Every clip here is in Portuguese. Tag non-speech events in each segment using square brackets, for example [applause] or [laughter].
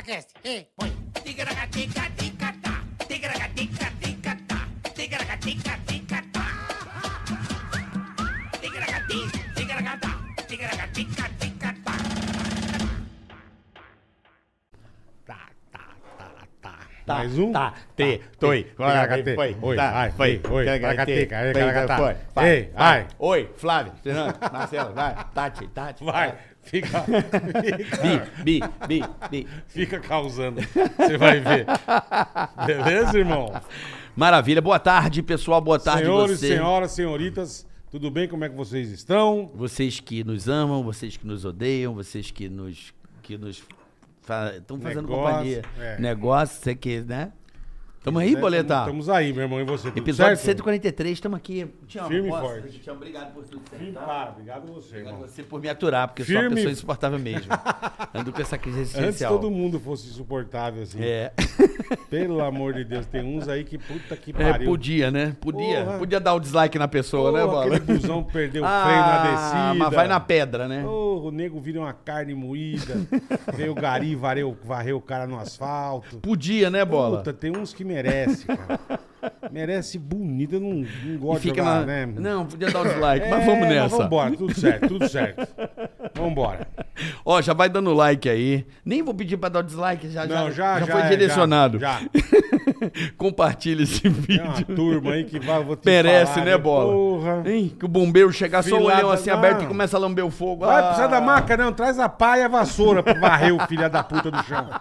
Ticaracast. Ei, põe. Ticaracatica-ticatá. Ticaracatica-ticatá. Ticaracatica-ticatá. Ticaracati, ticaracatá. Ticaracatica-ticatá. Tá, tá, tá, tá. Tá, Mais um? tá, te, toi, Ticaracate. foi, Oi, tá, vai, foi, oi, ticaracate, ei, foi, vai. Oi, Flávio, Fernando, Marcelo, vai, Tati, Tati. Vai, [laughs] fica, Bi, bi, bi, bi. fica causando. Você vai ver. Beleza, irmão? Maravilha, boa tarde, pessoal, boa tarde Senhores, você. senhoras, senhoritas, tudo bem? Como é que vocês estão? Vocês que nos amam, vocês que nos odeiam, vocês que nos que nos estão fazendo Negócio, companhia. é. Negócio, você que, né? Tamo aí, Boleta. Estamos aí, meu irmão, e você, tudo Episódio certo? 143, estamos aqui. Te amo, Firme e posso? forte. Te amo, obrigado por tudo. Sim, tá? para, obrigado a você, Obrigado irmão. você por me aturar, porque eu sou uma Firme. pessoa insuportável mesmo. [laughs] Ando com essa crise Antes existencial. todo mundo fosse insuportável, assim. É, [laughs] Pelo amor de Deus, tem uns aí que puta que é, pariu. podia, né? Podia. Porra. Podia dar o dislike na pessoa, né, Pô, Bola? aquele busão perdeu o [laughs] Ah, freio na descida. mas vai na pedra, né? Ô, o nego vira uma carne moída. Veio o gari, varreu, varreu o cara no asfalto. Podia, né, Bola? Puta, tem uns que merece, cara. Merece bonito, eu não, não gosto de fica jogar, na... né? Não, podia dar o dislike, É, mas vamos nessa. vambora, tudo certo, tudo certo. Vambora. Ó, já vai dando like aí. Nem vou pedir pra dar o dislike, já, Não, já, já, foi é, direcionado. Já, já. [laughs] Compartilha esse Tem vídeo. uma turma aí que vai, vou te Merece, falar, né, Bola? Porra. Hein? Que o bombeiro chegar só o olhão assim não. aberto e começa a lamber o fogo. Vai Ah. precisar da maca, não. Traz a pá e a vassoura pra varrer o filho da puta do chão. [laughs]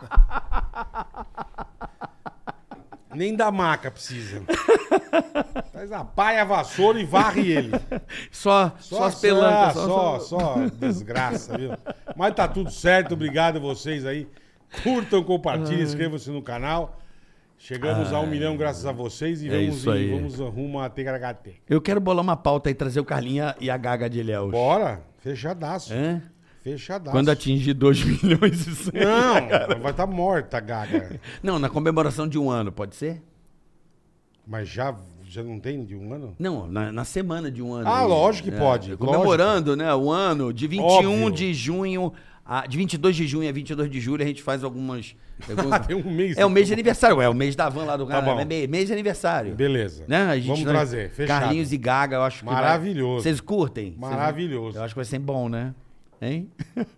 Nem da maca precisa. Traz a e a vassoura e varre ele. Só, só, as pelancas. Só, só, só desgraça, viu? Mas tá tudo certo. Obrigado a vocês aí. Curtam, compartilhem, inscrevam-se no canal. Chegamos a um milhão graças a vocês e É vamos, isso aí. vamos rumo a TKHT. Eu quero bolar uma pauta e trazer o Carlinha e a Gaga de Ilhéus. Bora, fechadaço. Hã? Fechadaço. Quando atingir 2 [laughs] milhões e 100. Não, [laughs] vai estar morta a gaga. Não, na comemoração de um ano, pode ser? Mas já, já não tem de um ano? Não, na, na semana de um ano. Ah, aí, lógico que né? pode, Comemorando, né, o ano de 21 Óbvio. de junho, a, de 22 de junho a 22 de julho, a gente faz algumas... alguns- [laughs] Tem um mês. é o mês de aniversário, é o mês da van lá do Tá cara, bom. é mês, de aniversário. Beleza. Né? A gente Vamos trazer, fechado. Carlinhos e Gaga, eu acho que vai- Maravilhoso. Vocês curtem? Vocês- Maravilhoso. Eu acho que vai ser bom, né? Hein? [laughs]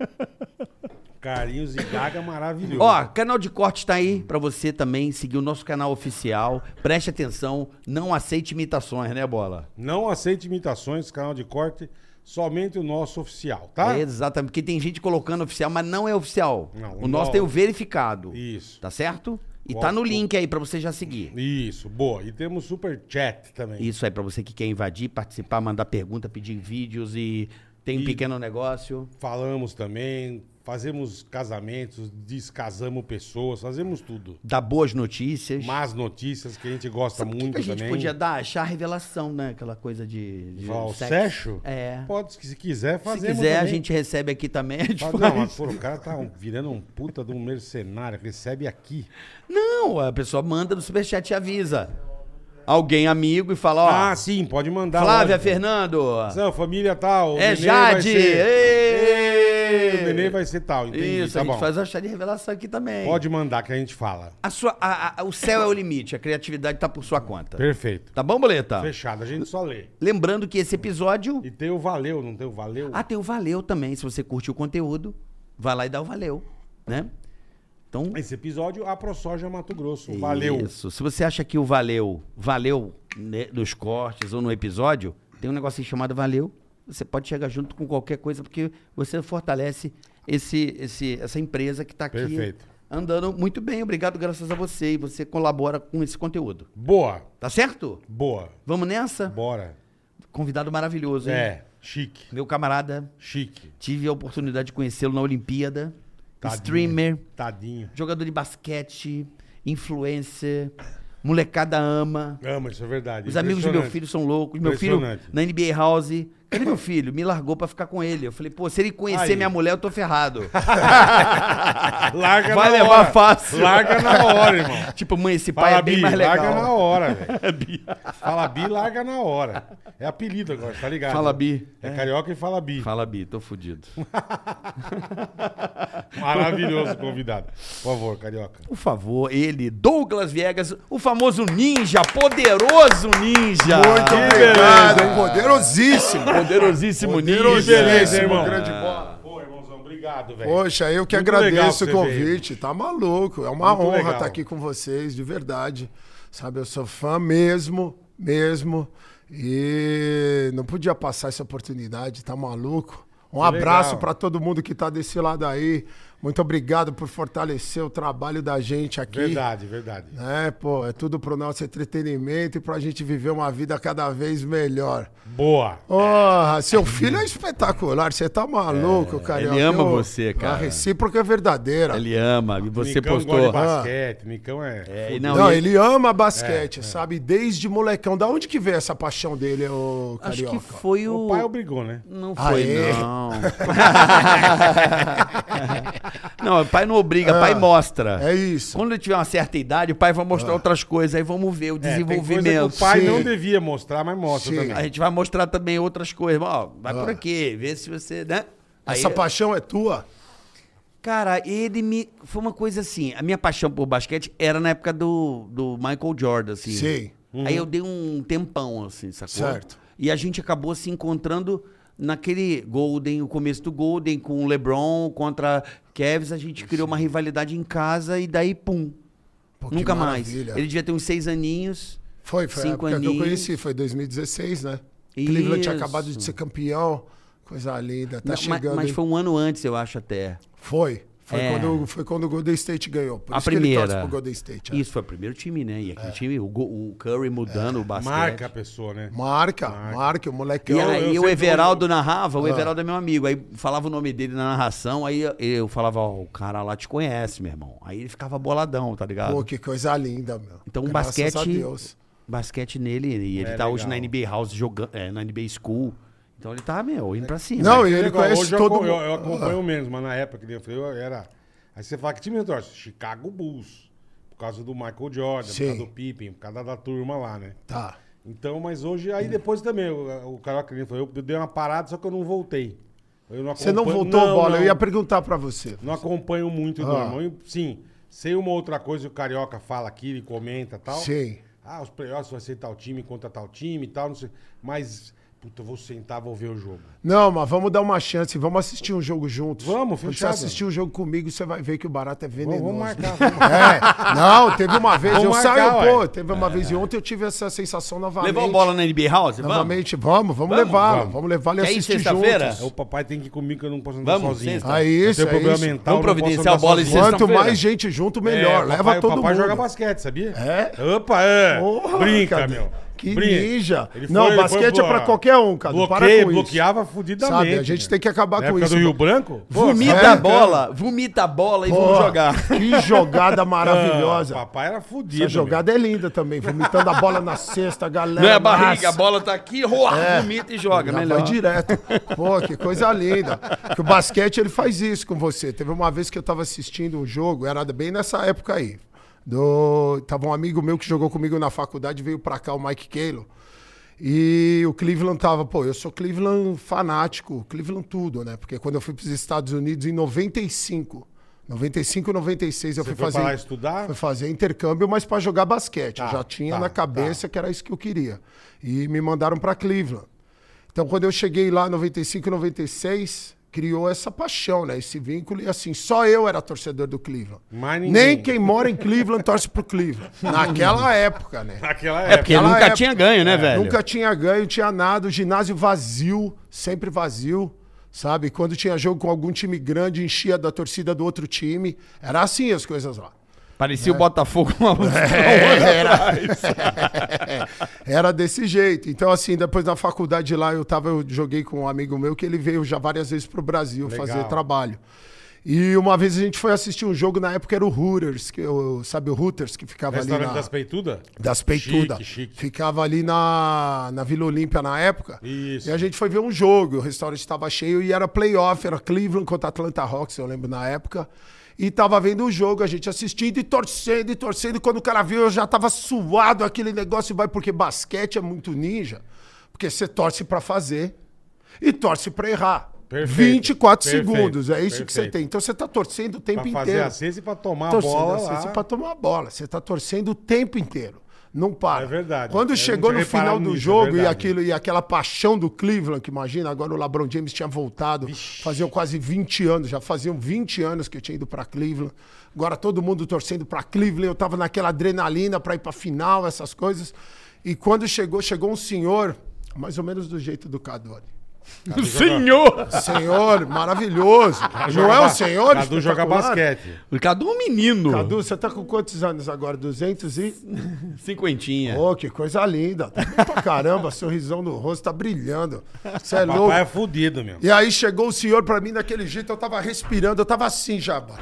Carinhos e gaga maravilhoso. Ó, canal de corte tá aí pra você também seguir o nosso canal oficial. Preste atenção, não aceite imitações, né, Bola? Não aceite imitações, canal de corte, somente o nosso oficial, tá? É, exatamente, porque tem gente colocando oficial, mas não é oficial. Não, o não. nosso tem o verificado. Isso. Tá certo? E tá no link aí pra você já seguir. Isso, boa. E temos super chat também. Isso aí pra você que quer invadir, participar, mandar pergunta, pedir vídeos e tem um E- pequeno negócio. Falamos também, fazemos casamentos, descasamos pessoas, fazemos tudo. Dá boas notícias. Más notícias que a gente gosta que, muito que a gente também. podia dar? Achar a revelação, né? Aquela coisa de. de Val sexo. É. Pode, se quiser, Se fazer. quiser, a gente recebe aqui também. Não, mas pô, o cara tá virando um puta de um mercenário, recebe aqui. Não, a pessoa manda no superchat e avisa. Alguém amigo e fala, ó. Ah, sim, pode mandar. Flávia lógico. Fernando. Não, família tal. É Jade. ser-! Ê, O neném vai ser tal, entendi, Isso, tá a gente bom. faz a chá de revelação aqui também. Pode mandar que a gente fala. A sua, a- a- o céu é o limite, a criatividade tá por sua conta. Perfeito. Tá bom, Boleta? Fechado, a gente só lê. Lembrando que esse episódio. E tem o valeu, não tem o valeu? Ah, tem o valeu também. Se você curte o conteúdo, vai lá e dá o valeu, né? Então, Esse episódio, a ProSoja Mato Grosso. Valeu. Isso. Se você acha que o valeu, valeu né, nos cortes ou no episódio, tem um negocinho chamado valeu. Você pode chegar junto com qualquer coisa, porque você fortalece esse, esse, essa empresa que está aqui Perfeito. andando muito bem. Obrigado, graças a você. E você colabora com esse conteúdo. Boa, Tá certo? boa. Vamos nessa? Bora. Convidado maravilhoso, hein? É, chique, Meu camarada, chique. tive a oportunidade de conhecê-lo na Olimpíada. Tadinho. Streamer, Tadinho. jogador de basquete, influencer, molecada ama. Ama, isso é verdade. Os amigos do meu filho são loucos. Meu filho na NBA House, Cadê meu filho? Me largou pra ficar com ele. Eu falei, pô, se ele conhecer Aí. minha mulher, eu tô ferrado. [laughs] Larga Vai na levar hora. fácil. Larga na hora, irmão. tipo, mãe, esse pai Fala é bem Bi, mais legal. larga na hora, velho. [laughs] Fala Bi, larga na hora. É apelido agora, tá ligado? Fala Bi. É, carioca e fala Bi. Fala, Bi, tô fudido. [laughs] Maravilhoso convidado. Por favor, carioca. Por favor, ele, Douglas Viegas, o famoso ninja, poderoso ninja. Muito obrigado, poderosíssimo. Poderosíssimo Que ninja. beleza, irmão. grande bola. Pô, irmãozão, obrigado, velho. Poxa, eu que Muito agradeço o convite. Tá maluco. É uma Muito honra legal. estar aqui com vocês, de verdade. Sabe, eu sou fã mesmo, mesmo. E não podia passar essa oportunidade, tá maluco? Um Que abraço para todo mundo que tá desse lado aí. Muito obrigado por fortalecer o trabalho da gente aqui. Verdade, verdade. É, pô, é tudo pro nosso entretenimento e pra gente viver uma vida cada vez melhor. Boa. Porra, seu filho é espetacular, você tá maluco, cara. ele ama você, cara. A recíproca é verdadeira. Ele ama, e você Nicão postou. gosta de basquete, Nicão é... É, não, Não, e- ele ama basquete, sabe? Desde molecão. Da onde que veio essa paixão dele, ô Acho Carioca? que foi o. O pai obrigou, né? Não Ah, foi, é? não. [laughs] [laughs] não, o pai não obriga, o pai mostra. É isso. Quando ele tiver uma certa idade, o pai vai mostrar outras coisas, aí vamos ver o É, tem coisa que desenvolvimento. o pai Sim. não devia mostrar, mas mostra Sim. também. A gente vai mostrar também outras coisas. Ó, vai por aqui, vê se você, né? Aí- Essa paixão é tua? Cara, ele me. Foi uma coisa assim. A minha paixão por basquete era na época do, do Michael Jordan, assim. Sim. Aí eu dei um tempão, assim, sacou? Certo. E a gente acabou se encontrando naquele Golden, o começo do Golden, com o LeBron contra Cavs. A gente criou uma rivalidade em casa e daí, pum. Pô, Nunca mais. Ele devia ter uns seis aninhos. Foi, foi a cinco época que eu aninhos. conheci, foi 2016, né? Cleveland tinha Isso. acabado de ser campeão. Coisa linda, tá Não, chegando. mas hein? foi um ano antes, eu acho, até. Foi. Foi, É. quando, foi quando o Golden State ganhou. Por a isso que ele primeira. pro Golden State. é. Isso, foi o primeiro time, né? E aquele time, o, o Curry mudando o basquete. Marca a pessoa, né? Marca, marca, o molecão. E Eu- aí eu o Everaldo narrava, Ah. o Everaldo é meu amigo. Aí falava o nome dele na narração, aí eu falava, ó, o cara lá te conhece, meu irmão. Aí ele ficava boladão, tá ligado? Pô, que coisa linda, meu. Então o basquete. a Deus. Basquete nele, e ele É, tá hoje na legal. NBA House jogando, é, na NBA School. Então ele tá, meu, indo pra cima. Não, É ele legal, conhece hoje eu todo eu, mundo. eu acompanho menos, mas na época que eu falei, eu era. Aí você fala que time torce? Chicago Bulls. Por causa do Michael Jordan, por Sim. causa do Pippen, por causa da turma lá, né? Tá. Então, mas hoje, aí depois também, o, o Carioca ele falou, eu dei uma parada, só que eu não voltei. Eu não Você não voltou, não, bola? não. Eu ia perguntar pra você. Não acompanho muito, Ah. irmão. E, Sim, sei uma outra coisa, o Carioca fala aqui, ele comenta e tal. Sim. Ah, os playoffs vai ser tal time contra tal time e tal, não sei. Mas, puta, eu vou sentar, vou ver o jogo. Não, mas vamos dar uma chance, vamos assistir um jogo juntos. Vamos, Quando você fechado. assistir um jogo comigo, você vai ver que o barato é venenoso. Vamos, vamos marcar, [laughs] vamos marcar. É, não, teve uma vez, Vamos eu marcar, saio, ué. pô, teve uma vez e ontem eu tive essa sensação novamente. Levou a bola na NBA House? Novamente, vamos, vamos, Vamos, levar, vamos. vamos, levar ir assistir sexta-feira? juntos. O papai tem que ir comigo que eu não posso andar Vamos, sozinho. sexta. Ah, isso, eu tenho é problema isso. mental. Vamos providenciar a bola e sozinho. sexta- Quanto Sexta-feira. mais gente junto, É, melhor. o Leva papai, todo o papai mundo. joga basquete, sabia? É? Opa, é. Porra, Brinca, meu. Que Brinca. ninja. Ele Não, foi- ele basquete foi, é pra qualquer um, Cadu. Para Bloqueia, com isso. bloqueava fudidamente. Sabe, a gente né? tem que acabar Na com época isso. do Rio Branco? Vomita É, a bola, vomita a bola e vamos jogar. Que [laughs] jogada maravilhosa. Ah, papai era fudido. Essa jogada é linda também, vomitando a bola na cesta, a galera. Não é a barriga, a bola tá aqui, roa, vomita e joga. Já melhor. vai direto. Pô, que coisa linda. Que o basquete ele faz isso com você. Teve uma vez que eu tava assistindo um jogo, era bem nessa época aí. Do... Tava um amigo meu que jogou comigo na faculdade, veio pra cá, o Mike Calo. E o Cleveland tava, pô, eu sou Cleveland fanático, Cleveland tudo, né? Porque quando eu fui pros Estados Unidos em 95, 95, 96, eu Você fui fazer. lá estudar? Fui fazer intercâmbio, mas para jogar basquete. Tá, eu já tinha tá, na cabeça que era isso que eu queria. E me mandaram para Cleveland. Então, quando eu cheguei lá em 95, 96, criou essa paixão, né? Esse vínculo. E assim, só eu era torcedor do Cleveland. Nem quem mora em Cleveland torce pro Cleveland. [laughs] Naquela época, né? Naquela É porque Aquela nunca época- tinha ganho, né, velho? Nunca tinha ganho, tinha nada. O ginásio vazio, sempre vazio. Sabe? Quando tinha jogo com algum time grande, enchia da torcida do outro time. Era assim as coisas lá. Parecia o Botafogo uma [laughs] É, era, era desse jeito. Então, assim, depois da faculdade lá, eu tava, eu joguei com um amigo meu que ele veio já várias vezes pro Brasil Legal. fazer trabalho. E uma vez a gente foi assistir um jogo, na época era o Hooters, que, o- sabe o Hooters, que ficava ali na... das peitudas? Das peitudas. Chique, chique. Ficava ali na, na Vila Olímpia na época. Isso. E a gente foi ver um jogo. O restaurante estava cheio e era playoff, era Cleveland contra Atlanta Hawks, eu lembro na época. E tava vendo o jogo, a gente assistindo e torcendo e torcendo. E quando o cara viu, eu já tava suado aquele negócio. Vai, porque basquete é muito ninja. Porque você torce pra fazer e torce pra errar. Perfeito, 24 perfeito, segundos, é isso que você perfeito. tem. Então você tá torcendo o tempo Pra fazer inteiro. a cesta e pra tomar a Torcendo bola a cesta pra tomar a bola. Você tá torcendo o tempo inteiro. Não para. É verdade. Quando Eu chegou no final do nisso, é jogo e, verdade. aquilo, e aquela paixão do Cleveland, que imagina, agora o LeBron James tinha voltado, faziam quase 20 anos, já faziam 20 anos que eu tinha ido pra Cleveland. Agora todo mundo torcendo pra Cleveland, eu tava naquela adrenalina pra ir pra final, essas coisas. E quando chegou, chegou um senhor, mais ou menos do jeito do Cadore. Senhor! Senhor, maravilhoso. Não é um senhor? Cadu joga basquete. O Cadu é um menino. Cadu, você tá com quantos anos agora? 200 e... [laughs] Cinquentinha. Ô, que coisa linda. Tá pra caramba, [laughs] sorrisão no rosto tá brilhando. Você é louco. Papai é fudido, meu. E aí chegou o senhor pra mim daquele jeito, eu tava respirando, eu tava assim já. mano.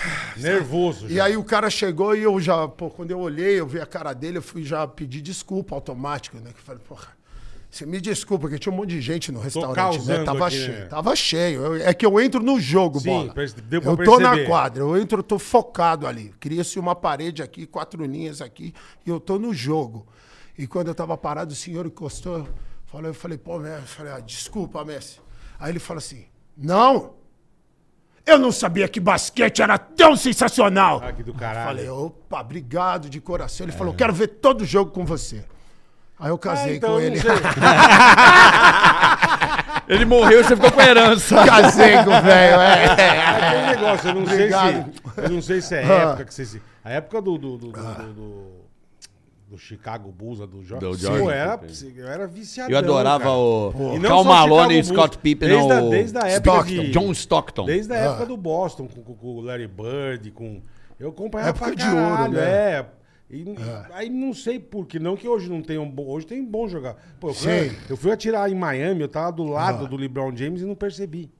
[sighs] Nervoso. E já. aí o cara chegou e eu já, pô, quando eu olhei, eu vi a cara dele, eu fui já pedir desculpa automático, né? Que eu falei, porra, me desculpa, porque tinha um monte de gente no restaurante, né? Tava aqui, cheio, né? tava cheio. Eu- é que eu entro no jogo, Sim, bola. deu pra eu tô na perceber. quadra, eu entro, eu tô focado ali. Cria-se uma parede aqui, quatro linhas aqui, e eu tô no jogo. E quando eu tava parado, o senhor encostou, falou, eu falei, pô, Messi, eu falei, ah, desculpa, Messi. Aí ele falou assim, não, eu não sabia que basquete era tão sensacional. Ah, que do Eu caralho. Falei, opa, obrigado de coração. Ele falou, quero ver todo jogo com você. Aí eu Ah, casei então, com eu ele. não sei. [laughs] Ele morreu e você ficou com a herança. casei com o velho, é. Aquele negócio, eu não sei se. Eu não sei se é a Ah. época que você. A época do. do, do, do, do- do Chicago Bulls, do Jordan. Do Pô, Jordan. era, eu era viciadão. Eu adorava cara. o Cal Malone e Scott Pippen. Desde, não, a, desde a época Stockton. de... John Stockton. Desde a Ah. época do Boston, com, com- o Larry Bird, com... Eu acompanhava Época pra de ouro, caralho, né? É. E, Aí não sei por que, não que hoje não tem um bom... Hoje tem bom jogar. Pô, eu, fui, eu fui atirar em Miami, eu tava do lado do LeBron James e não percebi.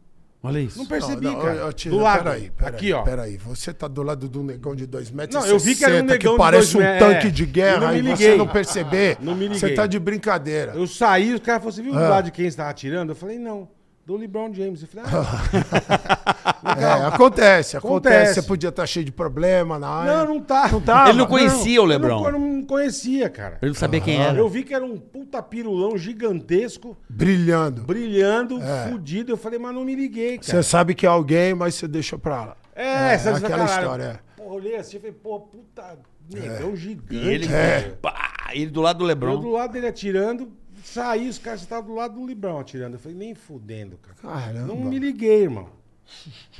Olha isso. Não percebi, Não, não, cara. eu- eu tiro- do lado. Peraí, peraí, Aqui, ó. Peraí, você tá do lado de um negão de 2 metros Não, e eu vi que era um 60, negão de parece dois um me- tanque é. de Eu guerra não me e você não perceber. Não me Você liguei. tá de brincadeira. Eu saí, os caras falaram, você viu do Ah. lado de quem você tava atirando? Eu falei, não. Do LeBron James. Eu falei, ah, [laughs] É, acontece, acontece, Acontece. Você podia estar cheio de problema na área. não, não tá. Não tá, Ele não conhecia o Eu LeBron. não, eu não conhecia, cara. Ele não sabia quem era. Eu vi que era um puta pirulão gigantesco, Brilhando. brilhando, É. fudido. Eu falei, mas não me liguei, cara. Você sabe que é alguém, mas você deixou pra lá. É, sabe aquela caralho. história. é. Porra, olhei assim e falei, pô, puta negão gigante. E ele, cara. pá, ele do lado do Eu LeBron. do lado dele atirando, saí, os caras estavam do lado do LeBron atirando. Eu falei, nem fudendo, cara. Caramba. Não me liguei, irmão.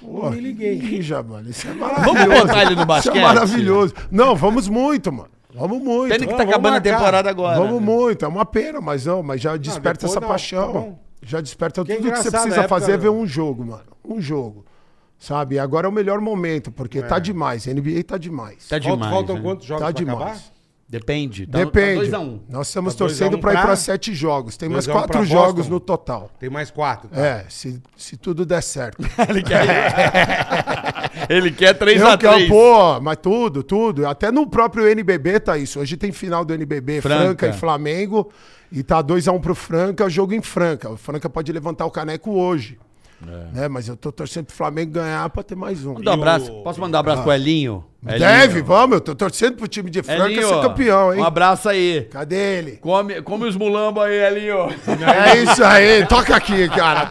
Pô, não me liguei. Ninja, mano. Isso é maravilhoso. Vamos botar ele no Isso basquete? é maravilhoso. Não, vamos muito, mano. Vamos muito. Pena que tá vamos acabando a marcar. temporada agora. Vamos né? muito. É uma pena, mas não, mas já desperta essa não, paixão. tá já desperta Que é tudo que você precisa a época- fazer é ver um jogo, mano. Um jogo. Sabe? Agora é o melhor momento, porque tá demais. A NBA tá demais. Tá demais. Faltam né? quantos jogos Tá pra acabar? Depende. Tá, Depende. Tá 2 a 1 Nós estamos Tá torcendo um pra ir pra sete jogos. Tem mais um quatro pra jogos no total. Tem mais quatro. tá? É, se, se tudo der certo. [laughs] Ele quer, [laughs] ele quer 3 Eu a quero, 3 pô, mas tudo, tudo. Até no próprio NBB tá isso. Hoje tem final do NBB, Franca, Franca. e Flamengo. E tá 2x1 pro Franca, jogo em Franca. O Franca pode levantar o caneco hoje. Né? Mas eu tô torcendo pro Flamengo ganhar pra ter mais um. Mandar um abraço. o- Posso mandar um abraço pro Elinho? Deve, Elinho. vamos. Eu tô torcendo pro time de Franca Elinho, ser campeão, hein? Um abraço aí. Cadê ele? Come, come os mulambos aí, Elinho. É isso aí, toca aqui, cara.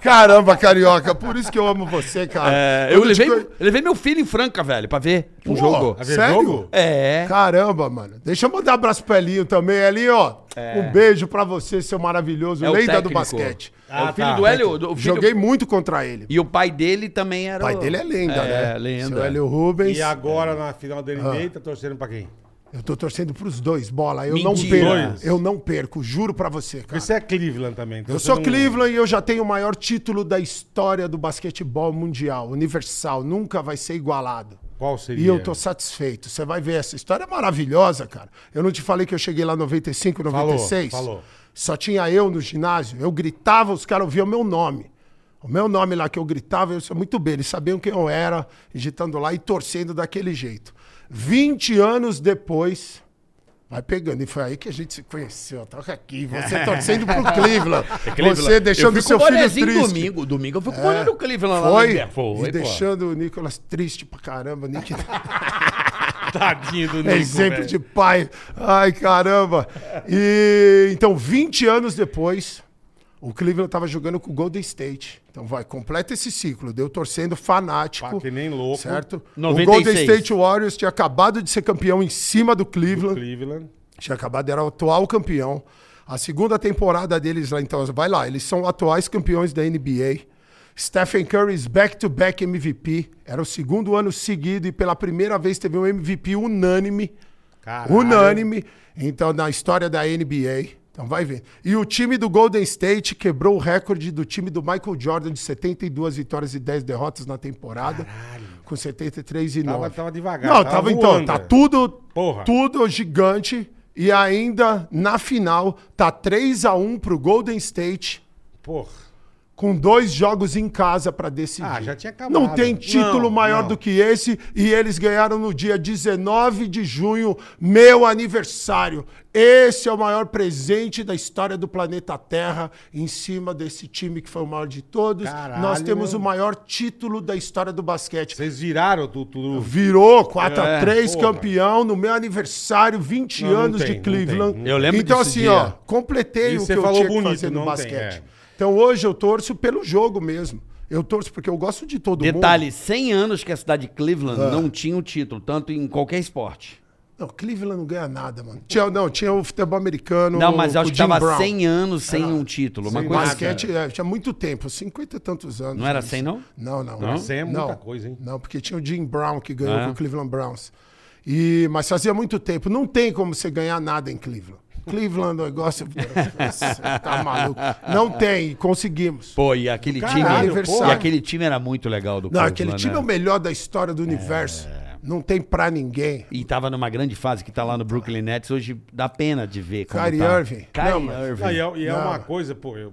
Caramba, carioca, por isso que eu amo você, cara. É, eu Quando te levei, levei meu filho em Franca, velho, pra ver um Pô, jogo. Ver Sério? jogo? É. Caramba, mano. Deixa eu mandar um abraço pro Elinho também. Elinho, ó, um beijo pra você, seu maravilhoso, É o lenda do técnico. Basquete. É o Ah, filho tá. do Hélio. do- o filho- Joguei muito contra ele. E o pai dele também era. O pai dele é lenda, né? É, lenda. Seu Hélio Rubens. E agora na final da NBA, tá torcendo pra quem? Eu tô torcendo pros dois, bola. Eu Mentira. não perco. Eu não perco, juro pra você, cara. Você é Cleveland também. então Eu sou não- Cleveland e eu já tenho o maior título da história do basquetebol mundial, universal. Nunca vai ser igualado. Qual seria? E eu tô satisfeito. Você vai ver essa história é maravilhosa, cara. Eu não te falei que eu cheguei lá em 95, 96? falou. Só tinha eu no ginásio. Eu gritava, os caras ouviam meu nome. O meu nome lá que eu gritava, eu sei muito bem, eles sabiam quem eu era, digitando lá e torcendo daquele jeito. 20 anos depois, vai pegando. E foi aí que a gente se conheceu. Toca aqui, você [laughs] torcendo pro Cleveland. Você deixando o seu filho triste. É. domingo. Domingo eu fui com o boné do Cleveland lá Foi, no Foi, e pô. deixando o Nicolas triste pra caramba. Nick... [laughs] Tadinho do Nico, Exemplo velho. de pai. Ai, caramba. E então, 20 anos depois, o Cleveland estava jogando com o Golden State. Então, vai, completa esse ciclo. Deu torcendo fanático. Pá, que nem louco. Certo? 96. O Golden State Warriors tinha acabado de ser campeão em cima do Cleveland. Cleveland. Tinha acabado, era o atual campeão. A segunda temporada deles lá, então, vai lá, eles são atuais campeões da NBA. Stephen Curry's back-to-back MVP. Era o segundo ano seguido e pela primeira vez teve um MVP unânime. Caralho. Unânime. Então, na história da NBA. Então, vai ver. E o time do Golden State quebrou o recorde do time do Michael Jordan de 72 vitórias e 10 derrotas na temporada. Com 73 e 9. Tava, tava devagar. Não, tava, tava, então, tá tudo, Porra. tudo gigante. E ainda na final, tá 3 a 1 pro Golden State, Porra. Com dois jogos em casa pra decidir. Ah, já tinha acabado. Não tem título Não, maior não. do que esse. E eles ganharam no dia 19 de junho, meu aniversário. Esse é o maior presente da história do planeta Terra, em cima desse time que foi o maior de todos. Caralho, Nós temos meu. o maior título da história do basquete. Vocês viraram tudo. Virou 4x3 porra. campeão no meu aniversário, 20 Não, anos tem, de Cleveland. Eu lembro Então, assim, dia. ó, completei E o que eu tinha que bonito, fazer no não tem, basquete. é. Então, hoje eu torço pelo jogo mesmo. Eu torço porque eu gosto de todo mundo. Detalhe, 100 anos que a cidade de Cleveland não tinha um título, tanto em qualquer esporte. Não, Cleveland não ganha nada, mano. Tinha, não, tinha o futebol americano. Não, mas eu acho o que Jim tava Brown. 100 anos sem um título. Uma coisa nada. assim. Basquete, é, tinha muito tempo, 50 e tantos anos. Não era isso. 100, não? Não, não. Não? 100 é muita coisa, hein? Não, porque tinha o Jim Brown que ganhou Ah. com o Cleveland Browns. E, mas fazia muito tempo. Não tem como você ganhar nada em Cleveland. Cleveland, o negócio. Nossa, tá maluco. Não tem, conseguimos. Pô, e aquele Caralho, time. aniversário. E aquele time era muito legal do Não, Cleveland, aquele time né? é o melhor da história do universo. Não tem pra ninguém. E tava numa grande fase que tá lá no Brooklyn Nets. Hoje dá pena de ver como Kyrie tá. Irving. Kyrie Não, mas- Irving. E é, e é uma coisa, pô, eu.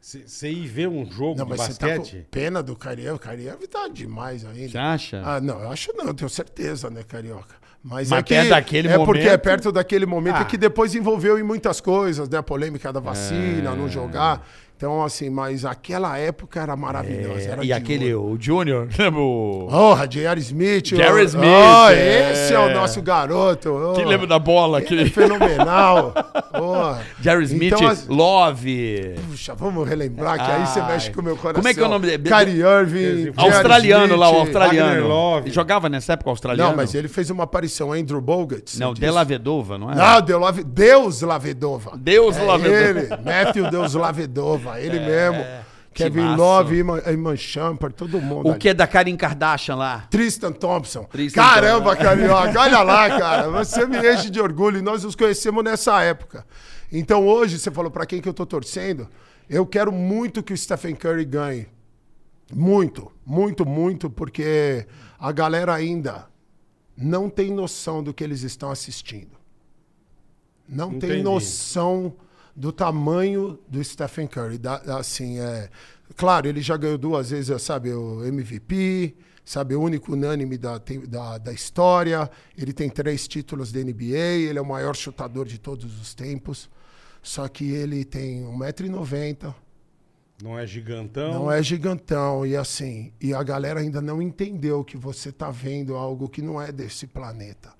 Você ir ver um jogo Não, de mas você tá basquete. com pena do Kyrie. O Kyrie tá demais ainda. Você acha? Ah, não, eu acho não, eu tenho certeza, né, Carioca? Mas, Mas é que daquele é porque é momento- perto daquele momento Ah. é que depois envolveu em muitas coisas, né? A polêmica da vacina, não jogar. Então, assim, mas aquela época era maravilhosa. era É, e de aquele, ouro. o Junior, [laughs] lembra o... Porra, J.R. Smith. J.R. o- Smith, Oh, é. esse é o nosso garoto. oh. Que lembra da bola? Ele é Aquele... fenomenal. [laughs] Jerry Smith, Então, as- Love. Puxa, vamos relembrar que aí você mexe com o meu coração. Como é que é o nome dele? Kyrie Irving. Australiano lá, o Smith. australiano. Love. Ele jogava nessa época australiano? Não, mas ele fez uma aparição, Andrew Bogut. Não, De? La Vedova, não é? Não, Deus Lavedova. Deus é Lavedova. Ele, Matthew Deus Lavedova, ele mesmo. Kevin. Love, Iman, Iman Shumpert, todo mundo. O ali. que é da Karim Kardashian lá? Tristan Thompson. Tristan Caramba, Carioca, olha lá, [laughs] cara. Você me enche de orgulho e nós nos conhecemos nessa época. Então hoje, você falou pra quem que eu tô torcendo, eu quero muito que o Stephen Curry ganhe. Muito, muito, muito, porque a galera ainda não tem noção do que eles estão assistindo. Não tem Entendi. noção do tamanho do Stephen Curry. Da- assim, é, claro, ele já ganhou duas vezes, sabe, o MVP, sabe, o único unânime da, da, da história. Ele tem três títulos da NBA, ele é o maior chutador de todos os tempos. Só que ele tem 1,90m, Não é gigantão. não é gigantão. E assim, e a galera ainda não entendeu que você tá vendo algo que não é desse planeta.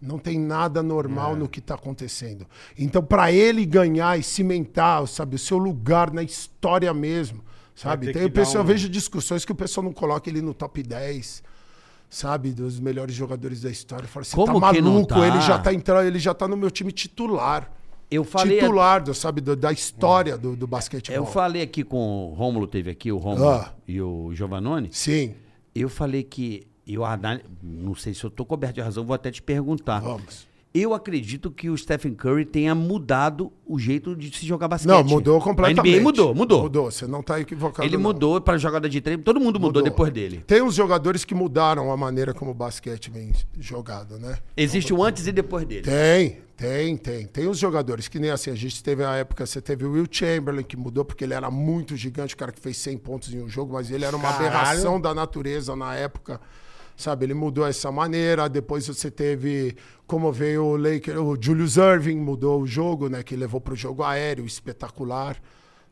Não tem nada É. normal no que está acontecendo. Então, para ele ganhar e cimentar, sabe, o seu lugar na história mesmo, sabe? Tem o pessoal, um- eu vejo discussões que o pessoal não coloca ele no top 10, sabe, dos melhores jogadores da história. Fala, você Como tá maluco? tá? Ele já tá entrando, ele já tá no meu time titular. Eu falei, titular, do, sabe, do- da história do, do basquetebol. eu falei aqui com o Rômulo, teve aqui o Rômulo Ah. e o Giovanoni. Sim, Eu falei que eu anal- não sei se eu tô coberto de razão, vou até te perguntar. vamos. Eu acredito que o Stephen Curry tenha mudado o jeito de se jogar basquete. Não, mudou completamente. A NBA mudou, mudou. Mudou, você não tá equivocado. Ele não. mudou para jogada de treino, todo mundo mudou, depois dele. Tem uns jogadores que mudaram a maneira como o basquete vem jogado, né? Existe o antes e depois dele. Tem, tem, tem. Tem os jogadores que nem assim, a gente teve a época, você teve o Will Chamberlain, que mudou porque ele era muito gigante, o cara que fez 100 pontos em um jogo, mas ele era uma Caralho. aberração da natureza na época. Sabe, ele mudou essa maneira. Depois você teve como veio o Laker, o Julius Irving mudou o jogo, né, que levou para o jogo aéreo espetacular,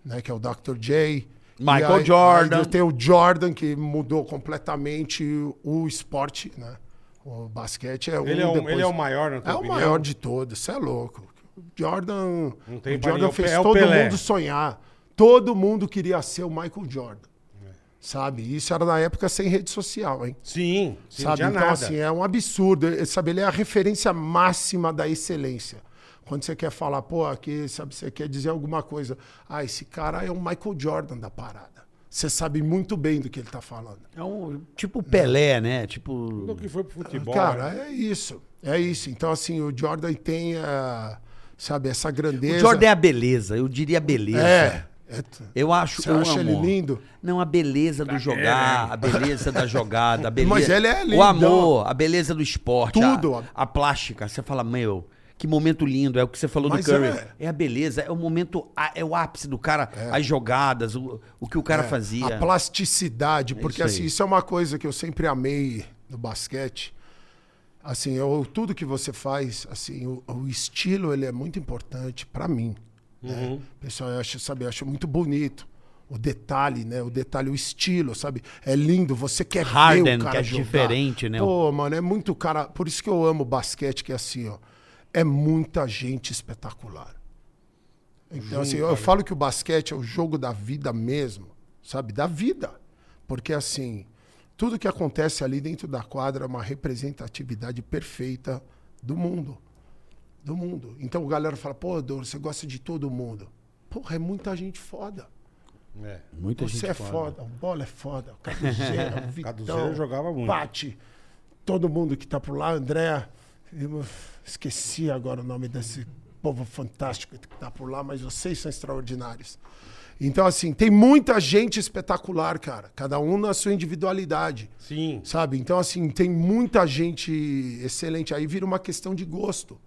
né, que é o Dr. J. Michael aí- Jordan. aí tem o Jordan que mudou completamente o esporte, né? O basquete é um Ele é, o, depois- ele é o maior, na tua é o opinião? maior de todos, você é louco. O Jordan, o Jordan ninguém, fez é o todo Pelé. mundo sonhar. Todo mundo queria ser o Michael Jordan. Sabe? Isso era na época sem rede social, hein? Sim, não sabe? Então, nada. assim, é um absurdo. Eh, Sabe, ele é a referência máxima da excelência. Quando você quer falar, pô, aqui, sabe, você quer dizer alguma coisa. Ah, esse cara é o Michael Jordan da parada. Você sabe muito bem do que ele tá falando. É um tipo Pelé, né? Tipo. Tudo que foi pro futebol. Cara, né? é isso. É isso. Então, assim, o Jordan tem, ah, sabe, essa grandeza. O Jordan é a beleza, eu diria beleza. É. é Eu acho, Você eu acha amo. ele lindo? Não, a beleza do jogar, a beleza da jogada, a [laughs] beleza. Mas ele é O lindão. amor, a beleza do esporte, a- Tudo. A, plástica. Você fala, meu, que momento lindo. É o que você falou Mas do Curry. é. É. a beleza, é o momento, a- é o ápice do cara, as jogadas, o, o que o cara fazia. É, A plasticidade, porque isso assim, isso é uma coisa que eu sempre amei no basquete. Assim, eu, tudo que você faz, assim, o, o estilo ele é muito importante pra mim. Né? Pessoal, eu acho, sabe, eu acho muito bonito. O detalhe, né? O detalhe, o estilo, sabe? É lindo, você quer ver Harden, o cara que é jogar. diferente, né? Pô, mano, é muito cara... Por isso que eu amo basquete, que é assim, ó. É muita gente espetacular. Então, assim, eu falo que o basquete é o jogo da vida mesmo, sabe? Da vida. Porque, assim, tudo que acontece ali dentro da quadra é uma representatividade perfeita do mundo. Do mundo. Então, a galera fala, pô, Dor, você gosta de todo mundo. Porra, é muita gente foda. É. Muita Você gente é foda. foda. o Bola é foda, o Caduzeira, o [laughs] Vitão, Caduzeira jogava muito. Pati, todo mundo que tá por lá, André, esqueci agora o nome desse povo fantástico que tá por lá, mas vocês são extraordinários. Então, assim, tem muita gente espetacular, cara, cada um na sua individualidade, Sim. sabe? Então, assim, tem muita gente excelente, aí vira uma questão de gosto,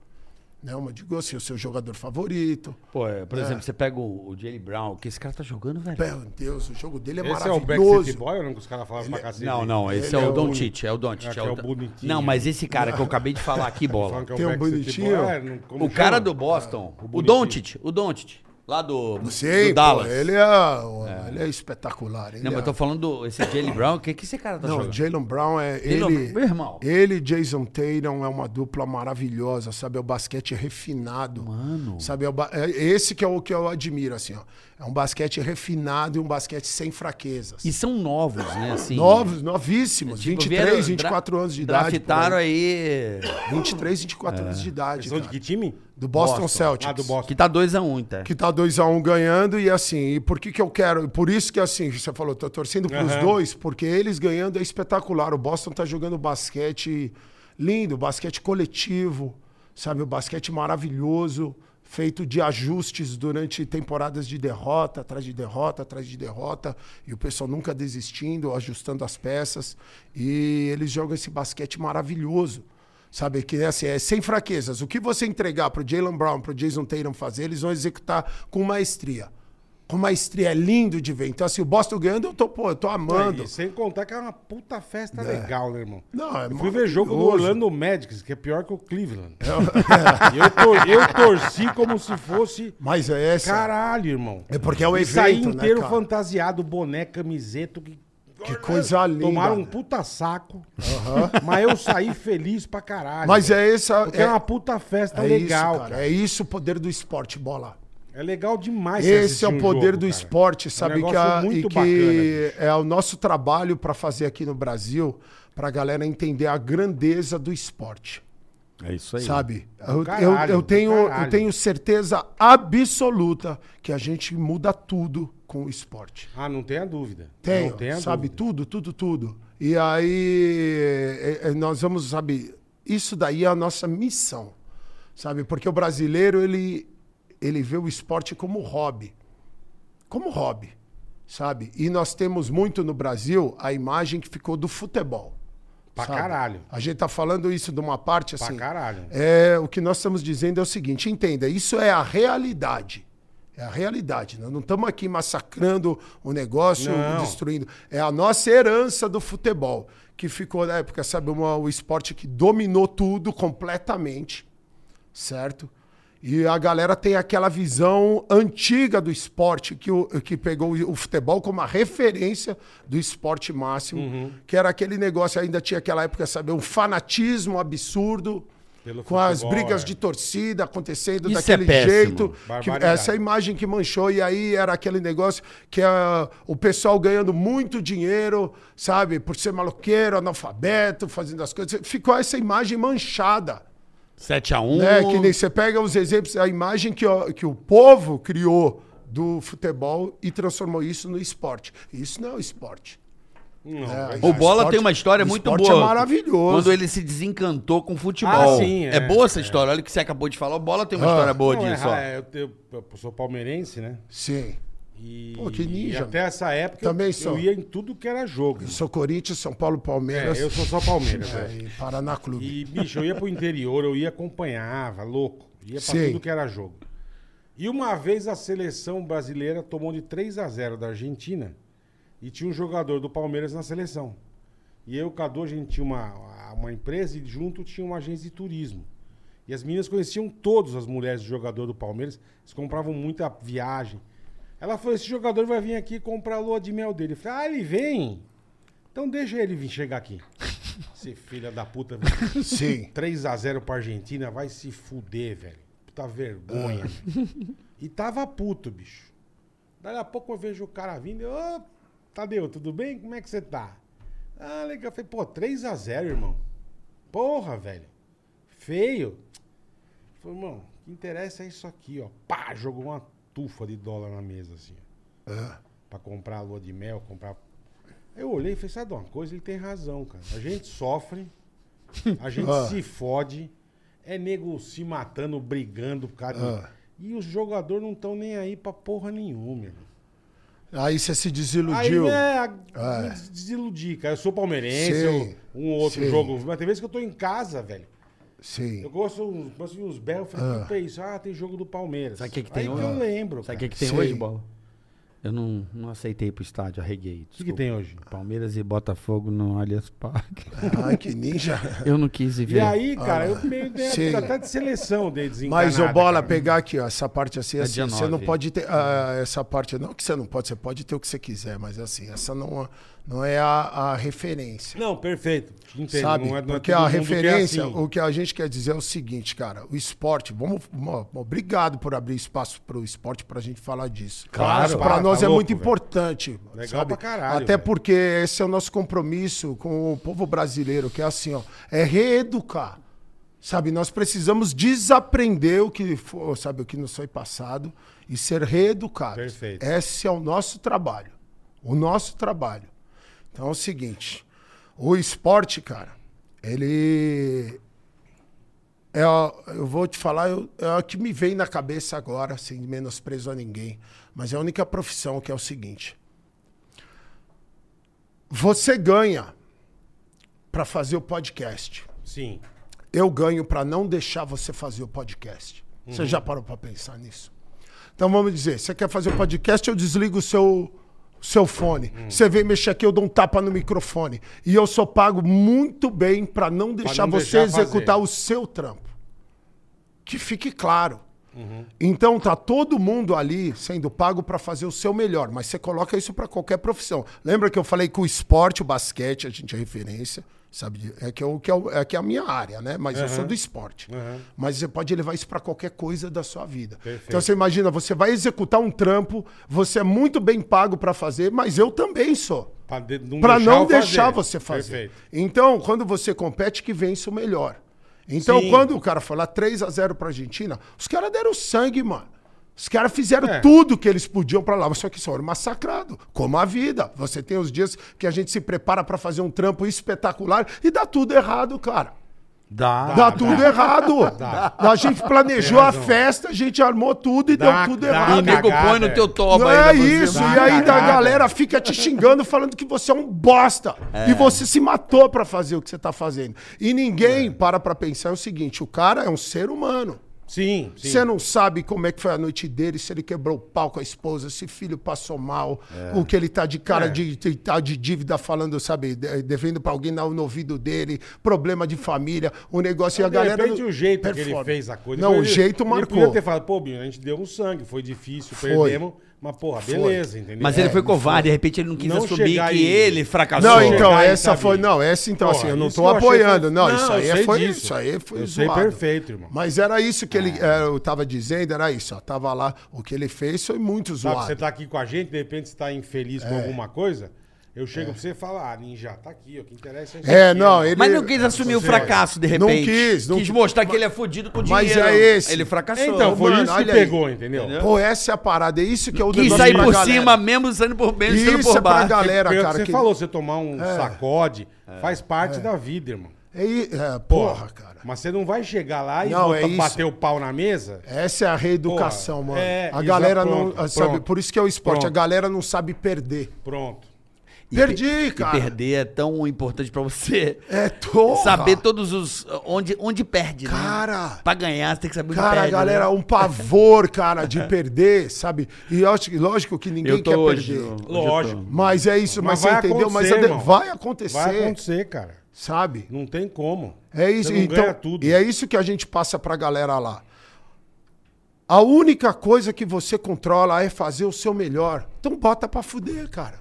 né? Uma de gosto, se é o seu jogador favorito, Pô, é, por exemplo, você pega o, o Jalen Brown, que esse cara tá jogando, velho. Meu Deus, o jogo dele é Esse é o maravilhoso. Backstreet Boy ou não que os caras falavam pra cacete? Não, não, esse é, é o o Don. Tite, é o Don Tite. É é é o Don- bonitinho. Não, mas esse cara que eu acabei de falar aqui, [laughs] bola. Falando que é o Tem um bonitinho. Boy, é, não- como O cara do Boston, o, bonitinho. Doncic, o Doncic, lá do, Sim, do Dallas. pô, ele é, ele é espetacular. Ele Não, mas é- eu tô falando do esse Jalen Brown, o que que esse cara tá Não, jogando? Jalen Brown é ele. Meu irmão. Ele e Jason Tatum é uma dupla maravilhosa, sabe? É o basquete refinado. Mano. Sabe? É ba- é esse que é o que eu admiro, assim, ó. É um basquete refinado e um basquete sem fraquezas. E são novos, né, assim. Novos, novíssimos. Tipo, 23, vieram- 24 dra- anos de idade. Draftaram aí 23, 24 anos de idade. Eles são de que time? Do Boston, Boston. Celtics. Ah, do Boston. que tá 2x1, um, tá? que tá 2x1 ganhando e assim, e por que que eu quero? Por isso que assim, você falou, tô torcendo pros Aham. dois, porque eles ganhando é espetacular. O Boston tá jogando basquete lindo, basquete coletivo, sabe? O basquete maravilhoso, feito de ajustes durante temporadas de derrota, atrás de derrota, atrás de derrota, e o pessoal nunca desistindo, ajustando as peças, e eles jogam esse basquete maravilhoso. Sabe, que é assim, é sem fraquezas. O que você entregar pro Jalen Brown, pro Jason Tatum fazer, eles vão executar com maestria. Com maestria, é lindo de ver. Então, assim, o Boston ganhando, eu tô, pô, eu tô amando. E sem contar que é uma puta festa legal, né, irmão? Não, é Eu fui ver jogo do. Orlando Magic, que é pior que o Cleveland. [laughs] E eu, tor- eu torci como se fosse. Mas é essa. Caralho, irmão. É porque é o E saí evento, né, inteiro cara? fantasiado, boné, camiseto. Que, Que coisa linda. Tomaram um puta saco. Mas eu saí feliz pra caralho. Mas é essa. Porque é, uma puta festa é legal, isso, cara. cara. É isso o poder do esporte, bola. É legal demais Esse é o um poder jogo, do cara. esporte, É um sabe? que a- muito bacana, que bicho. é o nosso trabalho para fazer aqui no Brasil, pra galera entender a grandeza do esporte. É isso aí. Sabe? Eu, caralho, eu, eu tenho, eu tenho certeza absoluta que a gente muda tudo com o esporte. Ah, não tenha dúvida. Tenho, não tenha sabe? dúvida. Tudo, tudo, tudo. E aí é, é, nós vamos, sabe? Isso daí é a nossa missão. Sabe? Porque o brasileiro, ele, ele vê o esporte como hobby. Como hobby, sabe? E nós temos muito no Brasil a imagem que ficou do futebol. Pra sabe? caralho. A gente tá falando isso de uma parte Pra assim. caralho. É, o que nós estamos dizendo é o seguinte, entenda, isso é a realidade. É a realidade. Nós não estamos aqui massacrando o negócio, Não. destruindo. É a nossa herança do futebol, que ficou na época, sabe, uma- o esporte que dominou tudo completamente, certo? E a galera tem aquela visão antiga do esporte, que, o, que pegou o futebol como a referência do esporte máximo, Uhum. que era aquele negócio, ainda tinha aquela época, sabe, um fanatismo absurdo, Pelo com as futebol, brigas é. de torcida acontecendo Isso daquele é jeito. que- essa imagem que manchou, e aí era aquele negócio que ah, o pessoal ganhando muito dinheiro, sabe, por ser maloqueiro, analfabeto, fazendo as coisas. Ficou essa imagem manchada. 7x1. Né? Que nem você pega os exemplos, a imagem que, o- que o povo criou do futebol e transformou isso no esporte. Isso não é o esporte. Não, É, verdade. O Bola esporte- tem uma história muito esporte boa. é maravilhoso. Quando ele se desencantou com o futebol. Ah, sim, é. boa essa história. Olha o que você acabou de falar. O Bola tem uma Ah. história boa é disso, ó. é, eu, tenho- eu sou palmeirense, né? Sim. E, Pô, que ninja. e até essa época Também eu, sou. eu ia em tudo que era jogo. Eu sou Corinthians, São Paulo, Palmeiras. É, eu sou só Palmeiras. [laughs] É, velho. e Paraná Clube. E, bicho, eu ia pro interior, eu ia acompanhava, louco. Ia pra Sim. tudo que era jogo. E uma vez a seleção brasileira tomou de 3 a 0 da Argentina e tinha um jogador do Palmeiras na seleção. E eu, Cadu, a gente tinha uma, uma empresa e junto tinha uma agência de turismo. E as meninas conheciam todas as mulheres do jogador do Palmeiras, eles compravam muita viagem. Ela falou: esse jogador vai vir aqui comprar a lua de mel dele. Eu falei, ah, ele vem? Então deixa ele vir chegar aqui. [laughs] Esse filho da puta. Sim. 3x0 pra Argentina, vai se fuder, velho. Puta vergonha. velho. E tava puto, bicho. Daí a pouco eu vejo o cara vindo. Ô, Tadeu, tudo bem? Como é que você tá? Ah, legal. Eu falei, pô, 3x0, irmão. Porra, velho. Feio. Falei, irmão, o que interessa é isso aqui, ó. Pá, jogou uma tufa de dólar na mesa, assim. É. Pra comprar a lua de mel, comprar. Aí eu olhei e falei, sabe de uma coisa? Ele tem razão, cara. A gente sofre, a [laughs] gente Ah. se fode, é nego se matando, brigando por causa de... Ah. E os jogadores não estão nem aí pra porra nenhuma, meu. Aí você se Aí, desiludiu. né, a- É. me des- desiludi, cara. Eu sou palmeirense, eu- um ou outro sim. jogo. Mas tem vezes que eu tô em casa, velho. Sim. Eu gosto uns, gosto de uns berros. Eu falei, Ah. o que é isso? Ah, tem jogo do Palmeiras. Sabe o que que tem hoje? eu lembro, Sabe o que, que tem Sim. hoje, Bola? Eu não, não aceitei pro estádio, arreguei. O que, tem hoje? Palmeiras e Botafogo no Allianz Parque. Ai, que ninja. [laughs] Eu não quis ir ver. E aí, cara, eu meio dei Ah. Até de seleção desencanada. Mas, ô Bola, cara. pegar aqui, ó, essa parte assim, É assim você não pode ter. ah, essa parte, não que você não pode, você pode ter o que você quiser, mas assim, essa não, não é a, a referência. Não, perfeito. Entendo. Sabe? Não é, não é Porque todo a mundo que é referência, assim. o que a gente quer dizer é o seguinte, cara, o esporte, vamos, mo- obrigado por abrir espaço para o esporte para a gente falar disso. Claro, para, nós tá é louco, muito velho. importante. Legal sabe? pra caralho, Até velho. porque esse é o nosso compromisso com o povo brasileiro, que é assim, ó, é reeducar. Sabe, nós precisamos desaprender o que for, sabe, o que nos foi passado e ser reeducados. Perfeito. Esse é o nosso trabalho. O nosso trabalho. Então é o seguinte, o esporte, cara, ele é, eu vou te falar, eu- é o que me vem na cabeça agora, sem menosprezo a ninguém, mas é a única profissão que é o seguinte. Você ganha para fazer o podcast. Sim. Eu ganho para não deixar você fazer o podcast. Você já parou para pensar nisso? Então vamos dizer, você quer fazer o podcast, eu desligo o seu, seu fone. Você vem mexer aqui, eu dou um tapa no microfone. E eu sou pago muito bem para não deixar não você deixar executar fazer. o seu trampo. Que fique claro. Então tá todo mundo ali sendo pago para fazer o seu melhor, mas você coloca isso para qualquer profissão. Lembra que eu falei que o esporte, o basquete, a gente é referência, sabe? É que, é o, que é, o- é que é a minha área, né? Mas eu sou do esporte. Aham. Mas você pode levar isso para qualquer coisa da sua vida. Perfeito. Então você imagina, você vai executar um trampo, você é muito bem pago para fazer, mas eu também sou. Pra, de- não Para não eu deixar você fazer. Perfeito. Então, quando você compete, que vence o melhor. Então, Sim. quando o cara falar 3 a 0 pra Argentina, os caras deram sangue, mano. Os caras fizeram É. tudo que eles podiam pra lá, só que foram massacrados, como a vida. Você tem os dias que a gente se prepara pra fazer um trampo espetacular e dá tudo errado, cara. Dá. Dá tudo errado. [laughs] Dá. A gente planejou a festa, a gente armou tudo e Dá- deu tudo dá o errado. cagada, nego põe no é. teu toba Não aí. é você isso, e aí a galera fica te xingando, falando que você é um bosta. E você se matou pra fazer o que você tá fazendo. E ninguém para pra pensar é o seguinte: o cara é um ser humano. Sim, sim. Você não sabe como é que foi a noite dele, se ele quebrou o pau com a esposa, se filho passou mal, o que ele tá de cara É. de, de, tá de dívida falando, sabe, de- devendo pra alguém no, ouvido dele, problema de família, o negócio e a galera. repente, o jeito que ele performa. fez a coisa. Não, ele- o jeito ele marcou. podia ter falado, pô, Binho, a gente deu um sangue, foi difícil, Foi. perdemos, mas porra, beleza, entendeu? Mas ele É, foi covarde, de repente ele não quis Não assumir chegar que e- ele fracassou. Não, chegar então, essa foi. Não, essa então, Porra, assim, eu não isso tô que eu achei apoiando. foi- Não, Não, isso eu aí sei foi disso. isso. aí foi Eu sei zoado. perfeito, irmão. Mas era isso que ele eh, eu tava dizendo, era isso. Ó, tava lá, o que ele fez foi muito Sabe, zoado. você tá aqui com a gente, de repente você tá infeliz É. com alguma coisa, eu chego pra você e falo, ah, Ninja, tá aqui, ó, o que interessa é isso É, aqui, não, ele- Mas não quis assumir o fracasso, de Não repente. quis, não quis quis. mostrar que ele é fodido com Mas dinheiro. é esse. Ele fracassou. Então, foi Mano, isso que olha aí. pegou, entendeu? Pô, essa é a parada, é isso que é o Quis negócio sair por galera. cima mesmo, saindo por menos, saindo Isso por é pra baixo. galera, o que cara. você que- falou, você tomar um sacode faz parte da vida, irmão. É, é, porra, cara. Mas você não vai chegar lá e Não, botar- é isso. bater o pau na mesa. Essa é a reeducação, Porra, mano. é, a galera pronto, não. Sabe, pronto. por isso que é o esporte. A galera não sabe perder. Pronto. E Perdi, pe- cara. E perder é tão importante pra você. É porra. Saber todos os. Onde, onde perde, né? Cara. Pra ganhar, você tem que saber onde Cara, perde. galera, né? um pavor, cara, de [laughs] perder, sabe? E eu acho que- lógico que ninguém Eu tô quer hoje. perder. hoje eu tô. Lógico. Mas é isso, mas, Mas você vai entendeu? Mas irmão. vai acontecer, Vai acontecer, cara. sabe? Não tem como. É isso, Você não então. ganha tudo. E é isso que a gente passa pra galera lá. A única coisa que você controla é fazer o seu melhor. Então bota pra fuder, cara.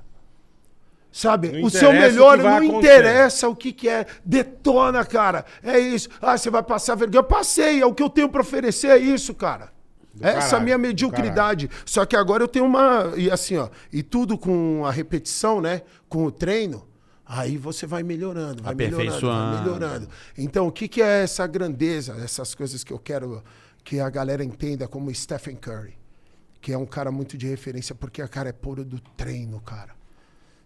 Sabe? Não o seu melhor o não acontecer. interessa o que, que é. Detona, cara. É isso. Ah, você vai passar vergonha. Eu passei. É o que eu tenho pra oferecer, é isso, cara. Do Essa é caralho, minha mediocridade. Só que agora eu tenho uma. E assim, ó. E tudo com a repetição, né? Com o treino. Aí você vai melhorando, vai melhorando, vai Aperfeiçoando. melhorando. Então, o que, que é essa grandeza, essas coisas que eu quero que a galera entenda como Stephen Curry, que é um cara muito de referência, porque a cara é puro do treino, cara.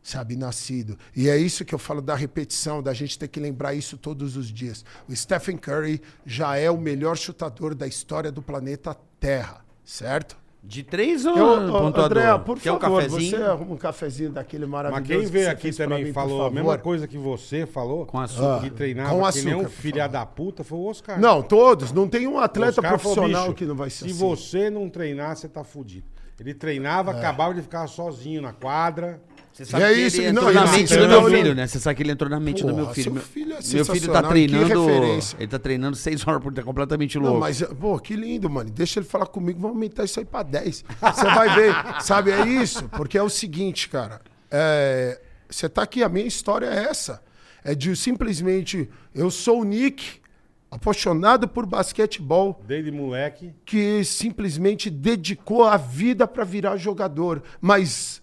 Sabe, nascido. E é isso que eu falo da repetição, da gente ter que lembrar isso todos os dias. O Stephen Curry já é o melhor chutador da história do planeta Terra, certo? De três ou Eu, pontuador? André, por Quer um favor, cafezinho? você arruma um cafezinho daquele maravilhoso. Mas quem que veio aqui também mim, falou a mesma coisa que você falou. Com açúcar. Que treinava Com que açúcar, nem um filha da puta, foi o Oscar. Não, todos. Não tem um atleta Oscar falou, profissional "Bicho, que não vai ser Se assim. você não treinar, você tá fudido. Ele treinava, É. acabava de ficar sozinho na quadra. Você sabe E é que isso, ele não, entrou e na assim, mente do meu filho, né? Você sabe que ele entrou na mente do meu Porra, filho. seu Meu- filho é meu filho tá treinando. Ele tá treinando seis horas por dia, completamente Não, louco. mas, pô, que lindo, mano. Deixa ele falar comigo, vamos aumentar isso aí pra 10. Você vai ver. [laughs] Sabe, é isso. Porque é o seguinte, cara. é, Você tá aqui, a minha história é essa. É de simplesmente. Eu sou o Nick, apaixonado por basquetebol, Desde moleque. que simplesmente dedicou a vida pra virar jogador. Mas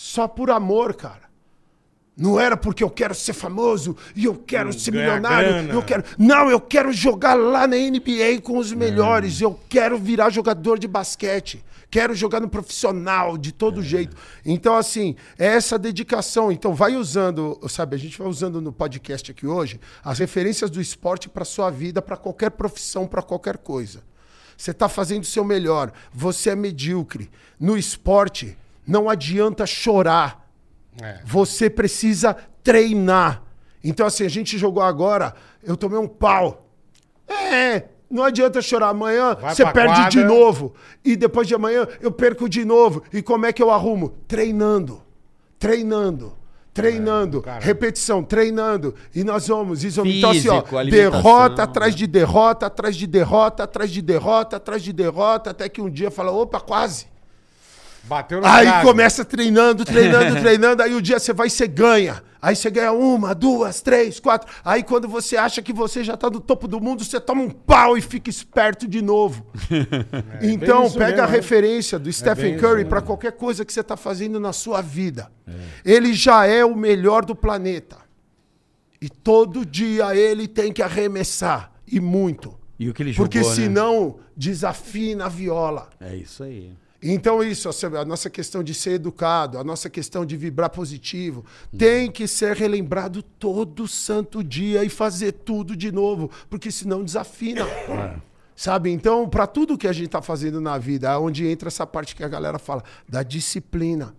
só por amor, cara. Não era porque eu quero ser famoso e eu quero ser ganhar milionário. grana. Eu quero... Não, eu quero jogar lá na NBA com os É. melhores. Eu quero virar jogador de basquete. Quero jogar no profissional, de É. todo jeito. Então, assim, é essa dedicação. Então, vai usando, sabe, a gente vai usando no podcast aqui hoje as referências do esporte para sua vida, para qualquer profissão, para qualquer coisa. Você está fazendo o seu melhor. Você é medíocre. No esporte, não adianta chorar. É. Você precisa treinar. Então, assim, a gente jogou agora, eu tomei um pau. É, não adianta chorar. Amanhã Vai você perde quadra. de novo. E depois de amanhã eu perco de novo. E como é que eu arrumo? Treinando. Treinando. Treinando, cara. repetição, treinando. E nós vamos. Isso, então, assim, ó, Físico, derrota atrás de derrota, atrás de derrota, atrás de derrota, atrás de derrota, até que um dia fala: opa, quase. Bateu na Aí começa treinando, treinando, [laughs] treinando. Aí o dia você vai e você ganha. Aí você ganha uma, duas, três, quatro. Aí quando você acha que você já tá no topo do mundo, você toma um pau e fica esperto de novo. [laughs] então, bem isso pega a mesmo, né? referência do Stephen bem Curry para qualquer coisa que você tá fazendo na sua vida. Ele já é o melhor do planeta. E todo dia ele tem que arremessar. E muito. E o que ele jogou, Porque né? senão desafina a viola. É isso aí. Então, isso, a nossa questão de ser educado, a nossa questão de vibrar positivo, tem que ser relembrado todo santo dia e fazer tudo de novo, porque senão desafina. Sabe? Então, para tudo que a gente está fazendo na vida, é onde entra essa parte que a galera fala, da disciplina,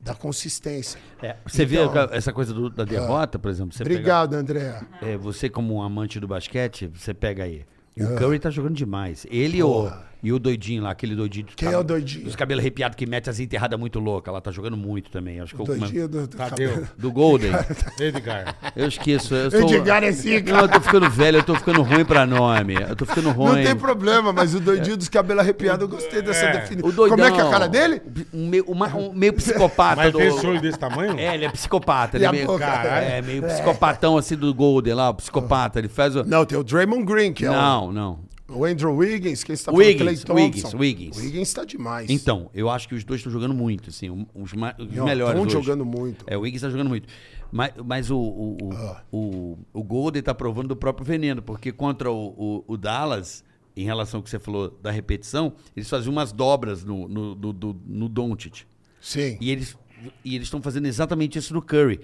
da consistência. É, você Então- vê essa coisa do- da derrota, por exemplo? Você pega- Obrigado, André. É, você, como um amante do basquete, você pega aí. O Curry tá jogando demais. Ele o, e o doidinho lá, aquele doidinho. dos Quem é o doidinho? Dos cabelos arrepiados que mete as enterradas muito loucas. Ela tá jogando muito também. Acho que eu- Doidinho do, do Tadeu. cabelo. do Golden. [laughs] Edgar. Eu esqueço. Eu sou... Edgar é zica. Não, eu tô ficando velho, eu tô ficando ruim pra nome. Eu tô ficando ruim. Não tem problema, mas o doidinho dos cabelos arrepiados, eu gostei dessa É. definição. O doidão, Como é que é a cara dele? Um meio, uma- um meio psicopata. Mas do... tem esse olho desse tamanho? É, ele é psicopata. Ele é a meio? Caralho, é, meio psicopatão assim do Golden lá, o psicopata. Ele faz o. Não, tem o Draymond Green, que é Não, não. O, Andrew Wiggins, quem está Wiggins, falando. Wiggins, Wiggins. O Wiggins tá demais. Então, eu acho que os dois estão jogando muito, assim, os, ma- os Não, melhores. tão hoje. jogando muito. É, o Wiggins tá jogando muito. Mas, mas o, o, o, Ah. o, o Golden tá provando do próprio veneno, porque contra o, o, o Dallas, em relação ao que você falou da repetição, eles faziam umas dobras no, no, no, no, no Doncic. Sim. E eles e eles estão fazendo exatamente isso no Curry.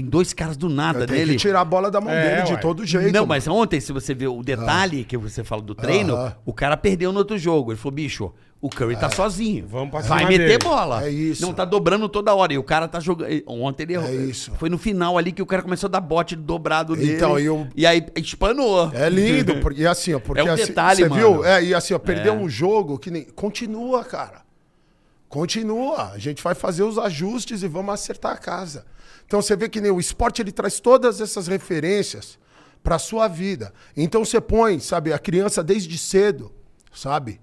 Tem dois caras do nada Tem nele. que tirar a bola da mão É, dele de ué. todo jeito. Não, mano. mas ontem, se você ver o detalhe que você fala do treino, o cara perdeu no outro jogo. Ele falou, bicho, o Curry tá sozinho. Vamos pra Vai meter dele." bola. É isso. Não tá dobrando toda hora. E o cara tá jogando. Ontem ele errou. É isso. Foi no final ali que o cara começou a dar bote dobrado nele. Então, e o- E aí espanou. É lindo, porque, e assim, ó, porque É um assim, detalhe, você mano. viu? É, e assim, ó, perdeu É. um jogo que nem. Continua, cara. Continua. A gente vai fazer os ajustes e vamos acertar a casa. Então você vê que nem o esporte ele traz todas essas referências para sua vida. Então você põe, sabe, a criança desde cedo, sabe?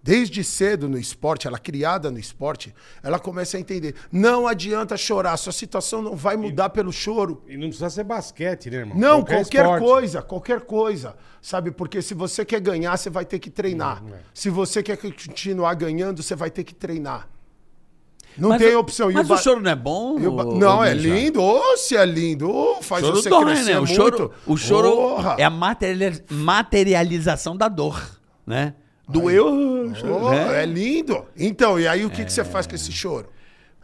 Desde cedo no esporte, ela criada no esporte, ela começa a entender. Não adianta chorar, sua situação não vai mudar pelo choro. E não precisa ser basquete, né, irmão? Não, qualquer, esporte. coisa, qualquer coisa. Sabe? Porque se você quer ganhar, você vai ter que treinar. Hum, é. Se você quer continuar ganhando, você vai ter que treinar. Não Mas tem o- opção. E Mas ba- o choro não é bom? ba- Não, é lindo. Ô, se é lindo. Faz O choro você dói, crescer né? O muito. choro, o choro Porra. é a materiali- materialização da dor, né? Doeu, Ô, né? É lindo. Então, e aí o que, que você faz com esse choro?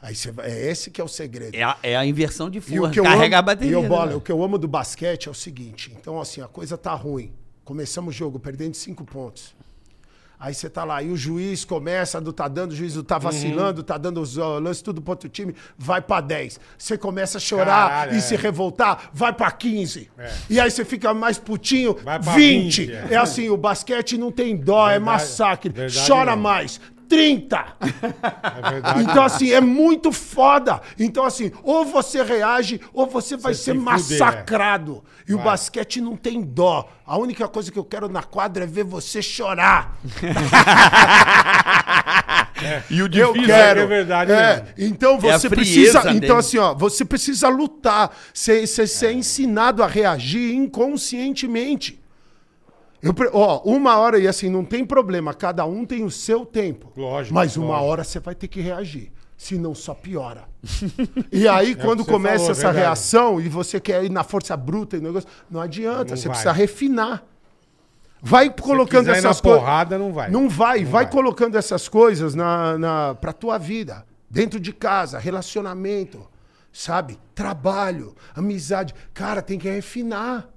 Aí você é esse que é o segredo. É a, é a inversão de força. o que eu Carrega amo, a bateria. E o, bola, né? o que eu amo do basquete é o seguinte. Então, assim, a coisa tá ruim. Começamos o jogo perdendo cinco pontos. Aí você tá lá, e o juiz começa, não tá dando, o juiz tá Uhum. vacilando, tá dando os lances tudo pro outro time, vai pra 10. Você começa a chorar Caralho, e é. se revoltar, vai pra 15. E aí você fica mais putinho, Vai pra 20. 20, é. é. assim, o basquete não tem dó, é Verdade, massacre. verdade Chora mesmo. mais. 30. É verdade. Então, assim, é muito foda. Então, assim, ou você reage, ou você vai Você ser se fuder, massacrado. E o Vai. basquete não tem dó. A única coisa que eu quero na quadra é ver você chorar. E o Eu difícil quero. é verdade É. Então É você frieza precisa. dele. Então, assim, ó, você precisa lutar. Você é ensinado a reagir inconscientemente. Eu, ó, uma hora, e assim, não tem problema, cada um tem o seu tempo. Lógico, Mas uma lógico. hora você vai ter que reagir. Senão só piora. [laughs] e aí, quando É você começa falou, essa verdade. reação e você quer ir na força bruta e negócio, não adianta. Não você vai. precisa refinar. Vai colocando essas coisas. porrada, não vai. Não vai. Não vai, vai. colocando essas coisas na, na, pra tua vida. Dentro de casa, relacionamento, sabe? Trabalho, amizade. Cara, tem que refinar.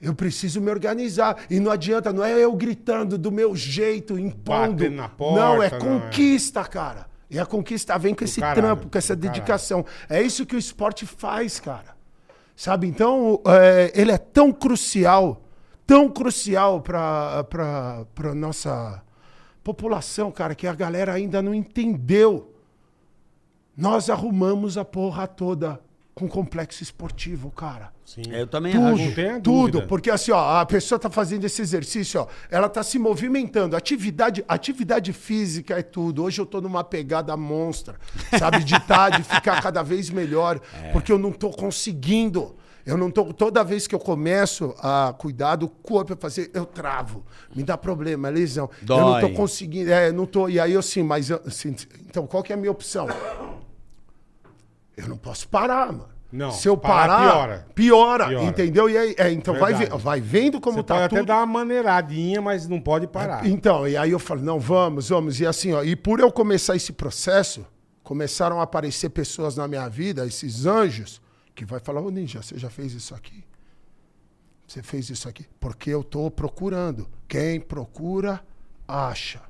Eu preciso me organizar. E não adianta, não é eu gritando do meu jeito, impondo. Batendo na porta, não, é não, é. conquista, cara. E a conquista vem com esse caralho, trampo, com essa do caralho. dedicação. É isso que o esporte faz, cara. Sabe? Então, é, ele é tão crucial, tão crucial para a nossa população, cara, que a galera ainda não entendeu. Nós arrumamos a porra toda com complexo esportivo, cara. Sim. É, Eu também Tudo, acho. Tudo. dúvida. Porque assim, ó, a pessoa tá fazendo esse exercício, ó, ela tá se movimentando. Atividade, atividade física é tudo. Hoje eu tô numa pegada monstra, sabe? De estar, de ficar cada vez melhor, [laughs] É. porque eu não tô conseguindo. Eu não tô. Toda vez que eu começo a cuidar do corpo, eu fazer, eu travo. Me dá problema, é lesão. Eu não tô Dói. conseguindo. É, não tô. E aí eu assim, mas eu- assim, então qual que é a minha opção? Eu não posso parar, mano. Não, Se eu parar, piora. piora, Piora. entendeu? E aí, é, então vai, Verdade. vai vendo como Você tá pode tudo. até dar uma maneiradinha, mas não pode parar. Então, e aí eu falei, não, vamos, vamos. E assim, ó, e por eu começar esse processo, começaram a aparecer pessoas na minha vida, esses anjos, que vai falar, ô Ninja, você já fez isso aqui? Você fez isso aqui? Porque eu tô procurando. Quem procura, acha.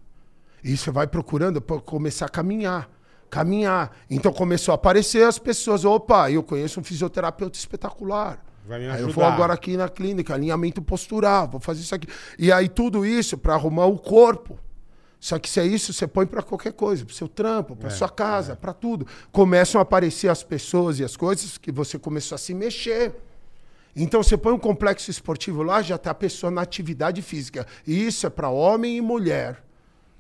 E você vai procurando para começar a caminhar. Caminhar. Então começou a aparecer as pessoas. Opa, eu conheço um fisioterapeuta espetacular. Vai me Aí eu vou ajudar. agora aqui na clínica, alinhamento postural, vou fazer isso aqui. E aí tudo isso para arrumar o corpo. Só que se é isso, você põe para qualquer coisa, para seu trampo, para É, sua casa, para tudo. Começam a aparecer as pessoas e as coisas que você começou a se mexer. Então você põe um complexo esportivo lá, já está a pessoa na atividade física. E isso é para homem e mulher.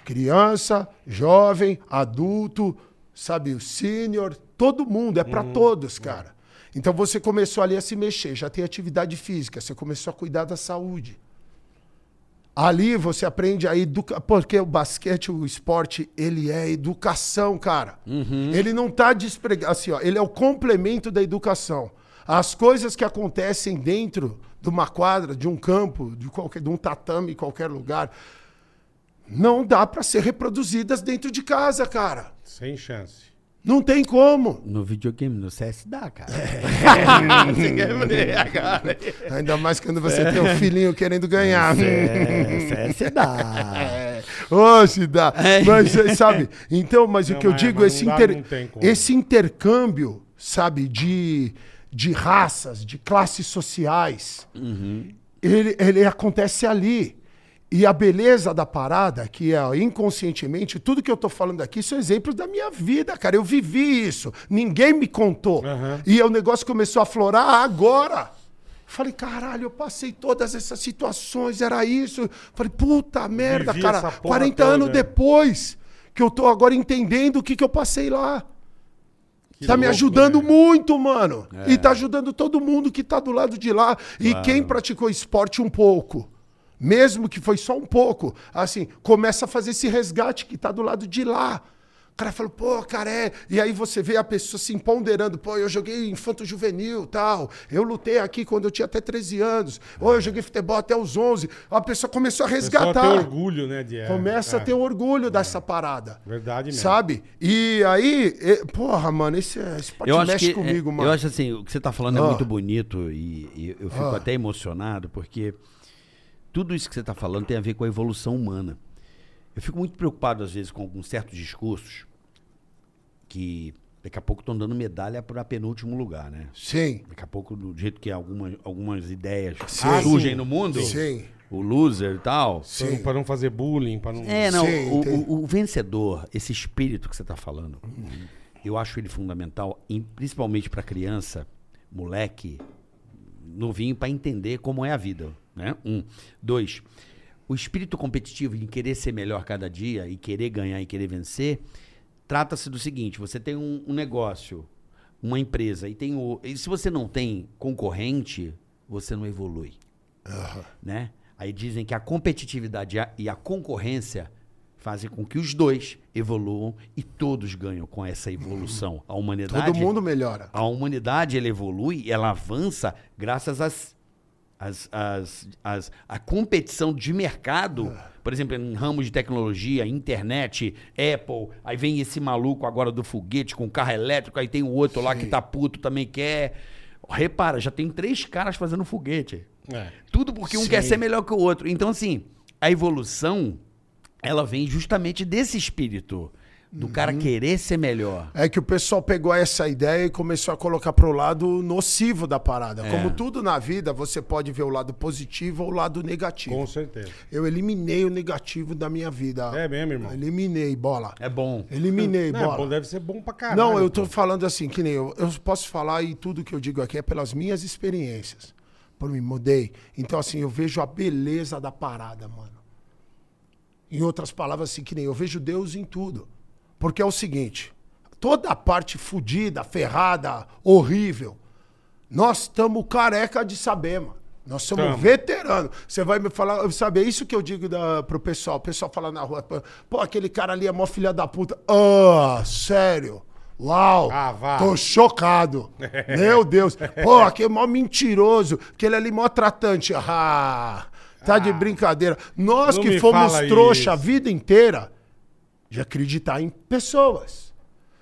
Criança, jovem, adulto, sabe, o sênior, todo mundo, é para todos, cara. Então você começou ali a se mexer, já tem atividade física, você começou a cuidar da saúde. Ali você aprende a educar, porque o basquete, o esporte, ele é educação, cara. Ele não tá despregado, assim, ó, ele é o complemento da educação. As coisas que acontecem dentro de uma quadra, de um campo, de qualquer, de um tatame, em qualquer lugar, não dá para ser reproduzidas dentro de casa, cara. Sem chance. Não tem como. No videogame, no CS dá, [laughs] cara. Ainda mais quando você tem um filhinho querendo ganhar. É, CS dá. [laughs] É. Ô, se dá. É. Mas, eh, sabe? Então, mas o Não, que eu mas- digo, mas esse, dá, inter- esse intercâmbio, sabe, de, de raças, de classes sociais, ele, ele acontece ali. E a beleza da parada, que é inconscientemente, tudo que eu tô falando aqui são exemplos da minha vida, cara. Eu vivi isso. Ninguém me contou. Aham. E o negócio começou a florar agora. Falei, caralho, eu passei todas essas situações, era isso. Falei, puta merda, Vivi cara. essa porra 40 toda, anos depois que eu tô agora entendendo o que, que eu passei lá. Que tá me louco, ajudando né? muito, mano. É. E tá ajudando todo mundo que tá do lado de lá. E quem praticou esporte um pouco, mesmo que foi só um pouco, assim, começa a fazer esse resgate que tá do lado de lá. O cara fala, pô, cara, é. E aí você vê a pessoa se empoderando, pô, eu joguei infanto juvenil tal. Eu lutei aqui quando eu tinha até 13 anos. Ou eu joguei futebol até os 11. A pessoa começou a Só ter resgatar. orgulho, né? De, é, Começa a é, ter orgulho dessa parada. Verdade mesmo. Sabe? E aí, e- porra, mano, esse, esse parte Eu mexe que, comigo, é, mano. Eu acho assim, o que você tá falando é Ah. muito bonito e, e eu fico Ah. até emocionado porque tudo isso que você tá falando tem a ver com a evolução humana. Eu fico muito preocupado às vezes com alguns certos discursos que daqui a pouco estão dando medalha para penúltimo lugar, né? Sim, Daqui a pouco, do jeito que algumas, algumas ideias Sim. surgem Sim. no mundo, sim, o loser e tal. Pra não- Pra não fazer bullying, pra não... É, não, Sim, o, o- o vencedor, esse espírito que você está falando, eu acho ele fundamental, em- principalmente para criança, moleque, novinho, para entender como é a vida. Né? Um. Dois, o espírito competitivo em querer ser melhor cada dia e querer ganhar e querer vencer, trata-se do seguinte: você tem um, um negócio, uma empresa, e tem o. E se você não tem concorrente, você não evolui né? Aí dizem que a competitividade e a- e a concorrência fazem com que os dois evoluam e todos ganham com essa evolução. A humanidade, todo mundo melhora. a humanidade ela evolui, ela avança graças às as, as, as, a competição de mercado, por exemplo, em ramos de tecnologia, internet, Apple, aí vem esse maluco agora do foguete com carro elétrico, aí tem o outro lá que tá puto, também quer. Repara, já tem três caras fazendo foguete. É. Tudo porque um Sim. quer ser melhor que o outro. Então, assim, a evolução, ela vem justamente desse espírito, do cara querer ser melhor. É que o pessoal pegou essa ideia e começou a colocar pro lado nocivo da parada. É. Como tudo na vida, você pode ver o lado positivo ou o lado negativo. Com certeza. Eu eliminei o negativo da minha vida. É mesmo, irmão? Eliminei, bola. É bom. Eliminei, Não, é bola. bom, deve ser bom pra caralho. Não, eu tô pô. falando assim, que nem eu. Eu posso falar e tudo que eu digo aqui é pelas minhas experiências. Por mim, mudei. Então, assim, eu vejo a beleza da parada, mano. Em outras palavras, assim, que nem eu vejo Deus em tudo. Porque é o seguinte: toda a parte fodida, ferrada, horrível, nós estamos careca de saber, mano. Nós somos Tamo. veteranos. Você vai me falar, sabe, é isso que eu digo da, pro pessoal. O pessoal fala na rua, pô, aquele cara ali é mó filha da puta. Ah, sério? Uau! Ah, vá. Tô chocado. [laughs] Meu Deus. Pô, aquele mó mentiroso. Aquele ali mó tratante. Ah, tá de brincadeira. Nós que fomos trouxa isso. a vida inteira de acreditar em pessoas.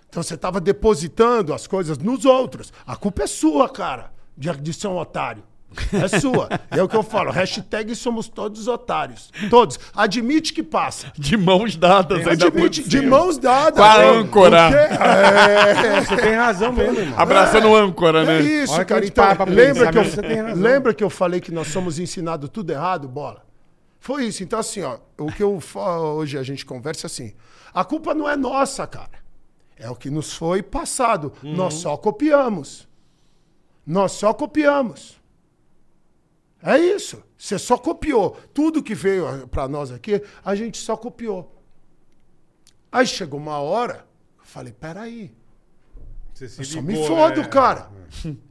Então você tava depositando as coisas nos outros. A culpa é sua, cara, de, de ser um otário. É sua. [laughs] É o que eu falo. Hashtag somos todos otários. Todos. Admite que passa. De mãos dadas ainda por Admite, de cima. mãos dadas. Com a âncora. É, Você tem razão mesmo, irmão. Abraçando o âncora, é né? isso, Hora que cara. gente Então, lembra que, eu, razão. lembra que eu falei que nós somos ensinados tudo errado, bola? Foi isso. Então, assim, ó, o que eu hoje a gente conversa é assim: a culpa não é nossa, cara. É o que nos foi passado. Uhum. Nós só copiamos. Nós só copiamos. É isso. Você só copiou. Tudo que veio para nós aqui, a gente só copiou. Aí chegou uma hora, eu falei: peraí. Você se Eu só ligou, me fodo, né? cara.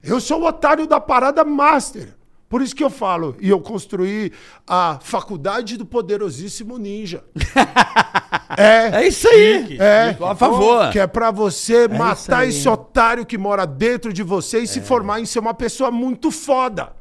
Eu sou o otário da parada master. Por isso que eu falo, e eu construí a faculdade do poderosíssimo ninja. [laughs] é, É isso aí. É. A favor. Que é pra você matar aí. esse otário que mora dentro de você e se formar em ser uma pessoa muito foda.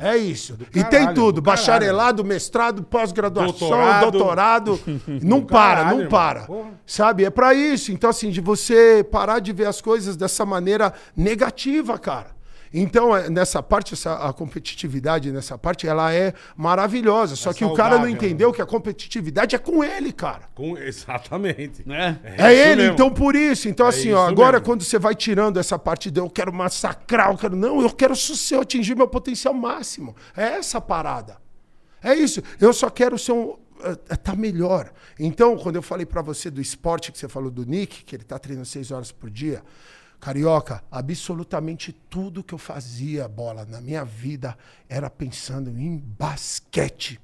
É, isso. e caralho, tem tudo: bacharelado, mestrado, pós-graduação, Doutorado. doutorado. [laughs] Não para, caralho, não irmão. para. Porra. Sabe? É pra isso. Então, assim, de você parar de ver as coisas dessa maneira negativa, cara. Então, é, nessa parte, essa, a competitividade nessa parte, ela é maravilhosa. Só que o cara não saudável, né? entendeu que a competitividade é com ele, cara. Com- Exatamente. Né? É, isso ele, mesmo. então por isso. Então, assim, ó, agora mesmo. quando você vai tirando essa parte de eu quero massacrar, eu quero. Não, eu quero só ser- atingir meu potencial máximo. É essa a parada. É isso. Eu só quero ser um. eh, tá melhor. Então, quando eu falei pra você do esporte, que você falou do Nick, que ele tá treinando seis horas por dia, Carioca, absolutamente tudo que eu fazia, bola, na minha vida era pensando em basquete.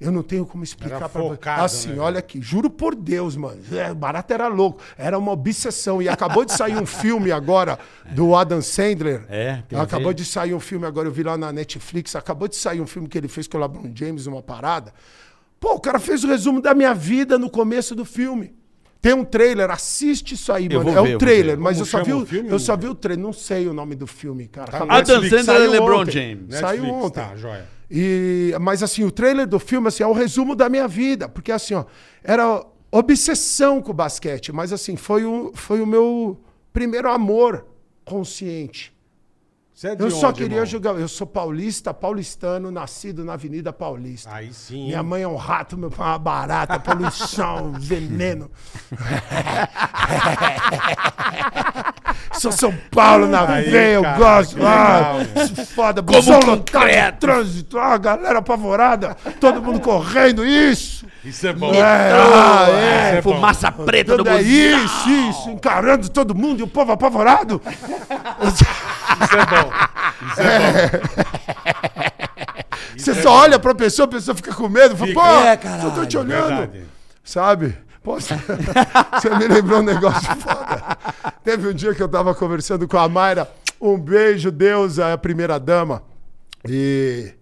Eu não tenho como explicar Era pra você. Assim, né, olha aqui, juro por Deus, mano. É, o barato era louco. Era uma obsessão. E acabou de sair um filme agora do Adam Sandler. É, Acabou de sair um filme agora, eu vi lá na Netflix. Acabou de sair um filme que ele fez com o LeBron James, uma parada. Pô, o cara fez o resumo da minha vida no começo do filme. Tem um trailer, assiste isso aí, Eu mano. vou É ver, eu um vou trailer, ver. mas Como eu só vi chama o, o filme, eu só vi o trailer, não sei o nome do filme, cara. Tá no Adam Netflix, Sandler e saiu LeBron ontem. James. Saiu Netflix, ontem. Tá, joia. E, mas assim, o trailer do filme assim, é o resumo da minha vida, porque assim, ó, era obsessão com o basquete, mas assim, foi o, foi o meu primeiro amor consciente. É Eu só onde, queria irmão? jogar, eu sou paulista, paulistano, nascido na Avenida Paulista. Aí sim. Minha mãe é um rato, meu pai é uma barata, poluição, [laughs] veneno. [laughs] Sou São Paulo na Aí, veia, eu gosto. legal, ah, foda, lotado de trânsito, ah, galera apavorada, todo mundo correndo, isso. Isso é bom. É, ah, é. É bom. Fumaça preta do Tudo é busão. isso, isso, encarando todo mundo e o povo apavorado. Isso é bom. Isso é bom. [laughs] Você só olha pra pessoa, a pessoa fica com medo, fala, pô, É, eu tô caralho, te olhando. Verdade. Sabe? [laughs] Você me lembrou um negócio [laughs] foda. Teve um dia que eu tava conversando com a Mayra. Um beijo, Deus, a primeira dama. E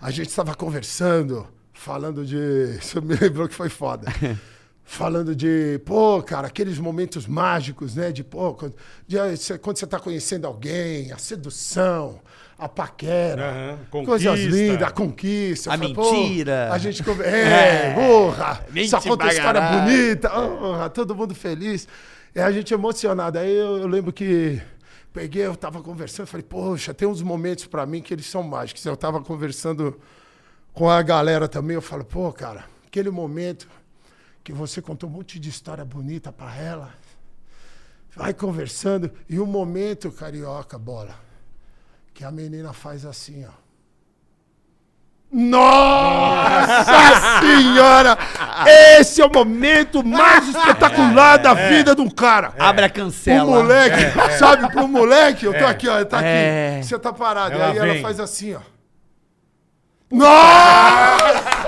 a gente estava conversando, falando de. Você me lembrou que foi foda. Falando de, pô, cara, aqueles momentos mágicos, né? De, pô, quando, de, eh, quando você tá conhecendo alguém, a sedução, a paquera, Aham, coisas lindas, a conquista. A falei, mentira. a gente conver- [laughs] É, porra! Mente Só conta história bonita, todo mundo feliz. E a gente emocionado. Aí eu, eu lembro que peguei, eu tava conversando, falei, poxa, tem uns momentos pra mim que eles são mágicos. Eu tava conversando com a galera também, eu falo, pô, cara, aquele momento que você contou um monte de história bonita pra ela, vai conversando, e o momento, carioca, bola, que a menina faz assim, ó. Nossa senhora! Esse é o momento mais espetacular da vida de um cara. Abre a O cancela. moleque, sabe, pro moleque, eu tô aqui, ó, tá É. aqui. Você tá parado. Ela e aí ela vem. faz assim, ó. Nossa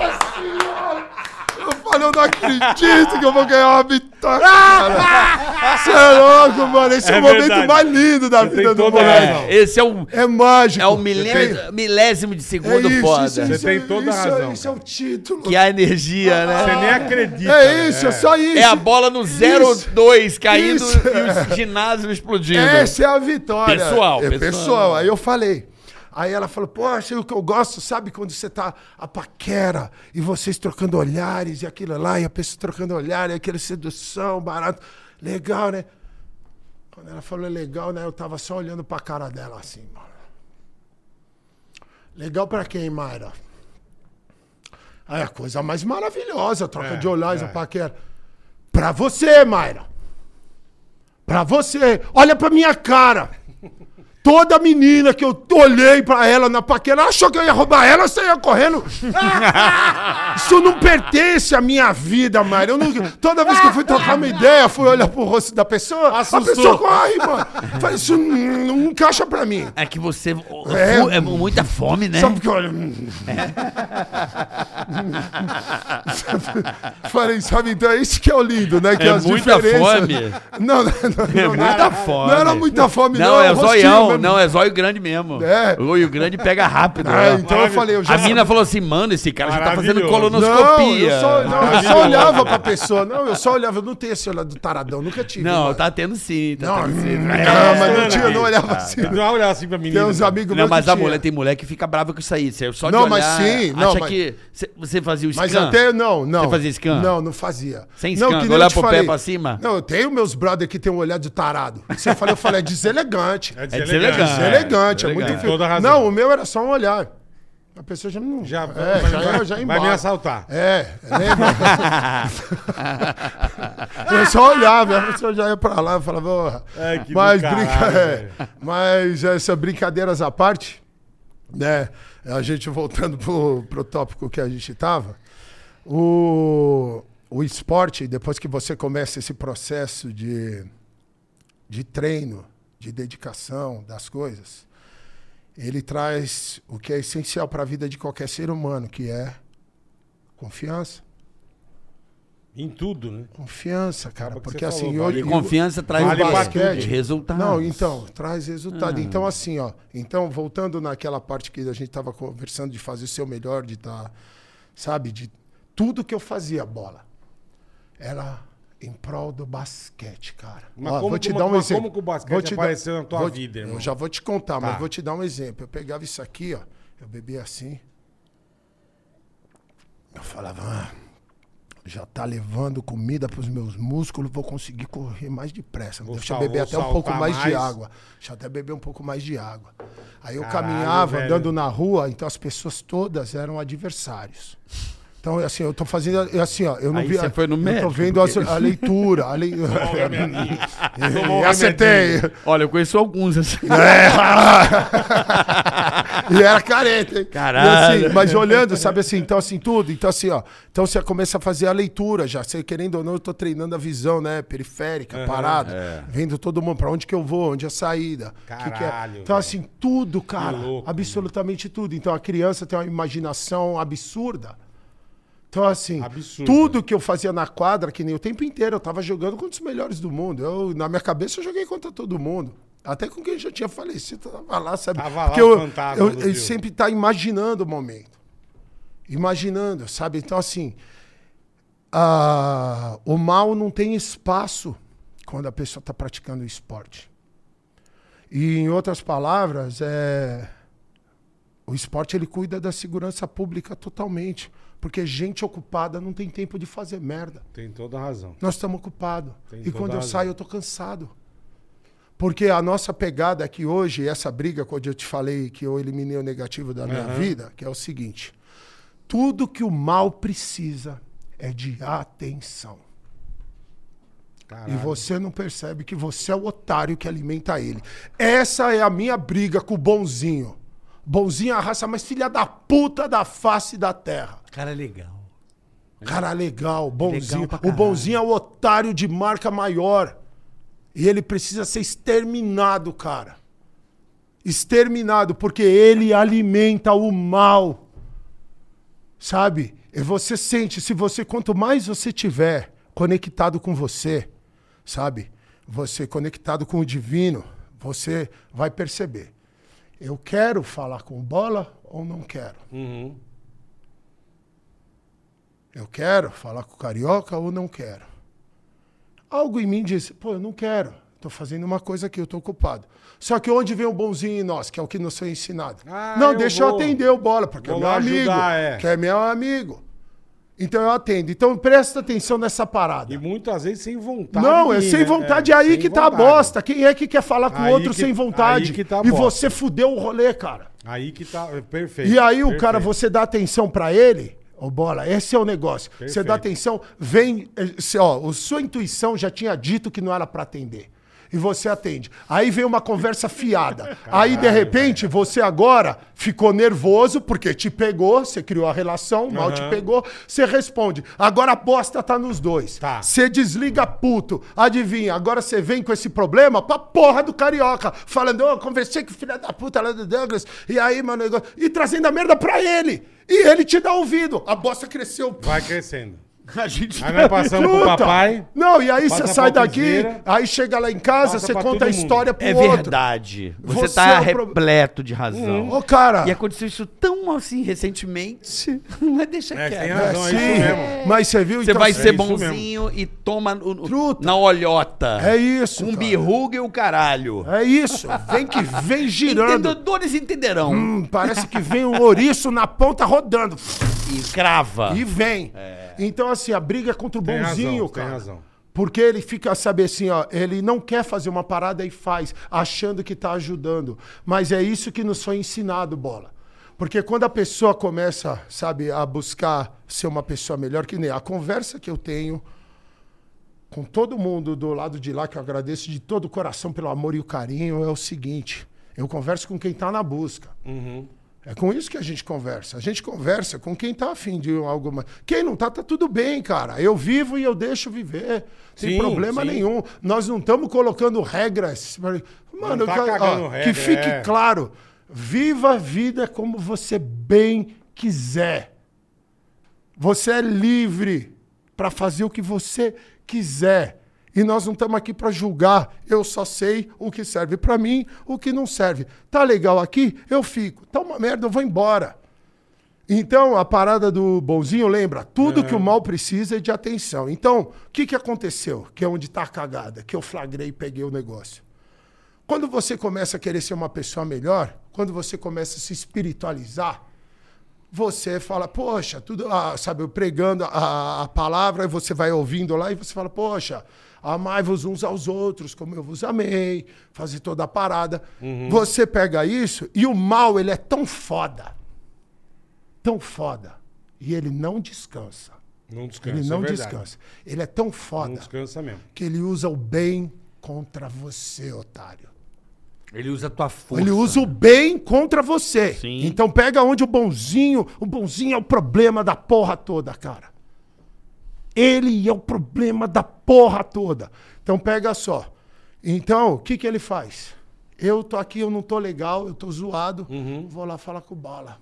Eu não acredito que eu vou ganhar uma vitória. cara. Você é louco, mano. Esse é, É o momento verdade. mais lindo da Você vida do razão. É, esse é o, É mágico. é o Tem- milésimo, milésimo de É segundo isso, foda. isso, Você isso, tem toda a isso, razão, Isso é o título. Que a energia, né? Você nem acredita. É né? isso, é só isso. É a bola no 0-2 caindo Isso. e o ginásio explodindo. Essa é a vitória. Pessoal, é pessoal. pessoal. Aí eu falei. Aí ela falou, poxa, o que eu gosto, sabe quando você tá a paquera e vocês trocando olhares e aquilo lá, e a pessoa trocando olhares, e aquela sedução, barato. Legal, né? Quando ela falou legal, né? Eu tava só olhando pra cara dela assim, mano. Legal pra quem, Mayra? Aí a coisa mais maravilhosa, troca É, de olhares, é. a paquera. Pra você, Mayra. Pra você. Olha pra minha cara. Toda menina que eu olhei pra ela na paquera achou que eu ia roubar ela, você ia correndo. [laughs] Isso não pertence à minha vida, Mayra. Eu não- toda vez que eu fui trocar uma ideia, fui olhar pro rosto da pessoa, a Assustou. pessoa corre, mano. Falei, Isso não, não encaixa pra mim. É que você. o- É. É, muita fome, né? Só porque olha. Falei, sabe, então é isso que é o lindo, né? Que É as muita diferenças- fome. Não, não, não, É não, muita era, fome. Não era muita fome, Não, não. é o rostinho zoião. Mesmo. Não, é zóio grande mesmo. É. O olho grande pega rápido. [laughs] Ah, né? então eu falei, eu já A mina falou assim, mano, esse cara já tá fazendo Maravilhoso. Não, colonoscopia. eu só, não, eu só olhava pra pessoa. Não, eu só olhava. Eu não tenho esse olhar do taradão, nunca tive. Não, mano. tá tendo sim. Tá Não, tendo sim. não, É. mas não tinha, eu não olhava assim. Que dar uma olhada assim pra menina. Tem uns amigos Não, meus mas que a mulher tem mulher que fica brava com isso aí. Você só de Não, mas olhar, sim, não, acha mas- que cê- você fazia o scan. Mas até, não, não. Você fazia scan? Não, não fazia. Sem não, scan, que nem olhar pro pé pra cima? Não, eu tenho meus brother que tem um olhar de tarado. Você falou, eu falei, é deselegante. É É deselegante. deselegante. Deselegante, é, É, muito difícil. toda razão. Não, o meu era só um olhar. A pessoa já não. Já, é, vai, já, vai- já vai me assaltar. É, lembra? [laughs] eu só olhava, a pessoa já ia pra lá e falava, "Porra." É, mas, caralho, brinca... é, mas essas brincadeiras à parte, né? A gente voltando pro, pro tópico que a gente tava, o, o esporte, depois que você começa esse processo de, de treino, de dedicação das coisas, ele traz o que é essencial para a vida de qualquer ser humano, que é confiança. Em tudo, né? Confiança, cara. Acaba que Porque assim, falou, hoje. E confiança traz Vale o basquete. tudo. Resultados. Não, então, traz Ah. resultado. Então, assim, ó. Então, voltando naquela parte que a gente tava conversando de fazer o seu melhor, de estar, sabe, de tudo que eu fazia, bola, era em prol do basquete, cara. Mas Ó, como vou te que- dar um exemplo. como que o basquete Vou te dar- apareceu na tua vou- vida, irmão? Eu já vou te contar, Tá. mas vou te dar um exemplo. Eu pegava isso aqui, ó. Eu bebia assim. Eu falava, ah, já tá levando comida pros meus músculos, vou conseguir correr mais depressa. Vou Deixa eu sal- beber vou até um pouco saltar mais, de mais. água. Deixa eu até beber um pouco mais de água. Aí eu Caralho, caminhava, velho. andando na rua, então as pessoas todas eram adversários. Então, assim, eu tô fazendo, eu, assim, ó, eu não Aí vi. você foi no eu médico, tô vendo porque- a, a leitura, a leitura. [laughs] Tomou um [laughs] acertei. Olha, eu conheço alguns assim. [laughs] e era careta, hein? Caralho. E assim, mas olhando, sabe assim, então assim, tudo. Então assim, ó. Então você começa a fazer a leitura já. Você, querendo ou não, eu tô treinando a visão, né? Periférica, parada. Vendo todo mundo, pra onde que eu vou, onde é a saída. que que é. Caralho, Então velho. assim, tudo, cara. louco, absolutamente tudo. Então a criança tem uma imaginação absurda. Então, assim, Absurdo. tudo que eu fazia na quadra, que nem o tempo inteiro, eu tava jogando contra os melhores do mundo. Eu, na minha cabeça, eu joguei contra todo mundo. Até com quem já tinha falecido, tava lá, sabe? Tava lá Porque o eu, fantasma eu, eu sempre tá imaginando o momento. Imaginando, sabe? Então, assim, o mal não tem espaço quando a pessoa está praticando o esporte. E, em outras palavras, é, o esporte ele cuida da segurança pública totalmente. Porque gente ocupada não tem tempo de fazer merda. Tem toda a razão. Nós estamos ocupados. E quando eu saio, eu tô cansado. Porque a nossa pegada aqui hoje, essa briga, quando eu te falei que eu eliminei o negativo da minha Aham. vida, que é o seguinte: tudo que o mal precisa é de atenção. Caralho. E você não percebe que você é o otário que alimenta ele. Essa é a minha briga com o bonzinho. Bonzinho é a raça mais filha da puta da face da terra. Cara, legal. Cara, legal, bonzinho. Legal o bonzinho é o otário de marca maior. E ele precisa ser exterminado, cara. Exterminado, porque ele alimenta o mal. Sabe? E você sente, se você, quanto mais você tiver conectado com você, sabe? Você conectado com o divino, você vai perceber. Eu quero falar com bola ou não quero? Uhum. Eu quero falar com carioca ou não quero? Algo em mim diz, pô, eu não quero. Estou fazendo uma coisa aqui, eu estou ocupado. Só que onde vem o bonzinho em nós, que é o que nos foi ensinado? Ah, não, eu deixa eu vou- atender o bola, porque é vou meu lá amigo. ajudar, é. Que é meu amigo. Então eu atendo. Então presta atenção nessa parada. E muitas vezes sem vontade. Não, é sem né? vontade. É, É aí que tá a vontade. bosta. Quem é que quer falar com o outro que- sem vontade? tá a e você fudeu o rolê, cara. Aí que tá. é Perfeito. E aí o perfeito. cara, você dá atenção pra ele, ô bola, esse é o negócio. Você Perfeito. dá atenção, vem, eh, ó, o sua intuição já tinha dito que não era pra atender. E você atende. Aí vem uma conversa fiada. [laughs] aí, de repente, você agora ficou nervoso porque te pegou, você criou a relação, mal te pegou, você responde. Agora a bosta tá nos dois. Tá. Você desliga puto. Adivinha, agora você vem com esse problema pra porra do carioca. Falando, ô, conversei com o filho da puta lá do Douglas. E aí, mano, e trazendo a merda pra ele. E ele te dá ouvido. A bosta cresceu. Vai crescendo. [laughs] A gente Aí nós [laughs] passamos pro papai. Não, e aí você sai daqui, aí chega lá em casa, você conta a história pro É outro. verdade. Você, Você tá é repleto de razão. Ô, cara. E aconteceu isso tão assim recentemente. [laughs] Mas deixa É, tem quieto. razão, é, Sim, isso mesmo. mas você viu? Você Então, vai assim, ser bonzinho e toma no- no- Truta. na olhota. É isso, cara. birruga e o caralho. É isso. Vem que vem girando. Entendedores entenderão. Hum, parece que vem um ouriço na ponta rodando. E crava. E vem. Então, assim, a briga é contra o Tem bonzinho, razão, tem cara. razão. Porque ele fica, sabe assim, ó, ele não quer fazer uma parada e faz, achando que tá ajudando. Mas é isso que nos foi ensinado, bola. Porque quando a pessoa começa, sabe, a buscar ser uma pessoa melhor, que nem a conversa que eu tenho com todo mundo do lado de lá, que eu agradeço de todo o coração pelo amor e o carinho, é o seguinte: eu converso com quem tá na busca. É com isso que a gente conversa. A gente conversa com quem tá afim de algo mais. Quem não tá, tá tudo bem, cara. Eu vivo e eu deixo viver. Sem Sim, problema sim. nenhum. Nós não estamos colocando regras. Mano, tá eu ó, regra, que fique é. claro. Viva a vida como você bem quiser. Você é livre para fazer o que você quiser. E nós não estamos aqui para julgar. Eu só sei o que serve para mim, o que não serve. Tá legal aqui? Eu fico. Tá uma merda, eu vou embora. Então, a parada do bonzinho, lembra? Tudo que o mal precisa é de atenção. Então, o que, que aconteceu? Que é onde tá a cagada, que eu flagrei e peguei o negócio. Quando você começa a querer ser uma pessoa melhor, quando você começa a se espiritualizar, você fala, poxa, tudo, ah, sabe, eu pregando a, a palavra, e você vai ouvindo lá e você fala, poxa, amai-vos uns aos outros, como eu vos amei, fazer toda a parada. Você pega isso e o mal, ele é tão foda, tão foda, e ele não descansa. Não descansa. Ele não é descansa. Ele é tão Não foda descansa mesmo. que ele usa o bem contra você, otário. Ele usa a tua força. Ele usa o bem contra você. Sim. Então pega onde o bonzinho, o bonzinho é o problema da porra toda, cara. Ele é o problema da porra toda. Então pega só. Então, o que que ele faz? Eu tô aqui, eu não tô legal, eu tô zoado, vou lá falar com o Bola.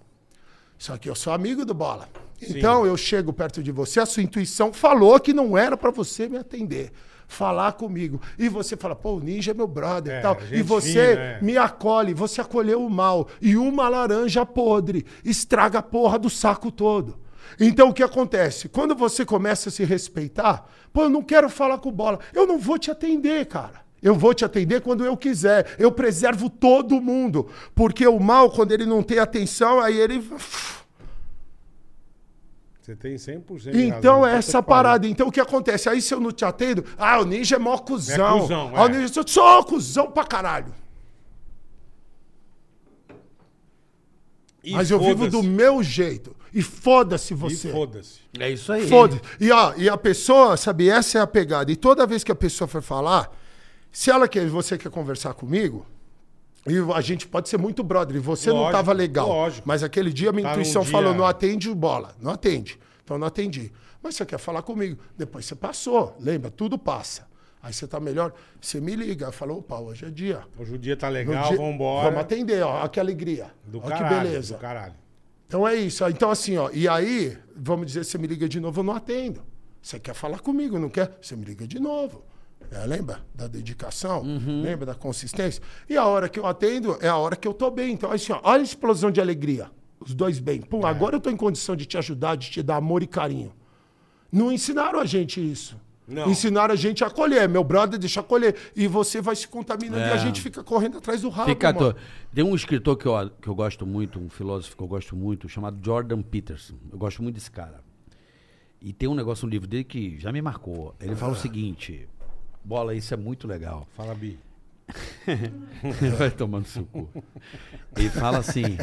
Só que eu sou amigo do Bola. Então eu chego perto de você, a sua intuição falou que não era pra você me atender. Falar comigo. E você fala, pô, o ninja é meu brother É, e tal. E você fina, é. me acolhe, você acolheu o mal. E uma laranja podre estraga a porra do saco todo. Então o que acontece? Quando você começa a se respeitar, pô, eu não quero falar com bola. Eu não vou te atender, cara. Eu vou te atender quando eu quiser. Eu preservo todo mundo. Porque o mal, quando ele não tem atenção, aí ele. Você tem 100% de Então razão. é essa parada. Então o que acontece? Aí se eu não te atendo, ah, o ninja é mó cuzão. É cuzão, Ah, o é. ninja, sou cuzão pra caralho. E Mas eu vivo do meu jeito. E foda-se E você. foda-se. É isso aí. Foda-se. E, ó, e a pessoa, sabe, essa é a pegada. E toda vez que a pessoa for falar, se ela quer, você quer conversar comigo, e a gente pode ser muito brother, e você não Lógico, tava legal. lógico. Mas aquele dia minha Tá intuição dia- falou, não atende bola. Não atende. Então não atendi. Mas você quer falar comigo. Depois você passou. Lembra? Tudo passa. Aí você tá melhor. Você me liga. Falou, opa, hoje é dia. Hoje o dia tá legal, dia- vambora. Vamos atender, ó. Olha que alegria. Do Olha caralho, que beleza. do caralho. Então é isso. Então assim, ó, e aí, vamos dizer, você me liga de novo, eu não atendo. Você quer falar comigo, não quer? Você me liga de novo. É, lembra da dedicação? Lembra da consistência? E a hora que eu atendo é a hora que eu tô bem. Então, assim, ó, olha a explosão de alegria. Os dois bem. Pum, agora eu tô em condição de te ajudar, de te dar amor e carinho. Não ensinaram a gente isso. Não. Ensinaram a gente a acolher. Meu brother, deixa acolher. E você vai se contaminando e a É. gente fica correndo atrás do rabo. Fica mano. Tem um escritor que eu, que eu gosto muito, um filósofo que eu gosto muito, chamado Jordan Peterson. Eu gosto muito desse cara. E tem um negócio no livro dele que já me marcou. Ele fala o seguinte: Bola, isso é muito legal. Fala, Bi. [laughs] vai tomando seu cu. Ele fala assim: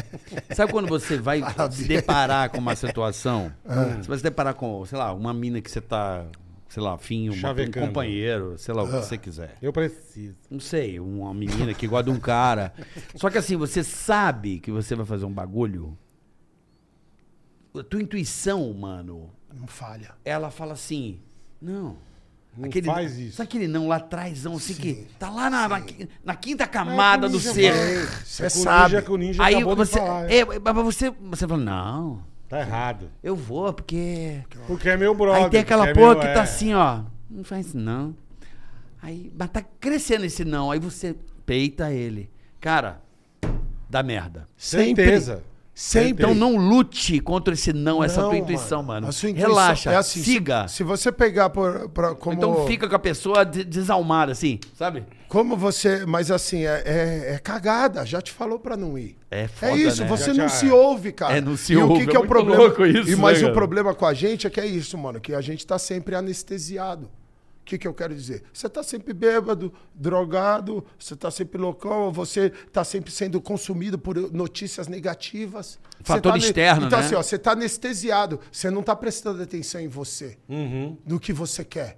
sabe quando você vai se deparar com uma situação? Ah. Você vai se deparar com, sei lá, uma mina que você tá, sei lá, uma- um companheiro, sei lá, o que Ah. você quiser. Eu preciso. Não sei, uma menina que gosta de um cara. [laughs] Só que assim, você sabe que você vai fazer um bagulho. A tua intuição, mano, Não falha. ela fala assim: não. Não faz isso. Sabe aquele não lá atrás, assim, que Sim, tá lá na, na, na quinta camada É que o do ser. Você É que o sabe. ninja, que o ninja Aí você. falar. É, mas você, você fala, não, Tá errado. eu vou, porque. Porque é meu brother. Aí tem aquela é porra meu- que é. tá assim, ó. Não faz isso, não. Aí, mas tá crescendo esse não. Aí você peita ele. Cara, dá merda. Certeza. Sempre. Então não lute contra esse não, essa Não, tua intuição, mano. A sua intuição Relaxa, é assim, siga. Se, se você pegar por, pra, como, Então fica com a pessoa de- desalmada, assim, sabe? Como você. Mas assim, é, é, é cagada. Já te falou pra não ir. É foda, é isso, né? você Já não te- se ouve, cara. É, não se e o ouve, que, é que é o muito problema? isso, e mas né, o cara? problema com a gente é que é isso, mano, que a gente tá sempre anestesiado. O que, que eu quero dizer? Você tá sempre bêbado, drogado, você tá sempre loucão, você tá sempre sendo consumido por notícias negativas. Você Fator tá ne- externo, Então, né? assim, ó, você tá anestesiado, você não tá prestando atenção em você, Uhum. no que você quer.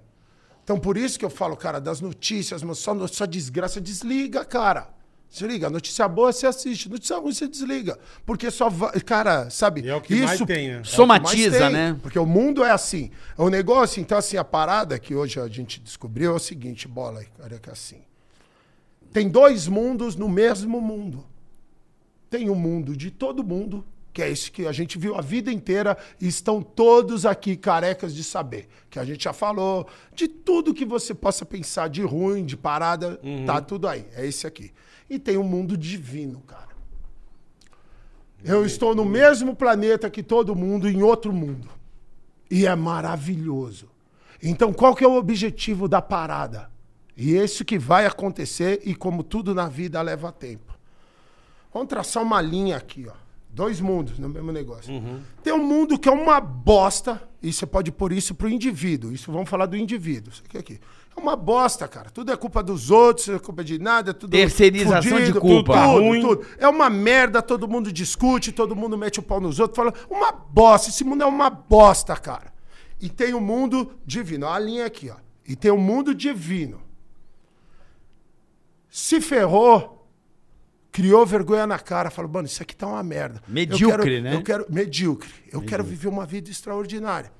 Então, por isso que eu falo, cara, das notícias, mas só, só desgraça, desliga, cara. Desliga. Notícia boa você assiste, notícia ruim você desliga. Porque só vai. Cara, sabe? E é o que mais tem, né? é o que Somatiza, mais tem, né? Porque o mundo é assim. É um negócio, então, assim, a parada que hoje a gente descobriu é o seguinte, bola cara, que é assim. Tem dois mundos no mesmo mundo. Tem o mundo de todo mundo, que é esse que a gente viu a vida inteira e estão todos aqui carecas de saber. Que a gente já falou, de tudo que você possa pensar de ruim, de parada, tá tudo aí. É esse aqui. E tem o mundo divino, cara. Eu estou no mesmo planeta que todo mundo, em outro mundo. E é maravilhoso. Então, qual que é o objetivo da parada? E isso que vai acontecer, e como tudo na vida leva tempo. Vamos traçar uma linha aqui, ó. Dois mundos no mesmo negócio. Tem um mundo que é uma bosta, e você pode pôr isso pro indivíduo. Isso vamos falar do indivíduo. Isso aqui, aqui. É uma bosta, cara. Tudo é culpa dos outros, é culpa de nada, é tudo. Terceirização de culpa. Tudo, Ruim. tudo. É uma merda, todo mundo discute, todo mundo mete o pau nos outros, fala, uma bosta, esse mundo é uma bosta, cara. E tem o mundo divino, ó, a linha aqui, ó. E tem o mundo divino. Se ferrou, criou vergonha na cara, falou, mano, isso aqui tá uma merda. Eu Medíocre, quero- né? Eu quero, medíocre. Eu quero viver uma vida extraordinária.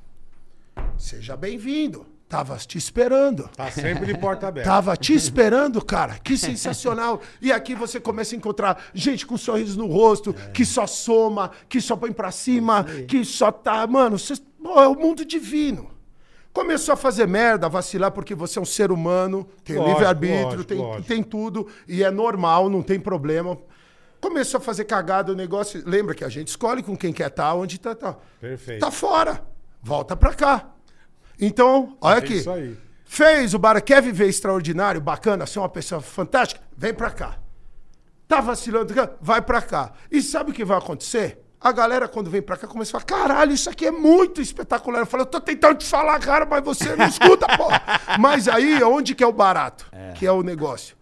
Seja bem-vindo. Tava te esperando. Tá sempre de porta aberta. Tava te [laughs] esperando, cara. Que sensacional. E aqui você começa a encontrar gente com sorriso no rosto, que só soma, que só põe pra cima, que só tá. Mano, você... Pô, é o mundo divino. Começou a fazer merda, vacilar, porque você é um ser humano, tem livre-arbítrio, tem, lógico. tem tudo, e é normal, não tem problema. Começou a fazer cagada o negócio. Lembra que a gente escolhe com quem quer estar, onde tá. tá. Perfeito. Tá fora. Volta pra cá. Então, olha É aqui. isso aí. Fez o bar, quer viver extraordinário, bacana, ser uma pessoa fantástica? Vem pra cá. Tá vacilando? Vai pra cá. E sabe o que vai acontecer? A galera, quando vem pra cá, começa a falar: caralho, isso aqui é muito espetacular. Eu falo, eu tô tentando te falar, cara, mas você não escuta, pô. [laughs] Mas aí, onde que é o barato? Que é o negócio.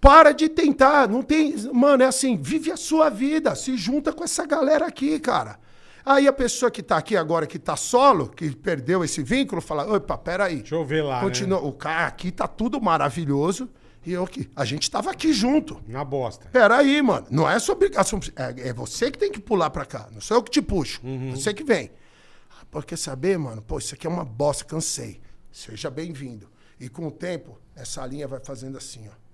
Para de tentar, não tem. Mano, é assim, vive a sua vida, se junta com essa galera aqui, cara. Aí a pessoa que tá aqui agora, que tá solo, que perdeu esse vínculo, fala: opa, peraí. Deixa eu ver lá, Continua. O cara aqui tá tudo maravilhoso. E eu aqui. A gente tava aqui junto. Na bosta. Peraí, mano. Não é sua obrigação. É, é você que tem que pular pra cá. Não sou eu que te puxo. Você que vem. Ah, pô, quer saber, mano? Pô, isso aqui é uma bosta, cansei. Seja bem-vindo. E com o tempo, essa linha vai fazendo assim, ó.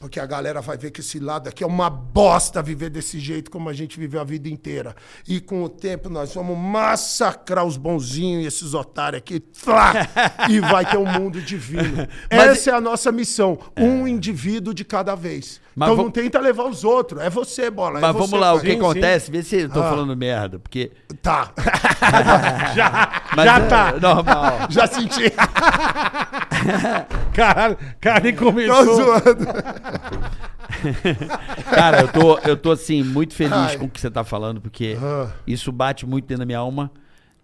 Porque a galera vai ver que esse lado aqui é uma bosta viver desse jeito como a gente viveu a vida inteira. E com o tempo nós vamos massacrar os bonzinhos e esses otários aqui. Flá! [laughs] e vai ter um mundo divino. [laughs] Mas- Essa é a nossa missão. Um indivíduo de cada vez. Mas então não tenta levar os outros. É você, bola. é Mas você, vamos lá, o que Sim, acontece? Vê se eu tô Ah. falando merda, porque... Tá. [laughs] Já, Mas já é tá. Normal. Já senti. Caralho, cara nem Tô começou. zoando. [laughs] Cara, eu tô, eu tô assim, muito feliz Ai. com o que você tá falando, porque Ah. isso bate muito dentro da minha alma.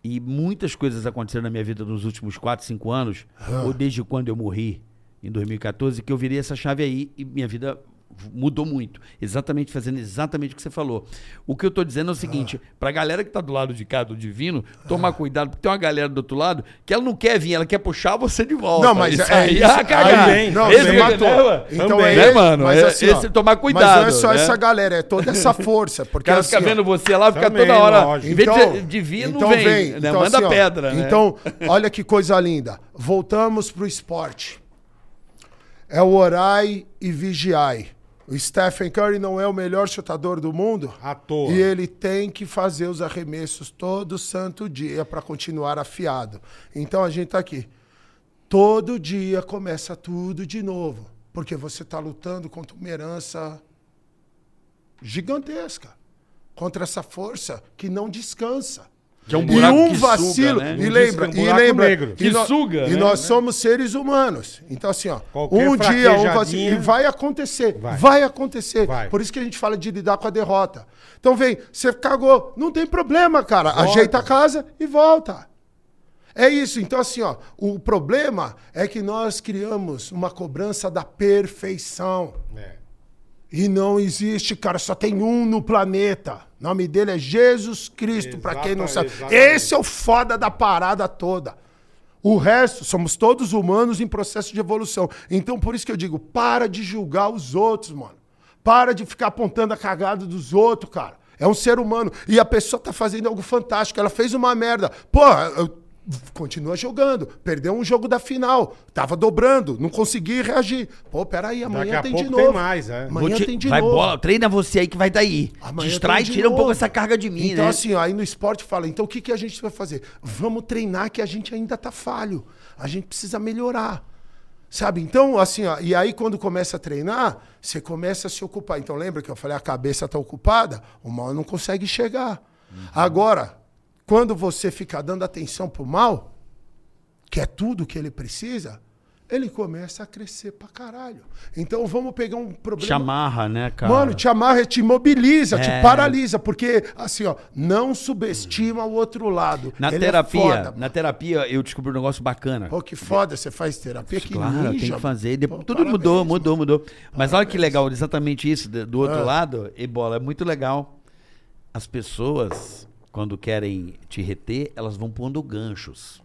E muitas coisas aconteceram na minha vida nos últimos 4, 5 anos, Ah. ou desde quando eu morri, em 2014, que eu virei essa chave aí e minha vida mudou muito. Exatamente, fazendo exatamente o que você falou. O que eu tô dizendo é o seguinte, Ah. pra galera que tá do lado de cá, do divino, tomar cuidado, porque tem uma galera do outro lado que ela não quer vir, ela quer puxar você de volta. Não, mas isso é aí, isso. ah, cagar. Também, Não, Esse que- matou. né, Então Também. é Né, mano? Mas É- assim, ó, esse tomar Mas cuidado, não é só né? essa galera, é toda essa força. Porque ela assim, fica vendo você lá, fica Também, toda hora. lógico. Em vez Então, de, de vir, então não vem. vem. né? Então, Manda assim, pedra, né? Então, olha que coisa linda. Voltamos pro esporte. É o orai e vigiai. O Stephen Curry não é o melhor chutador do mundo? À toa. E ele tem que fazer os arremessos todo santo dia para continuar afiado. Então a gente tá aqui. Todo dia começa tudo de novo. Porque você está lutando contra uma herança gigantesca. Contra essa força que não descansa. Que é um e buraco um que suga, vacilo. né? E lembra, disco- um e lembra. negro. E Que suga, E né? nós somos seres humanos. Então, assim, ó. Qualquer um dia, um vacilo. E vai acontecer. Vai. Vai, acontecer. Vai. Por isso que a gente fala de lidar com a derrota. Então, vem, você cagou. Não tem problema, cara. Volta. Ajeita a casa e volta. É isso. Então, assim, ó, o problema é que nós criamos uma cobrança da perfeição. É. E não existe, cara, só tem um no planeta. O nome dele é Jesus Cristo, pra quem não sabe. exatamente. Esse é o foda da parada toda. O resto, somos todos humanos em processo de evolução. Então, por isso que eu digo, para de julgar os outros, mano. Para de ficar apontando a cagada dos outros, cara. É um ser humano. E a pessoa tá fazendo algo fantástico. Ela fez uma merda. Porra, eu- continua jogando. Perdeu um jogo da final. Tava dobrando. Não consegui reagir. Pô, peraí, amanhã Daqui a tem pouco de tem novo. mais, é. Amanhã te- tem de vai novo. bola, treina você aí que vai daí. Amanhã Distrai, tem de tira um pouco novo. essa carga de mim, Então, né? assim, ó, aí no esporte fala, então o que, que a gente vai fazer? Vamos treinar que a gente ainda tá falho. A gente precisa melhorar. Sabe? Então, assim, ó, e aí quando começa a treinar, você começa a se ocupar. Então, lembra que eu falei, a cabeça tá ocupada, o mal não consegue chegar. Agora, quando você fica dando atenção pro mal, que é tudo que ele precisa, ele começa a crescer pra caralho. Então vamos pegar um problema. Te amarra, né, cara? Mano, te amarra, te imobiliza, É. te paralisa, porque assim, ó, não subestima o outro lado. Na Ele é terapia, foda, na terapia eu descobri um negócio bacana. Pô, que foda, você faz terapia, que Claro, ninja, tem que fazer. Pô, tudo parabéns, mudou, mudou, mudou. Mas olha que legal, exatamente isso. Do, do outro Ah. lado, e bola, é muito legal. As pessoas, quando querem te reter, elas vão pondo ganchos.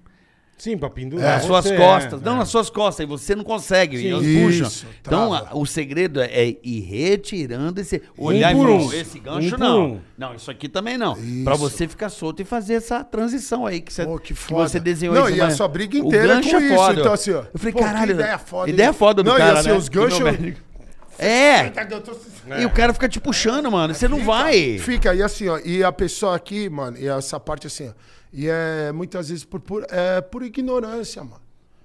Sim, pra pendurar. nas suas você, costas. é, não, é. nas suas costas. E você não consegue. Sim. e elas Isso, puxam. Então, a- o segredo é ir retirando esse. Olhar por e um. falar, esse gancho Um não. um. Não, isso aqui também não. Isso. Pra você ficar solto e fazer essa transição aí que você, Pô, que que você desenhou Não, aí. e a sua briga o inteira é gancho com é isso. foda. Então, assim, ó. Eu falei, pô, que caralho. ideia foda, Ideia hein? foda do Não, e cara, assim, né? os ganchos-. É. E o cara fica te puxando, mano. Você não Fica, vai. Fica, e assim, ó, e a pessoa aqui, mano, e essa parte assim, ó, e é muitas vezes por, por, é, por ignorância, mano.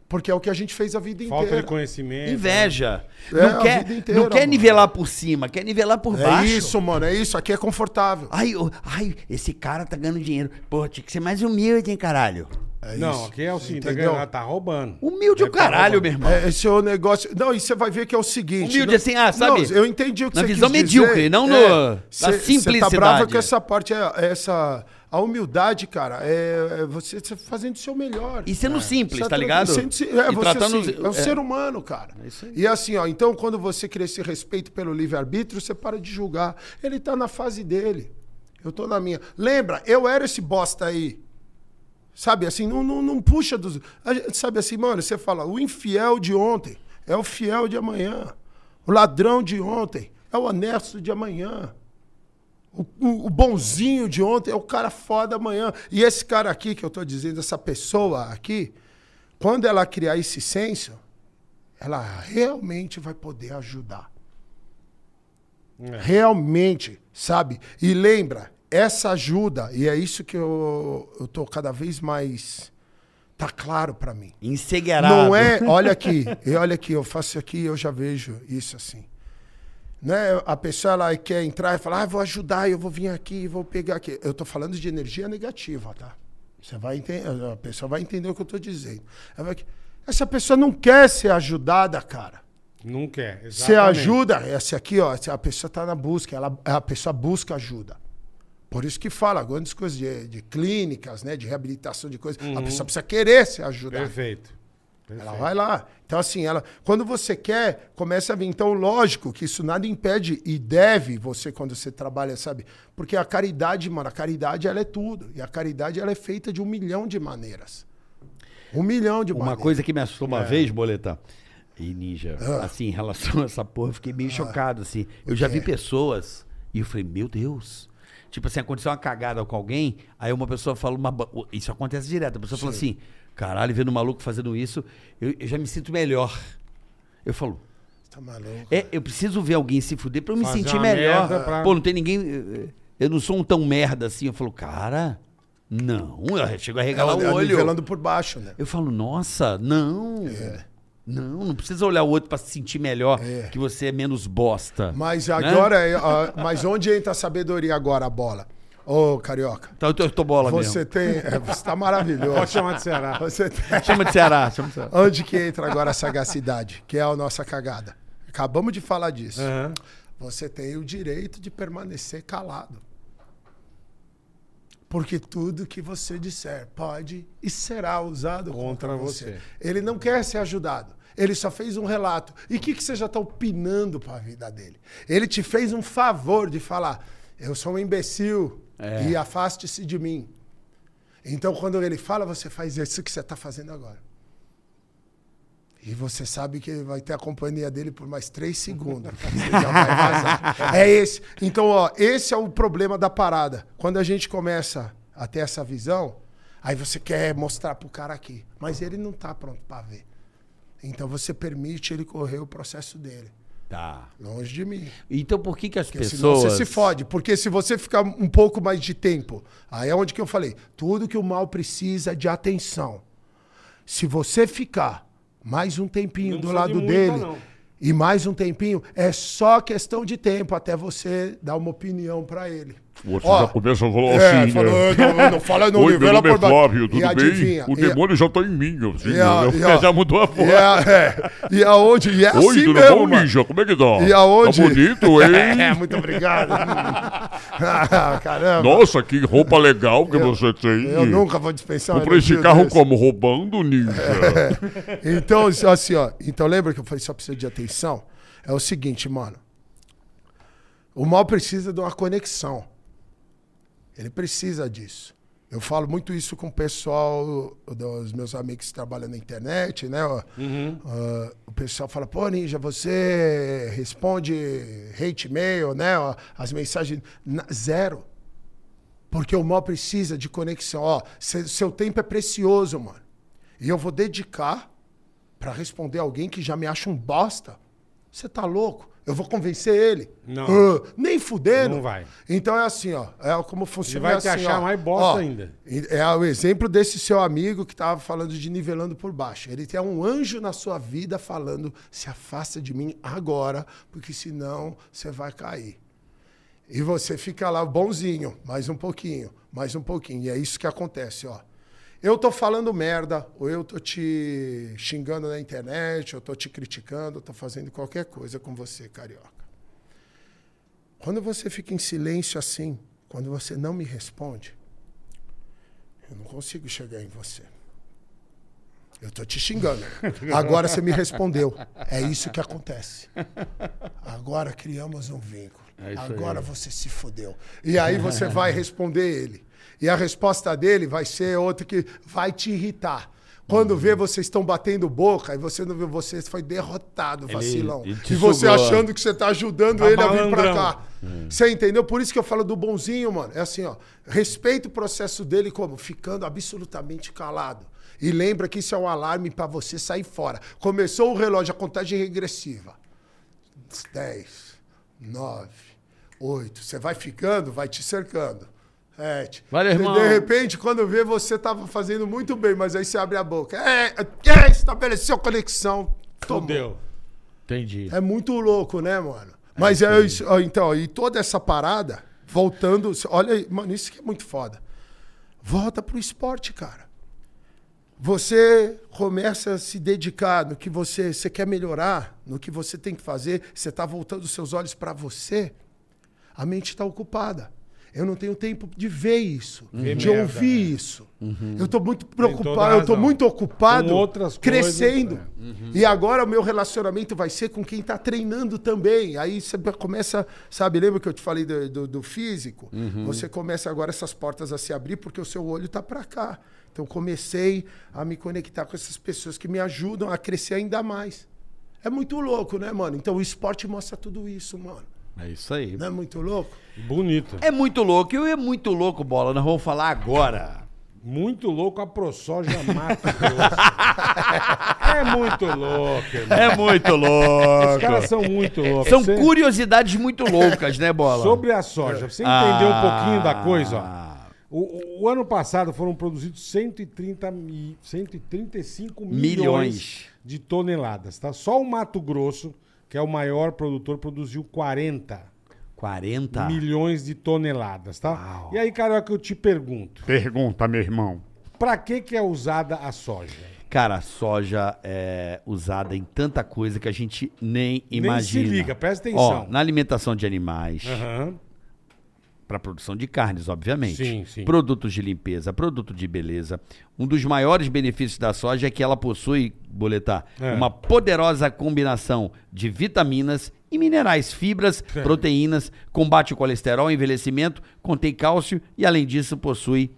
Porque é o que a gente fez a vida Falta inteira. de conhecimento. Inveja. É, não a quer, vida inteira, não quer mano. nivelar por cima, quer nivelar por É baixo. isso, mano, é isso. Aqui é confortável. Ai, ô, ai, esse cara tá ganhando dinheiro. Pô, tinha que ser mais humilde, hein, caralho. É Não, isso. aqui é o seguinte, tá, tá roubando. Humilde o Deve tá caralho, roubando. meu irmão. É, esse é o negócio. Não, e você vai ver que é o seguinte. Humilde não- assim, ah, sabe? Não, eu entendi o que Na você visão quis medíocre, dizer. não no- É, na cê- Você tá simplicidade. bravo com essa parte, é, essa. A humildade, cara, é, é você fazendo o seu melhor. E sendo simples, Você tá ligado? sendo- É, E você, tratando assim, é um é. ser humano, cara. isso aí. E assim, ó, então quando você cria esse respeito pelo livre-arbítrio, você para de julgar. Ele tá na fase dele. Eu tô na minha. Lembra, eu era esse bosta aí. Sabe, assim, não, não, não puxa dos. gente- Sabe assim, mano, você fala, o infiel de ontem é o fiel de amanhã. O ladrão de ontem é o honesto de amanhã. O, o- o bonzinho de ontem é o cara foda amanhã. E esse cara aqui que eu tô dizendo, essa pessoa aqui, quando ela criar esse senso, ela realmente vai poder ajudar. É. Realmente, sabe? E lembra, essa ajuda, e é isso que eu, eu tô cada vez mais. Tá claro pra mim. Encegueirado. Não é, olha aqui, e olha aqui, eu faço aqui, eu já vejo isso assim. Não é a pessoa ela quer entrar e falar, ah, vou ajudar, eu vou vir aqui, vou pegar aqui. Eu tô falando de energia negativa, tá? Você vai entender, a pessoa vai entender o que eu tô dizendo. Essa pessoa não quer ser ajudada, cara. Não quer. Você exatamente. ajuda, essa aqui, ó, a pessoa está na busca, ela, a pessoa busca ajuda. Por isso que fala grandes coisas de, de clínicas, né, de reabilitação de coisas. A pessoa precisa querer se ajudar. Perfeito. Ela Perfeito. vai lá. Então, assim, ela, quando você quer, começa a vir. Então, lógico que isso nada impede e deve você, quando você trabalha, sabe? Porque a caridade, mano, a caridade, ela é tudo. E a caridade, ela é feita de um milhão de maneiras. Um milhão de Uma maneiras. coisa que me assustou É. uma vez, Boleta, e Ninja, Ah. assim, em relação a essa porra, eu fiquei meio chocado, assim. Eu já vi pessoas e eu falei, meu Deus. Tipo assim, aconteceu uma cagada com alguém, aí uma pessoa fala uma. ba- Isso acontece direto. A pessoa fala assim, caralho, vendo um maluco fazendo isso, eu, eu já me sinto melhor. Eu falo, Tá maluco. é, eu preciso ver alguém se fuder pra eu me Fazer sentir uma melhor. merda pra- Pô, não tem ninguém. eh, Eu não sou um tão merda assim. Eu falo, cara, não. Eu chego a regalar Ela o olho. nivelando por baixo, né? Eu falo, nossa, não. É. Não, não precisa olhar o outro pra se sentir melhor, É. que você é menos bosta. Mas Né? agora, é, ó, mas onde entra a sabedoria agora, a bola? Ô, Carioca, Então eu tô, eu tô bola você mesmo. tem... é, você tá maravilhoso. Pode chamar de Ceará. Você tem- Chama de Ceará, chama de Ceará. Onde que entra agora a sagacidade, que é a nossa cagada? Acabamos de falar disso. Aham. Você tem o direito de permanecer calado. Porque tudo que você disser pode e será usado contra, Contra você. você. Ele não quer ser ajudado. Ele só fez um relato. E o que, que você já está opinando para a vida dele? Ele te fez um favor de falar: eu sou um imbecil É. e afaste-se de mim. Então, quando ele fala, você faz isso que você está fazendo agora. E você sabe que vai ter a companhia dele por mais três segundos. [laughs] Você já vai vazar. É esse. Então, ó, esse é o problema da parada. Quando a gente começa a ter essa visão, aí você quer mostrar pro cara aqui. Mas ele não tá pronto para ver. Então você permite ele correr o processo dele. Tá. Longe de mim. Então por que que as Porque senão pessoas... você se fode. Porque se você ficar um pouco mais de tempo, aí é onde que eu falei, tudo que o mal precisa é de atenção. Se você ficar mais um tempinho Não do de lado muita, dele não. e mais um tempinho, é só questão de tempo até você dar uma opinião pra ele. Você Ó, já começa a falar É, assim, falou, né? não, não fala, não Oi, meu nome é. Flávio, tudo bem? O demônio já tá em mim, assim, E a- né? e a- já mudou a voz. E, a, é, e aonde? E é Oi, assim tudo mesmo, bom, mano. Ninja? Como é que tá? E aonde? Tá bonito, [laughs] É, hein? muito obrigado. Ah, [laughs] Caramba. Nossa, que roupa legal que Eu- você tem. Eu nunca vou dispensar Comprei esse carro desse. como? Roubando, Ninja. [laughs] Então, assim, ó. Então, lembra que eu falei só precisa de atenção? É o seguinte, mano. O mal precisa de uma conexão. Ele precisa disso. Eu falo muito isso com o pessoal, dos meus amigos que trabalham na internet, né? ó. Ah, o pessoal fala, pô, Ninja, você responde hate mail, né? as mensagens. Zero. Porque o mal precisa de conexão. Ó, seu tempo é precioso, mano. E eu vou dedicar pra responder alguém que já me acha um bosta. Você tá louco? Eu vou convencer ele. Não. Ah, nem fudendo. Não vai. Então é assim, ó. É como funciona. vai é te assim, achar ó. mais bosta Ó, ainda. É o exemplo desse seu amigo que tava falando de nivelando por baixo. Ele tem um anjo na sua vida falando: se afasta de mim agora, porque senão você vai cair. E você fica lá bonzinho, mais um pouquinho, mais um pouquinho. E é isso que acontece, ó. Eu tô falando merda, ou eu tô te xingando na internet, eu tô te criticando, eu tô fazendo qualquer coisa com você, carioca. Quando você fica em silêncio assim, quando você não me responde, eu não consigo chegar em você. Eu tô te xingando. Agora você me respondeu. É isso que acontece. Agora criamos um vínculo. É Agora aí. você se fodeu. E aí você [laughs] vai responder ele. E a resposta dele vai ser outra que vai te irritar. Quando vê vocês estão batendo boca e você não vê, você foi derrotado, vacilão. ele te e você sugou. achando que você tá ajudando Tá ele a vir pra malandrão. cá. Você entendeu? Por isso que eu falo do bonzinho, mano. É assim, ó. Respeita o processo dele como? Ficando absolutamente calado. E lembra que isso é um alarme pra você sair fora. Começou o relógio, a contagem regressiva. 10, nove, oito. Você vai ficando, vai te cercando. Sete. Valeu, E irmão. De repente, quando vê, você tava fazendo muito bem, mas aí você abre a boca. É, é estabeleceu conexão. Tomou. Fudeu. Entendi. É muito louco, né, mano? Mas é isso, então, e toda essa parada, voltando, olha aí, mano, isso que é muito foda. Volta pro esporte, cara. Você começa a se dedicar no que você, você quer melhorar, no que você tem que fazer, você tá voltando os seus olhos para você, a mente está ocupada. Eu não tenho tempo de ver isso, Ver de merda, ouvir né? isso. Eu tô muito preocupado, eu razão. muito ocupado crescendo. coisas, é. E agora o meu relacionamento vai ser com quem tá treinando também. Aí você começa, sabe, lembra que eu te falei do, do- do físico? Uhum. Você começa agora essas portas a se abrir porque o seu olho tá para cá. Então comecei a me conectar com essas pessoas que me ajudam a crescer ainda mais. É muito louco, né, mano? Então o esporte mostra tudo isso, mano. É isso aí. Não é muito louco? Bonito. É muito louco. E é muito louco, Bola. Nós vamos falar agora. Muito louco a ProSoja mata grosso. [laughs] É muito louco, irmão. É muito Os louco. caras são muito loucos. São Você- curiosidades muito loucas, né, Bola? Sobre a soja, pra você entender um pouquinho da coisa, ó. Ah. O, o- o ano passado foram produzidos 130 mi, 135 milhões, Milhões. de toneladas, tá? Só o Mato Grosso, que é o maior produtor, produziu 40 40. milhões de toneladas, tá? E aí, Carioca, eu te pergunto, Pergunta, meu irmão. pra que que é usada a soja? Cara, a soja é usada em tanta coisa que a gente nem Nem imagina. se liga, presta atenção. Ó, na alimentação de animais, Aham. Para produção de carnes, obviamente. Sim, sim. Produtos de limpeza, produto de beleza. Um dos maiores benefícios da soja é que ela possui, boletar, É. uma poderosa combinação de vitaminas e minerais, fibras, É. proteínas, combate o colesterol, envelhecimento, contém cálcio e, além disso, possui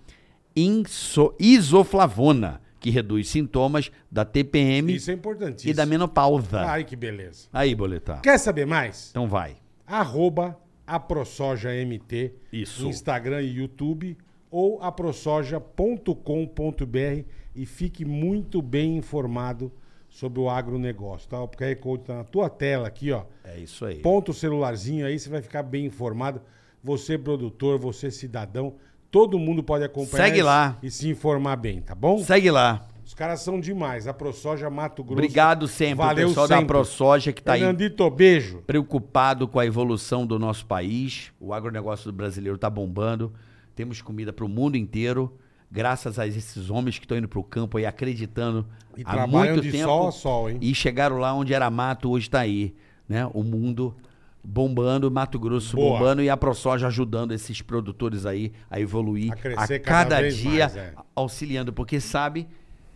inso- isoflavona, que reduz sintomas da TPM Isso é importantíssimo. e da menopausa. Ai, que beleza. Aí, boletar. Quer saber mais? Então vai. arroba aprosojamt, Isso. Instagram e YouTube, ou aprosoja.com.br e fique muito bem informado sobre o agronegócio, tá? O QR Code tá na tua tela aqui, ó. É isso aí. Ponta o celularzinho aí, você vai ficar bem informado. Você, produtor, você, cidadão, todo mundo pode acompanhar Segue lá. e se informar bem, tá bom? Segue lá. Os caras são demais. A ProSoja Mato Grosso. Obrigado sempre, Valeu pessoal da sempre. ProSoja que tá aí Fernandito, beijo. preocupado com a evolução do nosso país. O agronegócio do brasileiro está bombando. Temos comida para o mundo inteiro, graças a esses homens que estão indo para o campo aí acreditando E há muito de tempo. sol a sol, hein? E chegaram lá onde era mato, hoje está aí. Né? O mundo bombando, Mato Grosso Boa. bombando e a ProSoja ajudando esses produtores aí a evoluir A crescer a cada cada dia, mais, é. auxiliando, porque sabe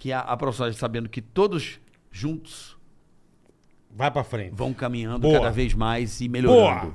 que a, a ProSoja, sabendo que todos juntos Vai pra frente. vão caminhando Boa. cada vez mais e melhorando.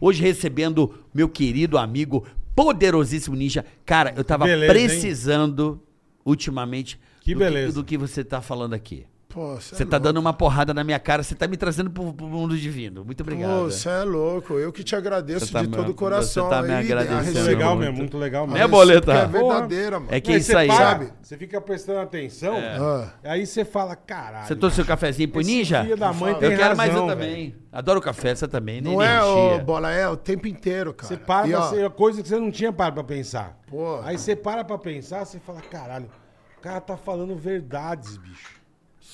Hoje recebendo meu querido amigo, poderosíssimo Ninja. Cara, eu tava Beleza, hein? precisando ultimamente Que do, beleza. do que você tá falando aqui. Pô, Você tá dando uma porrada na minha cara, você tá me trazendo pro, pro mundo divino. Muito obrigado. Pô, você é louco. Eu que te agradeço Você tá de todo o coração. você tá me agradecendo a Muito legal muito. mesmo, muito legal Né, mesmo. a Boleta? É verdadeira, mano. É que Aí isso você aí. Sabe? Você fica prestando atenção, Ah. aí você fala, caralho. Você trouxe seu cafezinho pro Ninja? filho da mãe eu tem quero mais razão, eu também. Adoro café, você também. né? Não é, Energia. ô, bola, é o tempo inteiro, cara. Você para E, pra ó, ser coisa que você não tinha parado pra pensar. Pô. Aí você para pra pensar, você fala, caralho, o cara tá falando verdades, bicho.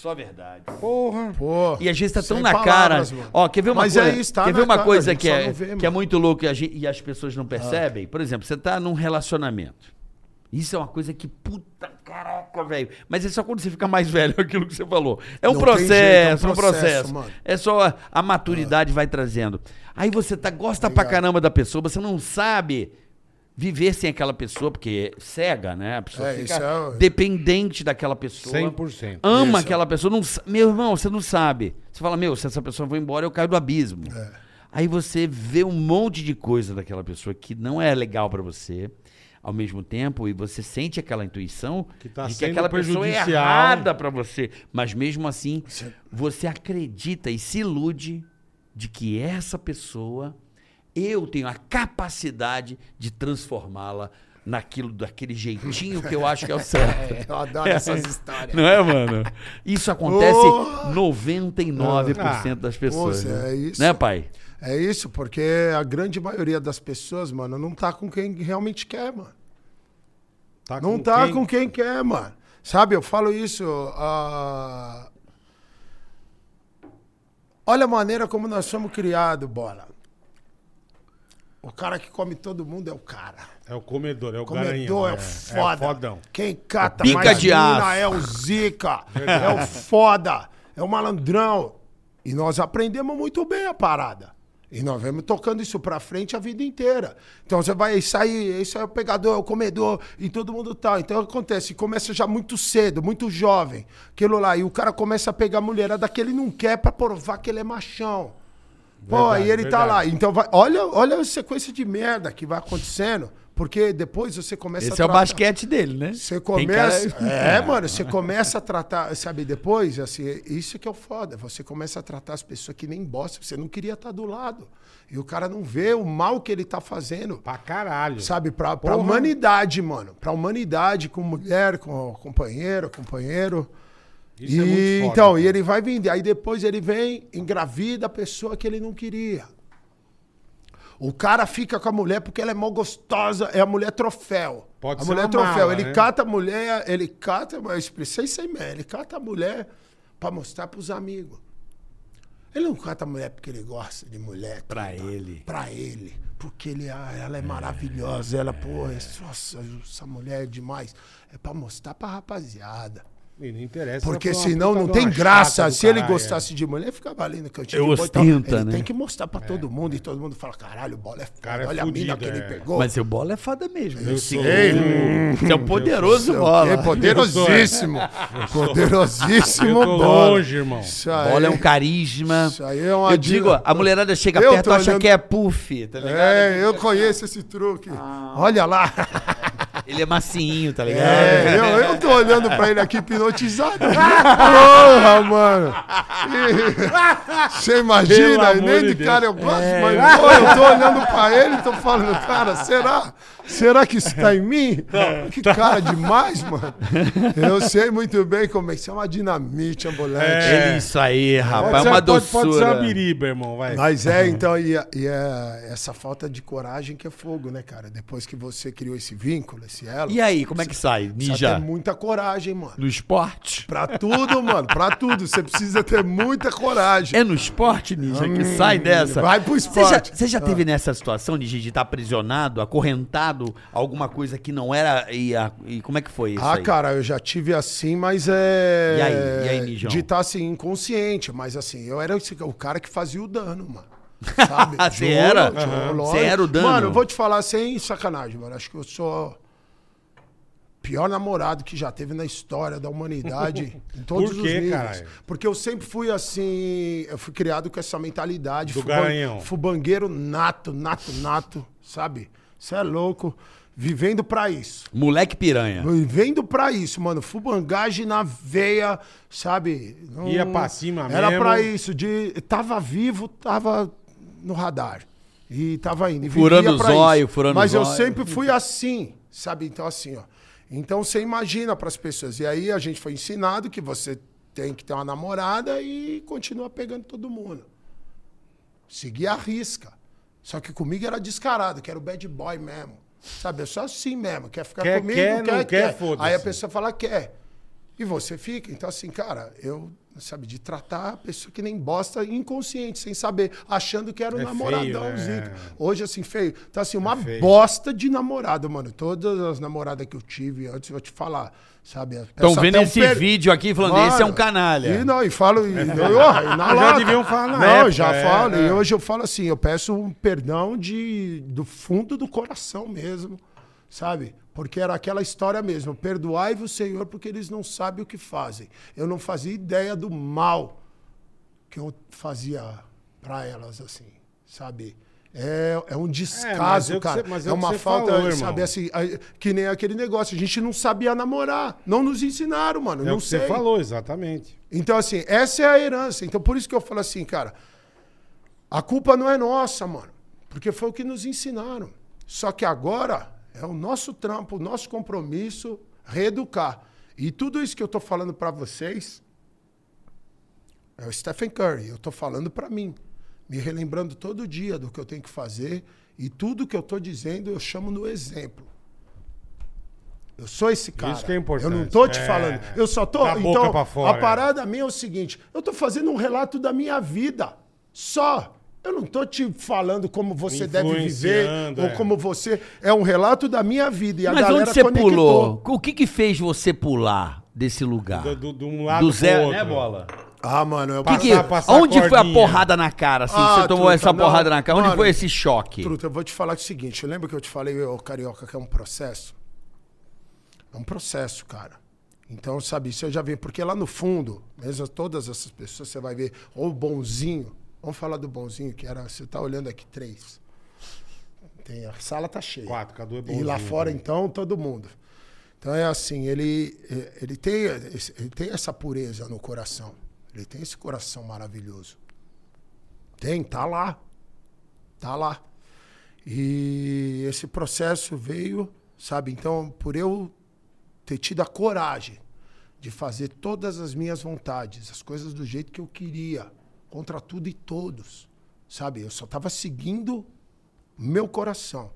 Só verdade. Porra. Pô, E a gente tá tão sem na palavras, cara. mano. Ó, quer ver uma Mas coisa? é isso, tá quer na ver uma cara, a coisa gente que só é, não vê, que é mano. muito louco e, a gente- e as pessoas não percebem? Por exemplo, você tá num relacionamento. Isso é uma coisa que, puta caraca, velho. Mas é só quando você fica mais [laughs] velho, aquilo que você falou. É um Não tem processo, jeito, é um um processo. processo, mano. É só a, a maturidade vai trazendo. Aí você tá, gosta pra caramba da pessoa, você não sabe viver sem aquela pessoa, porque é cega, né? A pessoa É, fica é dependente daquela pessoa. 100%. Ama Isso. aquela pessoa. Não, meu irmão, você não sabe. Você fala, meu, se essa pessoa for embora, eu caio do abismo. É. Aí você vê um monte de coisa daquela pessoa que não é legal pra você. Ao mesmo tempo, e você sente aquela intuição Que tá de que aquela pessoa é errada pra você. Mas mesmo assim, você acredita e se ilude de que essa pessoa, eu tenho a capacidade de transformá-la naquilo, daquele jeitinho que eu acho que é o [laughs] certo. Eu adoro essas [laughs] histórias. Não é, mano? Isso acontece Oh! 99% das pessoas. Poxa, né? é isso. Né, pai? É isso, porque a grande maioria das pessoas, mano, não tá com quem realmente quer, mano. Tá Não com tá quem? com quem quer, mano. Sabe, eu falo isso. ah, Olha a maneira como nós somos criados, bola. O cara que come todo mundo é o cara. É o comedor, é o Comedor garanhão. é, o foda. É o fodão. Quem cata Pica mais de mina aço. é o zica. é o foda. É o malandrão. E nós aprendemos muito bem a parada. E nós vamos tocando isso pra frente a vida inteira. Então você vai sair, isso é o pegador, é o comedor, e todo mundo tá. Então acontece, começa já muito cedo, muito jovem. Aquilo lá. E o cara começa a pegar a mulherada que ele não quer pra provar que ele é machão. Pô, Verdade, aí ele tá lá. verdade. Então vai, olha, olha a sequência de merda que vai acontecendo. Porque depois você começa Esse é o basquete dele, né? você começa. cara- É, [laughs] mano, você começa a tratar, sabe, depois, assim, isso que é o foda. Você começa a tratar as pessoas que nem bosta, você não queria estar do lado. E o cara não vê o mal que ele tá fazendo. Pra caralho. Sabe, pra, pra Porra. humanidade, mano. Pra humanidade, com mulher, com companheiro, companheiro. Isso e, é muito foda, então, cara. e ele vai vender. Aí depois ele vem, engravida a pessoa que ele não queria. O cara fica com a mulher porque ela é mó gostosa, é a mulher troféu. Pode a ser mulher troféu. mala, ele né? cata a mulher, ele cata, eu expressei aí mesmo, ele cata a mulher pra mostrar pros amigos. Ele não cata a mulher porque ele gosta de mulher. Pra tudo. ele. Pra ele. Porque ele, ah, ela é maravilhosa. Ela, pô, nossa, essa mulher é demais. É pra mostrar pra rapaziada. E não interessa. Porque senão não tem graça. Se ele caralho, gostasse de mulher, ficava ali no cantinho. Eu ostenta, ele né? tem que mostrar pra todo mundo e todo mundo fala: caralho, o bola é foda. Cara é Olha a mina fudido, que ele é. pegou. Mas o bola é foda mesmo. Eu Esse- sou- Você é um poderoso É bola. poderosíssimo. Poderosíssimo Eu tô bola. longe, irmão. Isso aí, Bola é um carisma. Isso aí é uma Eu digo, a mulherada chega Eu perto e acha olhando- que é puff, tá ligado? É, eu conheço esse truque. Olha lá. [laughs] Ele é macinho, tá ligado? É, eu, eu tô olhando pra ele aqui hipnotizado. [laughs] Porra, mano. E- [laughs] Você imagina, nem de cara eu gosto, mas pô, eu tô olhando pra ele e tô falando, cara, será? Será que isso tá em mim? Que cara demais, mano. Eu sei muito bem como é que isso é uma dinamite ambulante. É. Isso aí, rapaz, Pode é ser- uma pode- Pode ser uma doçura. biriba, irmão, vai. Mas é, então, e, é- e é essa falta de coragem que é fogo, né, cara? Depois que você criou esse vínculo, esse elo. E aí, como é que sai? Ninja? ter muita coragem, mano. No esporte? Pra tudo, mano, pra tudo. Você precisa ter muita coragem. É no esporte, Ninja, que sai dessa? Hum, vai pro Você já, esporte. Ah. você já teve nessa situação, Ninja, de estar aprisionado, acorrentado, alguma coisa que não era. E, a- e como é que foi isso? Ah, aí? cara, eu já tive assim, mas é. E aí? E aí, Nijão? De estar assim, inconsciente, mas assim, eu era esse- o cara que fazia o dano, mano. [laughs] Sabe? Você era? Você era o dano? Mano, eu vou te falar sem sacanagem, mano. Acho que eu sou. o Pior namorado que já teve na história da humanidade, [laughs] em todos Por os quê, níveis. caralho? Porque eu sempre fui assim, eu fui criado com essa mentalidade. Do fuban- garanhão. Fubangueiro nato, nato, nato, sabe? Você é louco. Vivendo pra isso. Moleque piranha. Vivendo pra isso, mano. Fubangagem na veia, sabe? Não- Ia pra cima Era mesmo. pra isso. De, tava vivo, tava no radar. E tava indo. e Furando o pra zóio, isso. furando Mas eu zóio. sempre fui assim, sabe? Então, assim, ó. Então você imagina pras pessoas. E aí a gente foi ensinado que você tem que ter uma namorada e continua pegando todo mundo. Seguir a risca. Só que comigo era descarado, que era o bad boy mesmo. Sabe? Eu sou assim mesmo. Quer ficar Quer, comigo? quer, quer, não quer. quer. Aí a pessoa fala, quer. E você fica. Então, assim, cara, eu, sabe, de tratar a pessoa que nem bosta inconsciente, sem saber, achando que era o É namoradão, feio, né? zica. Hoje, assim, feio. Então, assim, uma feio. bosta de namorado, mano. Todas as namoradas que eu tive antes, eu vou te falar, sabe? Estão vendo esse per- vídeo aqui falando, esse é um canalha. E não, e falo. E, [laughs] e, ó, e na Já deviam falar na Não, época, já é, falo. é. E hoje eu falo assim, eu peço um perdão de, do fundo do coração mesmo, sabe? Porque era aquela história mesmo. Perdoai-vos, Senhor, porque eles não sabem o que fazem. Eu não fazia ideia do mal que eu fazia pra elas, assim, sabe? É, é um descaso, é o que cara. você- mas é é uma falta, falou, sabe, assim, que nem aquele negócio. A gente não sabia namorar. Não nos ensinaram, mano. É não o que sei. você falou, exatamente. Então, assim, essa é a herança. Então, por isso que eu falo assim, cara, a culpa não é nossa, mano. Porque foi o que nos ensinaram. Só que agora é o nosso trampo, o nosso compromisso reeducar. E tudo isso que eu tô falando pra vocês é o Stephen Curry. Eu tô falando pra mim. me relembrando todo dia do que eu tenho que fazer e tudo que eu tô dizendo eu chamo no exemplo. Eu sou esse cara. Isso que é importante. Eu não tô te É. falando. Eu só boca então, fora, a parada minha é o seguinte: eu tô fazendo um relato da minha vida. Só. Eu não tô te falando como você deve viver Influenciando, ou é. como você. É um relato da minha vida. E a Mas galera onde você conectou. pulou? O que que fez você pular desse lugar? Do, do, de um lado Do zero, né, Bola? Ah, mano, eu Que que- Passar- onde a foi a porrada na cara, assim, que Ah, você tomou truta, essa não, porrada na cara? Onde mano. foi esse choque? Truta, eu vou te falar o seguinte: lembra que eu te falei, ô Carioca, que é um processo? É um processo, cara. Então, sabe, isso eu já vi. Porque lá no fundo, mesmo todas essas pessoas, você vai ver, ou o bonzinho. Vamos falar do bonzinho, que era. Você tá olhando aqui, três. Tem, a sala tá cheia. Quatro, Cadu é E bonzinho lá fora, também. então, todo mundo. Então é assim, ele, eh, ele, tem, esse- ele tem essa pureza no coração. Ele tem esse coração maravilhoso. Tem, tá lá. Tá lá. E esse processo veio, sabe? Então, por eu ter tido a coragem de fazer todas as minhas vontades, as coisas do jeito que eu queria, contra tudo e todos, sabe? Eu só estava seguindo meu coração.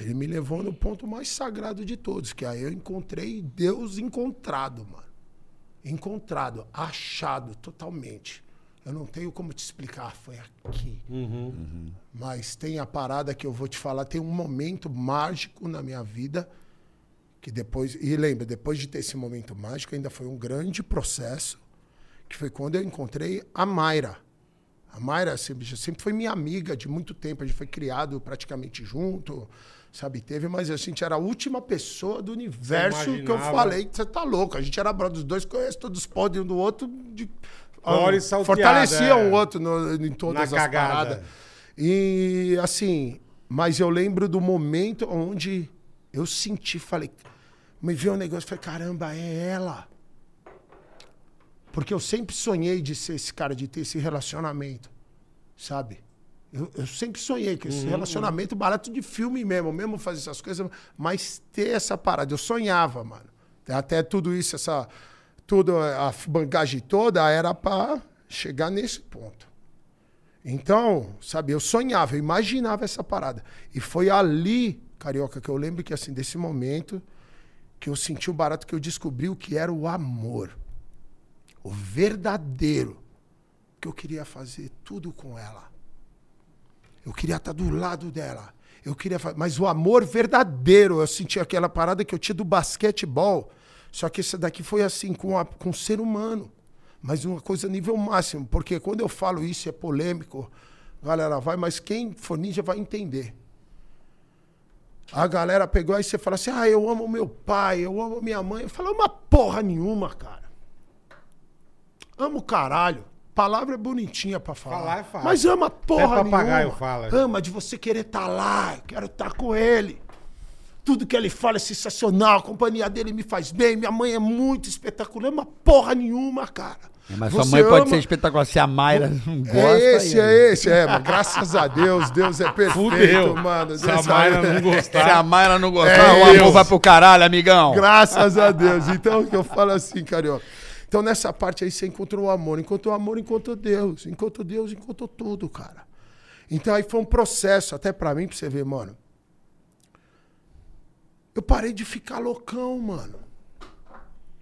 Ele me levou no ponto mais sagrado de todos, que aí eu encontrei Deus encontrado, mano. Encontrado, achado totalmente. Eu não tenho como te explicar, foi aqui. Mas tem a parada que eu vou te falar, tem um momento mágico na minha vida que depois, e lembra, depois de ter esse momento mágico, ainda foi um grande processo, que foi quando eu encontrei a Mayra. A Mayra sempre, sempre foi minha amiga de muito tempo, a gente foi criado praticamente junto, sabe? Teve, mas a gente era a última pessoa do universo que eu falei que você tá louco. A gente era brother, os dois conhecem todos os podres um do outro. De, ah, salteada, fortalecia é. um outro no- em todas Na as cagada. paradas. E assim, mas eu lembro do momento onde eu senti, falei, me veio um negócio, falei, caramba, é ela. Porque eu sempre sonhei de ser esse cara, de ter esse relacionamento, sabe? Eu, eu sempre sonhei com esse relacionamento barato de filme mesmo, mesmo fazer essas coisas, mas ter essa parada. Eu sonhava, mano. Até tudo isso, essa. Tudo, a bagagem toda era pra chegar nesse ponto. Então, sabe, eu sonhava, eu imaginava essa parada. E foi ali, Carioca, que eu lembro que, assim, desse momento, que eu senti o barato, que eu descobri o que era o amor. O verdadeiro. Que eu queria fazer tudo com ela. Eu queria estar do lado dela. Eu queria Mas o amor verdadeiro, eu senti aquela parada que eu tinha do basquetebol. Só que esse daqui foi assim, com, a, com o ser humano. Mas uma coisa nível máximo. Porque quando eu falo isso é polêmico, galera, vai, mas quem for ninja vai entender. A galera pegou aí você fala assim: ah, eu amo meu pai, eu amo minha mãe. Eu falo, uma porra nenhuma, cara. Amo o caralho. Palavra é bonitinha pra falar. Falar é fácil. Mas ama porra Até papagaio nenhuma. fala. Ama de você querer estar lá, eu quero estar com ele. Tudo que ele fala é sensacional, a companhia dele me faz bem, minha mãe é muito espetacular, ama porra nenhuma, cara. Mas sua Você mãe pode ama- ser espetacular. Se a Mayra não gosta... é esse, aí- é esse, é, mas graças a Deus, Deus é perfeito, Fudeu. mano. Se a Deus Mayra é- não Se a gostar. Mayra não gostar, É o amor Deus. vai pro caralho, amigão. Graças a Deus. Então, o que eu falo assim, carioca. Então, nessa parte aí, você encontrou o amor. Encontrou o amor, encontrou Deus. Encontrou Deus, encontrou tudo, cara. Então, aí foi um processo, até pra mim, pra você ver, mano. Eu parei de ficar loucão, mano.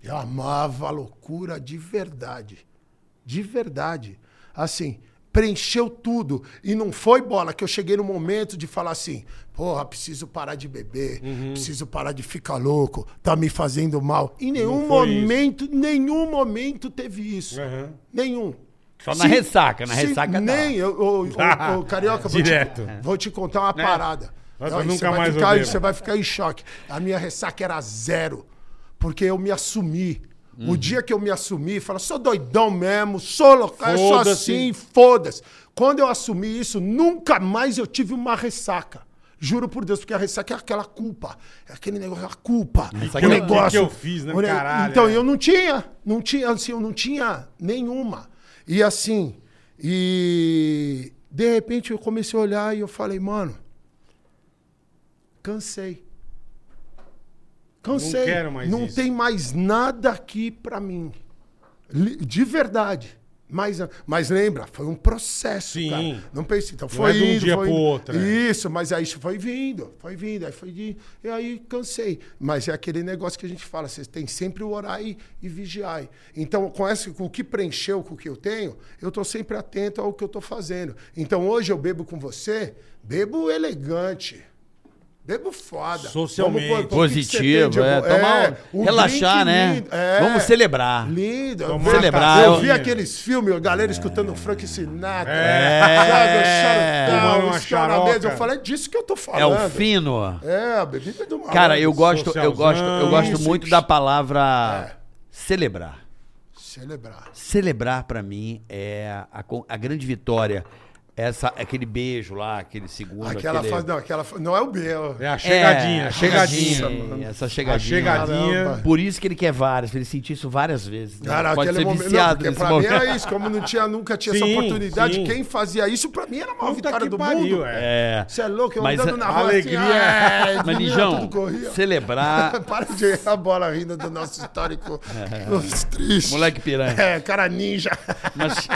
Eu amava a loucura de verdade. De verdade. Assim, preencheu tudo. E não foi bola que eu cheguei no momento de falar assim: porra, preciso parar de beber, preciso parar de ficar louco, tá me fazendo mal. Em nenhum foi isso. momento, nenhum momento teve isso. Aham. Nenhum. Só na ressaca, na se ressaca. Nem, eu, eu, eu- eu- Carioca, vou te, Direto. vou te contar uma parada. Mas Aí nunca você vai mais ficar, ouvi. Você vai ficar em choque. A minha ressaca era zero. Porque eu me assumi. Uhum. O dia que eu me assumi, fala, sou doidão mesmo, sou louco, eu sou assim, foda-se. Quando eu assumi isso, nunca mais eu tive uma ressaca. Juro por Deus, porque a ressaca é aquela culpa. É aquele negócio, a culpa. Ressaca o é- negócio. que que eu fiz, né? Caralho, Então, é. eu não tinha. Não tinha, assim, eu não tinha nenhuma. E assim, e de repente eu comecei a olhar e eu falei, mano, cansei. Cansei. Não quero mais Não isso. tem mais nada aqui pra mim. De verdade. mais. a- Mas lembra, foi um processo, Sim. cara. Não pense, então Não foi é de um indo, dia foi pro indo. outro, é. Isso, mas aí isso foi vindo, foi vindo, aí foi de, e aí cansei. Mas é aquele negócio que a gente fala, você tem sempre o orar e, e vigiar. Então, com, esse, com o que preencheu com o que eu tenho, eu tô sempre atento ao que eu tô fazendo. Então, hoje eu bebo com você, bebo elegante. Bebo foda. Socialmente. Vamos pôr- pô, o que que Positivo, é, tomar um- um relaxar, né? lindo, é. Vamos celebrar. Lindo. Eu- celebrar, Eu eu- vi aqueles filmes, a galera escutando Frank Sinatra. É. Sabe, o charutão, uma os. Eu falei, é disso que eu tô É falando. o fino. É, a bebida do malandro. Cara, eu gosto, eu gosto, eu gosto isso, muito da palavra celebrar. Celebrar. Celebrar pra mim é a, a grande vitória. Essa, aquele beijo lá, aquele segundo. Aquela aquele... faz, não, aquela não é o Bel. É a chegadinha, É, a chegadinha. Essa A chegadinha. chegadinha. Por isso que ele quer várias, ele sentir isso várias vezes. né? Cara, Pode aquele ser momento. viciado não, porque nesse pra mim momento. era isso. Como não tinha, nunca tinha essa Sim, oportunidade, sim. quem fazia isso, pra mim era a maior Puta vitória do pariu, mundo. é. É. Você é louco, eu Mas andando a- na rua alegria- assim, é, Mas, tudo corria. celebrar. [laughs] Para de errar a bola rindo do nosso histórico [laughs] os tristes. Moleque piranha. É, cara ninja. Mas,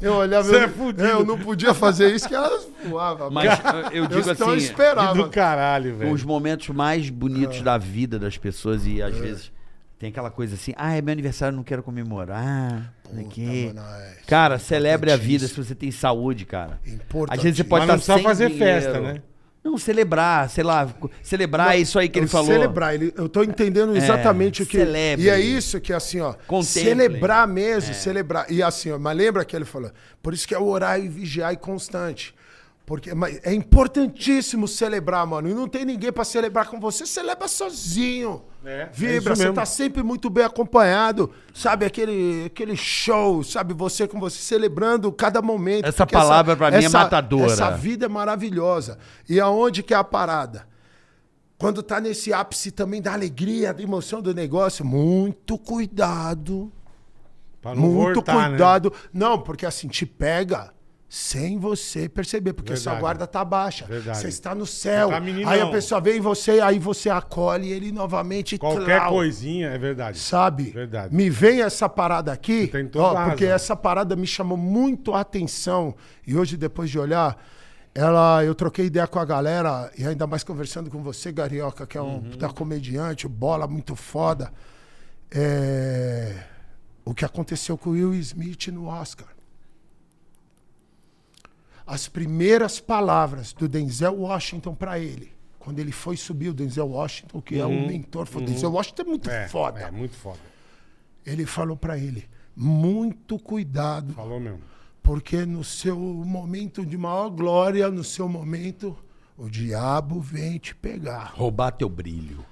Eu olhava, Você é fudido. Eu não podia fazer isso, que elas voavam. mas eu eu digo então assim. Que esperava. do caralho, velho. os momentos mais bonitos da vida das pessoas e às vezes tem aquela coisa assim, ah, é meu aniversário, não quero comemorar. não quê. mano, é Cara, celebre a vida se você tem saúde, cara. Às vezes você pode Mas não estar precisa sem fazer dinheiro. festa, né? Não, celebrar, sei lá, celebrar é isso aí que ele falou. Celebrar, ele, eu tô entendendo exatamente o que. celebre. E é isso que, assim, ó. Contemple. Celebrar mesmo, celebrar. E assim, ó, mas lembra que ele falou? Por isso que é orar e vigiar e constante. Porque mas é importantíssimo celebrar, mano. E não tem ninguém pra celebrar com você, celebra sozinho. É, é Vibra, isso você tá sempre muito bem acompanhado. Sabe, aquele, aquele show, sabe, você com você celebrando cada momento. Essa palavra pra mim é essa- matadora. Essa vida é maravilhosa. E aonde que é a parada? Quando tá nesse ápice também da alegria, da emoção do negócio, muito cuidado. Pra não muito voltar, né? cuidado. Não, porque assim, te pega sem você perceber, porque Verdade. sua guarda tá baixa. Verdade. Você está no céu. Tá aí a pessoa vem em você, aí você acolhe ele novamente. Qualquer tlau, coisinha, é verdade. Sabe? Verdade. Me vem essa parada aqui, ó, porque essa parada me chamou muito a atenção. E hoje, depois de olhar, ela, eu troquei ideia com a galera, e ainda mais conversando com você, Garioca, que é um Uhum. puta comediante, bola muito foda. É, O que aconteceu com o Will Smith no Oscar. As primeiras palavras do Denzel Washington pra ele, quando ele foi subir, o Denzel Washington, que é o mentor, foi, o Denzel Washington é muito Uhum. É, foda. é muito foda. Ele falou pra ele: muito cuidado, Falou mesmo. porque no seu momento de maior glória, no seu momento, o diabo vem te pegar. Roubar teu brilho.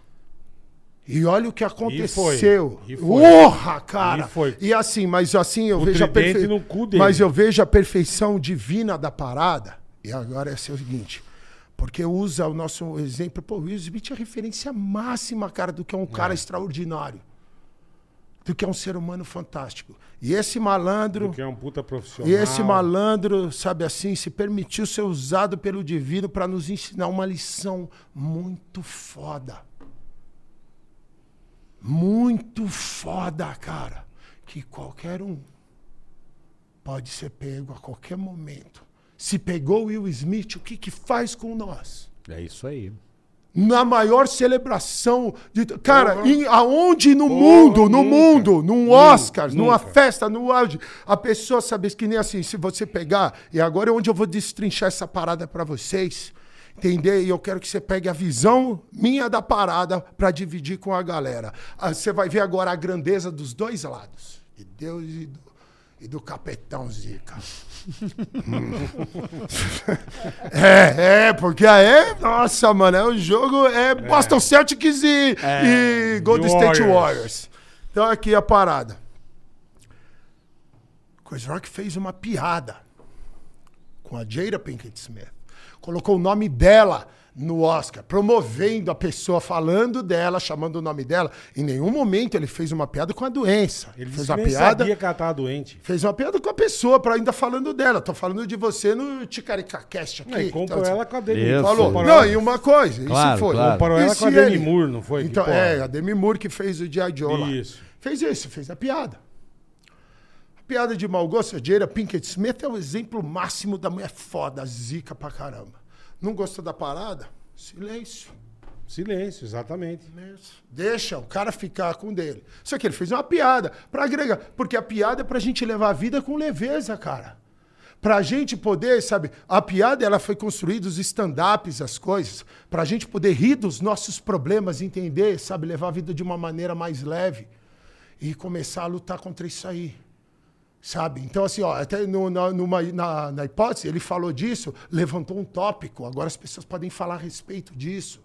E olha o que foi, aconteceu. e foi. Porra, cara! E foi. E assim, mas assim, eu O vejo a tridente perfe... no cu dele. Mas eu vejo a perfeição divina da parada. E agora é o seguinte. Porque usa o nosso exemplo. Pô, o Will Smith é a referência máxima, cara, do que é um cara extraordinário. Do que é um ser humano fantástico. E esse malandro. Que é um puta profissional. E esse malandro, sabe assim, se permitiu ser usado pelo divino para nos ensinar uma lição muito foda. Muito foda, cara. Que qualquer um pode ser pego a qualquer momento. Se pegou o Will Smith, o que, que faz com nós? É isso aí. na maior celebração de cara Porra. em, aonde no Porra, mundo no nunca. mundo num Nunca, Oscar numa nunca. festa no auge a pessoa sabe que nem assim se você pegar e agora é onde eu vou destrinchar essa parada pra vocês entender e eu quero que você pegue a visão minha da parada pra dividir com a galera Ah, você vai ver agora a grandeza dos dois lados de Deus e do, e do capetão Zica [laughs] É, é, porque aí, nossa, mano, é o jogo é Boston Celtics e, e Golden E State Warriors. Warriors. Então aqui a parada. Chris Rock fez uma piada com a Jada Pinkett Smith. Colocou o nome dela no Oscar, promovendo a pessoa, falando dela, chamando o nome dela. Em nenhum momento ele fez uma piada com a doença. Ele fez disse uma que nem piada. sabia que ela tava doente. Fez uma piada com a pessoa, para ainda falando dela. Tô falando de você no Ticaricacast aqui. Aí comprou Então, ela com a Demi Isso. Falou. Não, e uma coisa, Claro, isso foi. claro. Comparou E ela com a Demi ele- Moore, não foi? Que Então, porra. é, a Demi Moore que fez o G.I. Joe lá. Isso. Fez isso, fez a piada. Piada de mau gosto, a Jada Pinkett Smith é o exemplo máximo da mulher foda, zica pra caramba. Não gostou da parada? Silêncio. Silêncio, exatamente. Silêncio. Deixa o cara ficar com dele. Só que ele fez uma piada pra agregar. Porque a piada é pra gente levar a vida com leveza, cara. Pra gente poder, sabe, a piada ela foi construída, os stand-ups, as coisas, pra gente poder rir dos nossos problemas, entender, sabe, levar a vida de uma maneira mais leve e começar a lutar contra isso aí. Sabe? Então, assim, ó, até no- na, numa- na- na hipótese, ele falou disso, levantou um tópico, agora as pessoas podem falar a respeito disso.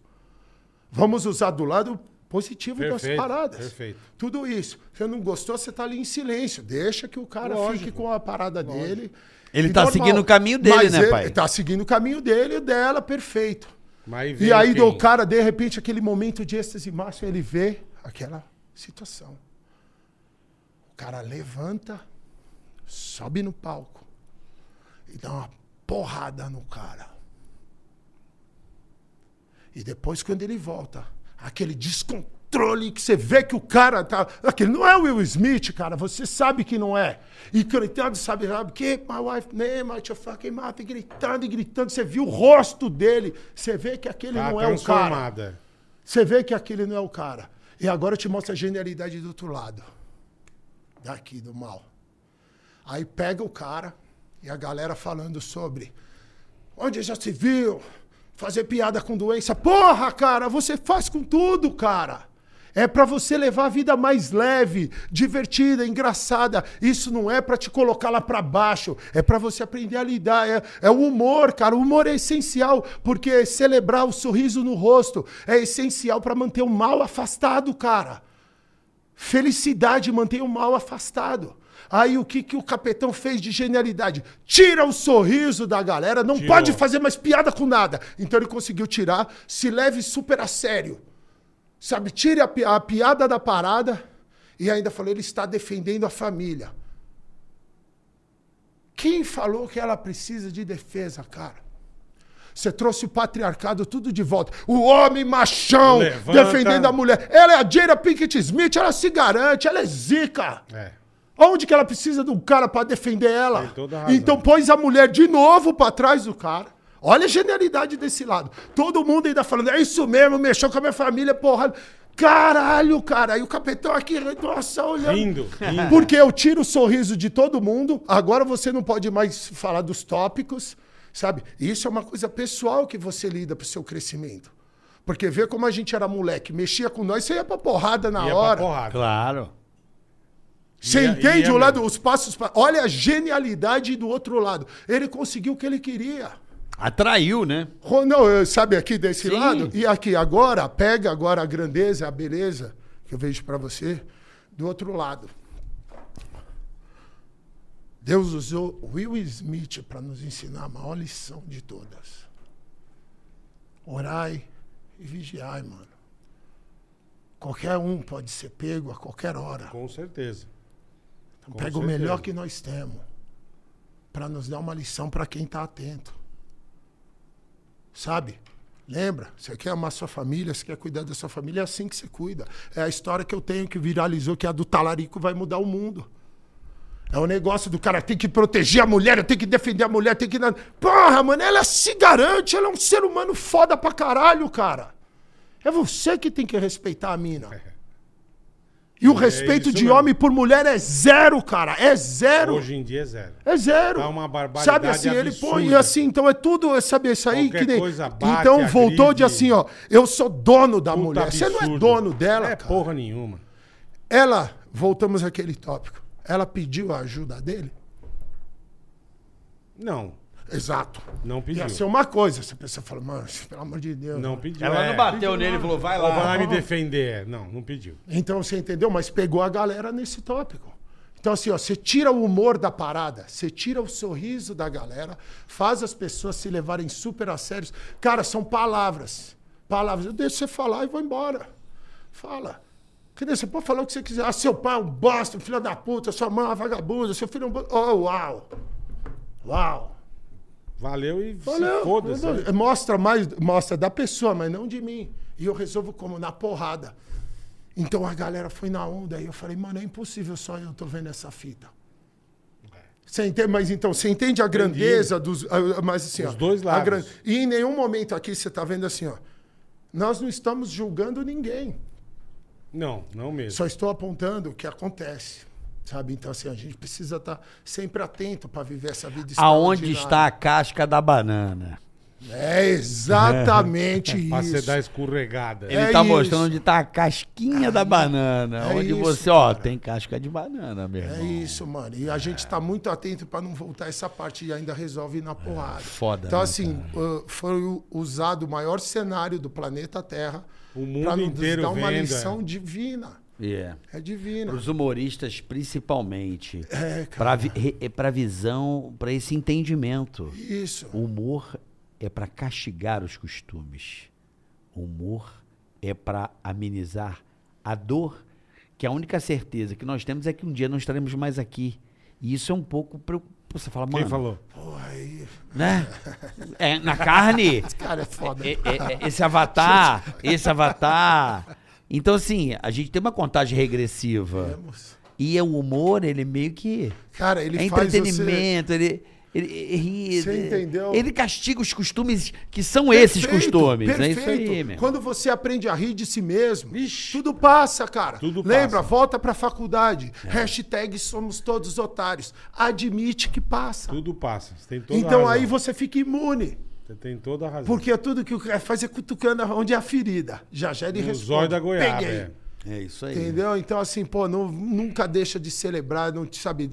Vamos usar do lado positivo Perfeito, das paradas. perfeito. Tudo isso. Você não gostou, você tá ali em silêncio. Deixa que o cara Lógico. fique com a parada dele. Ele E tá seguindo o caminho dele, Mas né, ele pai? Tá seguindo o caminho dele e dela, perfeito. Mas E aí, quem? do cara, de repente, aquele momento de êxtase máximo, ele vê aquela situação. O cara levanta, sobe no palco e dá uma porrada no cara. E depois, quando ele volta, aquele descontrole que você vê que o cara tá. Aquele não é o Will Smith, cara. Você sabe que não é. E gritando, sabe, sabe, keep my wife name your fucking e gritando e gritando. Você viu o rosto dele. Você vê que aquele Tá não é o cara. Você vê que aquele não é o cara. E agora eu te mostro a genialidade do outro lado. Daqui, do mal. Aí pega o cara e a galera falando sobre onde já se viu fazer piada com doença. Porra, cara, você faz com tudo, cara. É pra você levar a vida mais leve, divertida, engraçada. Isso não é pra te colocar lá pra baixo. É pra você aprender a lidar. É, é o humor, cara. O humor é essencial, porque celebrar o sorriso no rosto é essencial pra manter o mal afastado, cara. Felicidade mantém o mal afastado. Aí o que, que o capetão fez de genialidade? Tira o sorriso da galera, não Tirou. pode fazer mais piada com nada. Então ele conseguiu tirar, se leve super a sério. Sabe, tire a, a piada da parada e ainda falou, ele está defendendo a família. Quem falou que ela precisa de defesa, cara? Você trouxe o patriarcado tudo de volta. O homem machão Levanta. defendendo a mulher. Ela é a Jada Pinkett Smith, ela se garante, ela é zica. É. Onde que ela precisa de um cara pra defender ela? Então pôs a mulher de novo pra trás do cara. Olha a genialidade desse lado. Todo mundo ainda falando, é isso mesmo, mexeu com a minha família, porra. Caralho, cara. Aí o capitão aqui, nossa, olhando. Rindo, rindo. Porque eu tiro o sorriso de todo mundo. Agora você não pode mais falar dos tópicos, sabe? Isso é uma coisa pessoal que você lida pro seu crescimento. Porque vê como a gente era moleque, mexia com nós, você ia pra porrada na Ia hora. pra porrada. Claro. Você Ia- entende ia o lado, mesmo. os passos. pra- Olha a genialidade do outro lado. Ele conseguiu o que ele queria. Atraiu, né? Não, sabe aqui desse Sim. lado? E aqui, agora, pega agora a grandeza, a beleza que eu vejo pra você do outro lado. Deus usou Will Smith para nos ensinar a maior lição de todas. Orai e vigiai, mano. Qualquer um pode ser pego a qualquer hora. Com certeza. Com pega o certeza. melhor que nós temos para nos dar uma lição para quem está atento. Sabe? Lembra? Você quer amar sua família, você quer cuidar da sua família, é assim que você cuida. É a história que eu tenho que viralizou, que é a do talarico vai mudar o mundo. É o negócio do cara tem que proteger a mulher, tenho que defender a mulher, tem que. Porra, mano, ela se garante, ela é um ser humano foda pra caralho, cara. É você que tem que respeitar a mina. [laughs] E o respeito isso de mesmo. homem por mulher é zero, cara. É zero. Hoje em dia é zero. É zero. Tá uma barbaridade Sabe assim, ele absurda. põe assim, então é tudo, sabe isso aí? Qualquer que nem... coisa bate, então voltou de agride. assim, ó, eu sou dono da Puta mulher. Você não é absurdo. dono dela, É cara. porra nenhuma. Ela, voltamos àquele tópico. Ela pediu a ajuda dele? Não, Exato. não pediu. Ia ser uma coisa. Se a pessoa fala, mano, pelo amor de Deus. Não pediu. Ela é. não bateu nele e falou, vai vai lá lá. me defender. Não, não pediu. Então você entendeu? Mas pegou a galera nesse tópico. Então, assim, ó, você tira o humor da parada, você tira o sorriso da galera, faz as pessoas se levarem super a sério. Cara, são palavras. Palavras. Eu deixo você falar e vou embora. Fala. Que nem você pode falar o que você quiser. Ah, seu pai é um bosta, um filho da puta, sua mãe é uma vagabunda, seu filho é um. Oh, uau! Uau! Valeu e foda-se. Mostra mais, mostra da pessoa, mas não de mim. E eu resolvo como? Na porrada. Então a galera foi na onda e eu falei, mano, é impossível só eu tô vendo essa fita. Você entende? Mas então, você entende a grandeza dos. ah, Mas assim, Os ó, dois lados. E em nenhum momento aqui você tá vendo assim, ó. Nós não estamos julgando ninguém. Não, não mesmo. Só estou apontando o que acontece. Sabe? Então, assim, a gente precisa estar sempre atento para viver essa vida Aonde está a casca da banana? É exatamente [laughs] Pra você isso. dar escorregada. Ele É tá isso. mostrando onde tá a casquinha da banana. é onde isso, você, ó, cara. tem casca de banana, meu É isso, mano. E a gente tá muito atento para não voltar essa parte e ainda resolve ir na porrada. foda, Então, né, assim, uh, foi usado o maior cenário do planeta Terra O mundo para nos inteiro dar uma vendo, lição é. divina. É. É divina. Para os humoristas, principalmente. É, Para cara. para visão, para esse entendimento. Isso. O humor é para castigar os costumes. O humor é para amenizar a dor, que a única certeza que nós temos é que um dia não estaremos mais aqui. E isso é um pouco preocupante. Você fala, Quem mano, falou? Porra, aí. né? É, na carne, [laughs] Esse cara é foda. é- é- é- esse avatar, [laughs] esse avatar. Então, assim, a gente tem uma contagem regressiva. Temos. E o humor, ele meio que. Cara, ele é faz você... entretenimento, ele. Ele, ele ri, Você ele- entendeu? Ele castiga os costumes que são esses Perfeito, costumes. É perfeito. isso aí, meu. Quando você aprende a rir de si mesmo, Ixi. tudo passa, cara. Tudo Lembra? passa. Volta pra faculdade. Hashtag somos todos otários. Admite que passa. Tudo passa. Você Então aí você fica imune. Você tem toda a razão. Porque tudo que o cara faz é cutucando onde é a ferida. Já já ele No responde. zóio da goiaba. Peguei. é. É isso aí. Entendeu? Então, assim, pô, não- nunca deixa de celebrar, não sabe,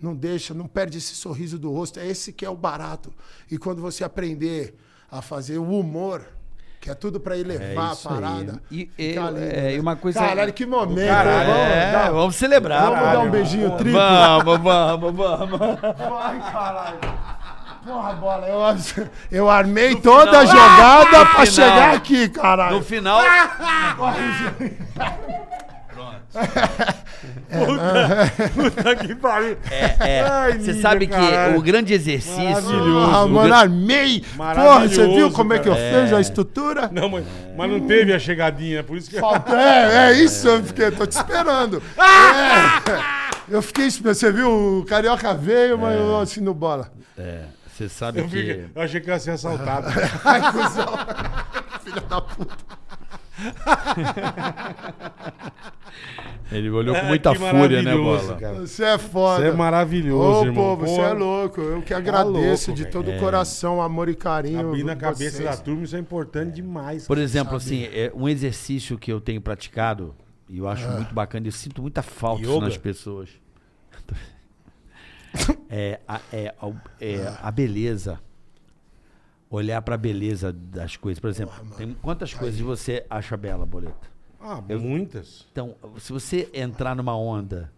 não deixa, não perde esse sorriso do rosto. É esse que é o barato. E quando você aprender a fazer o humor, que é tudo pra elevar a isso aí. parada. E- fica e- lindo, é, né? e uma coisa- Caralho, que momento. caralho. vamos, É, dar- vamos celebrar. vamos dar um caralho. beijinho triplo. Vamos, vamos, vamos. Vai, caralho. Porra, bola, eu, [laughs] eu armei toda a jogada no pra final. chegar aqui, caralho. No final. [laughs] [laughs] Puta que pariu. É, Ai, você sabe que caralho. o grande exercício. Maravilhoso. Ah, mano, armei. Porra, você viu como é que eu cara. fiz a estrutura? Não, mas, mas não teve a chegadinha, por isso que. Falta- É, é isso, eu fiquei, tô te esperando. É. Eu fiquei esperando. Você viu, o Carioca veio, mas eu assim no bola. É, você sabe Eu, que. fiquei- eu achei que ia ser assaltado. [laughs] Ai, cuzão. [laughs] Filha da puta. [laughs] Ele olhou com É, muita fúria, né, Bola? cara. Você é foda. Você é maravilhoso, Ô, irmão. povo, você é louco. Eu que agradeço louco, de todo o coração, amor e carinho. Abrir na cabeça vocês. da turma, isso é importante demais. Por exemplo, assim, é um exercício que eu tenho praticado, e eu acho muito bacana, eu sinto muita falta nas pessoas. [laughs] É a, é, a- é a beleza. Olhar pra beleza das coisas. Por exemplo, tem quantas coisas você acha bela, Boleta? Ah, muitas. Então, se você entrar numa onda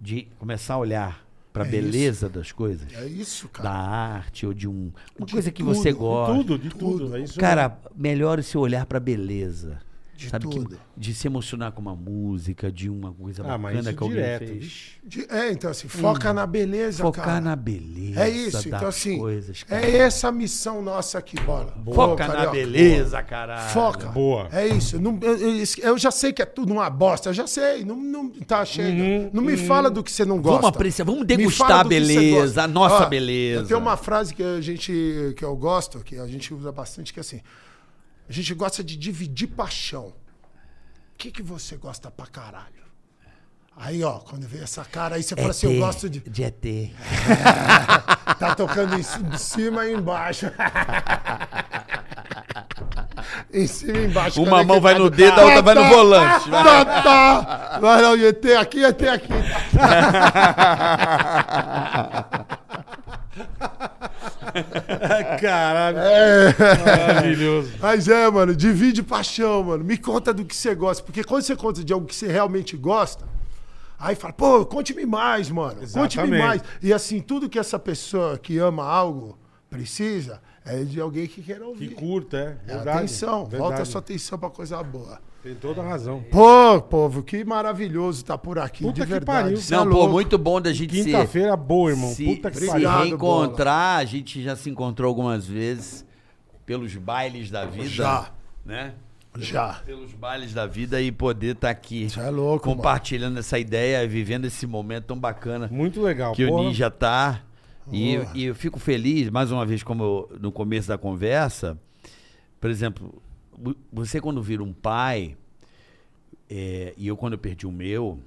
de começar a olhar pra É beleza das coisas, É isso, da cara. arte ou de um, uma De coisa que tudo, você de gosta. Tudo, de tudo. É isso Cara, melhor esse olhar pra beleza. De sabe que- tudo. de se emocionar com uma música, de uma coisa Ah, bacana que alguém direto. fez. De- é, então assim, foca na beleza, Focar cara. na beleza. É isso, então assim, coisas, cara. é essa a missão nossa aqui, bola. Foca Ô, na beleza, caralho. Foca. Boa. É isso. Não- eu, eu- eu já sei que é tudo uma bosta. Eu já sei. Não, não, tá, chega. Uhum, não me fala do que você não gosta. Vamos apreciar, vamos degustar a que beleza, a nossa Ó, beleza. Tem uma frase que a gente que eu gosto, que a gente usa bastante, que é assim: a gente gosta de dividir paixão. O que, que você gosta pra caralho? Aí, ó, quando vem essa cara, aí você fala assim: eu gosto de. de ET. [laughs] Tá tocando em cima e embaixo. [laughs] em cima e embaixo. Uma mão vai tá no do- dedo, a outra vai no volante. Tá, tá. Vai lá, o ET aqui, ET aqui. [laughs] [laughs] Caralho. É. Maravilhoso. Mas é, mano, divide paixão, mano. Me conta do que você gosta. Porque quando você conta de algo que você realmente gosta, aí fala, pô, conte-me mais, mano. Conte-me mais. E assim, tudo que essa pessoa que ama algo precisa é de alguém que queira Que ouvir. curta, é. É atenção, Verdade. volta a sua atenção pra coisa boa. Tem toda a razão. Pô, povo, que maravilhoso estar por aqui, Puta de que verdade. pariu. Cê é Não, pô, muito bom da gente se, Quinta-feira boa, irmão. se, Puta que se pariu. Obrigado, reencontrar. A gente já se encontrou algumas vezes pelos bailes da vida. Já. Né? Já. pelos bailes da vida e poder estar aqui Você é louco, mano. compartilhando essa ideia, vivendo esse momento tão bacana Muito legal. que o porra. Ninja tá. E, e eu fico feliz, mais uma vez, como eu- no começo da conversa, por exemplo, você quando vira um pai, é, e eu quando eu perdi o meu,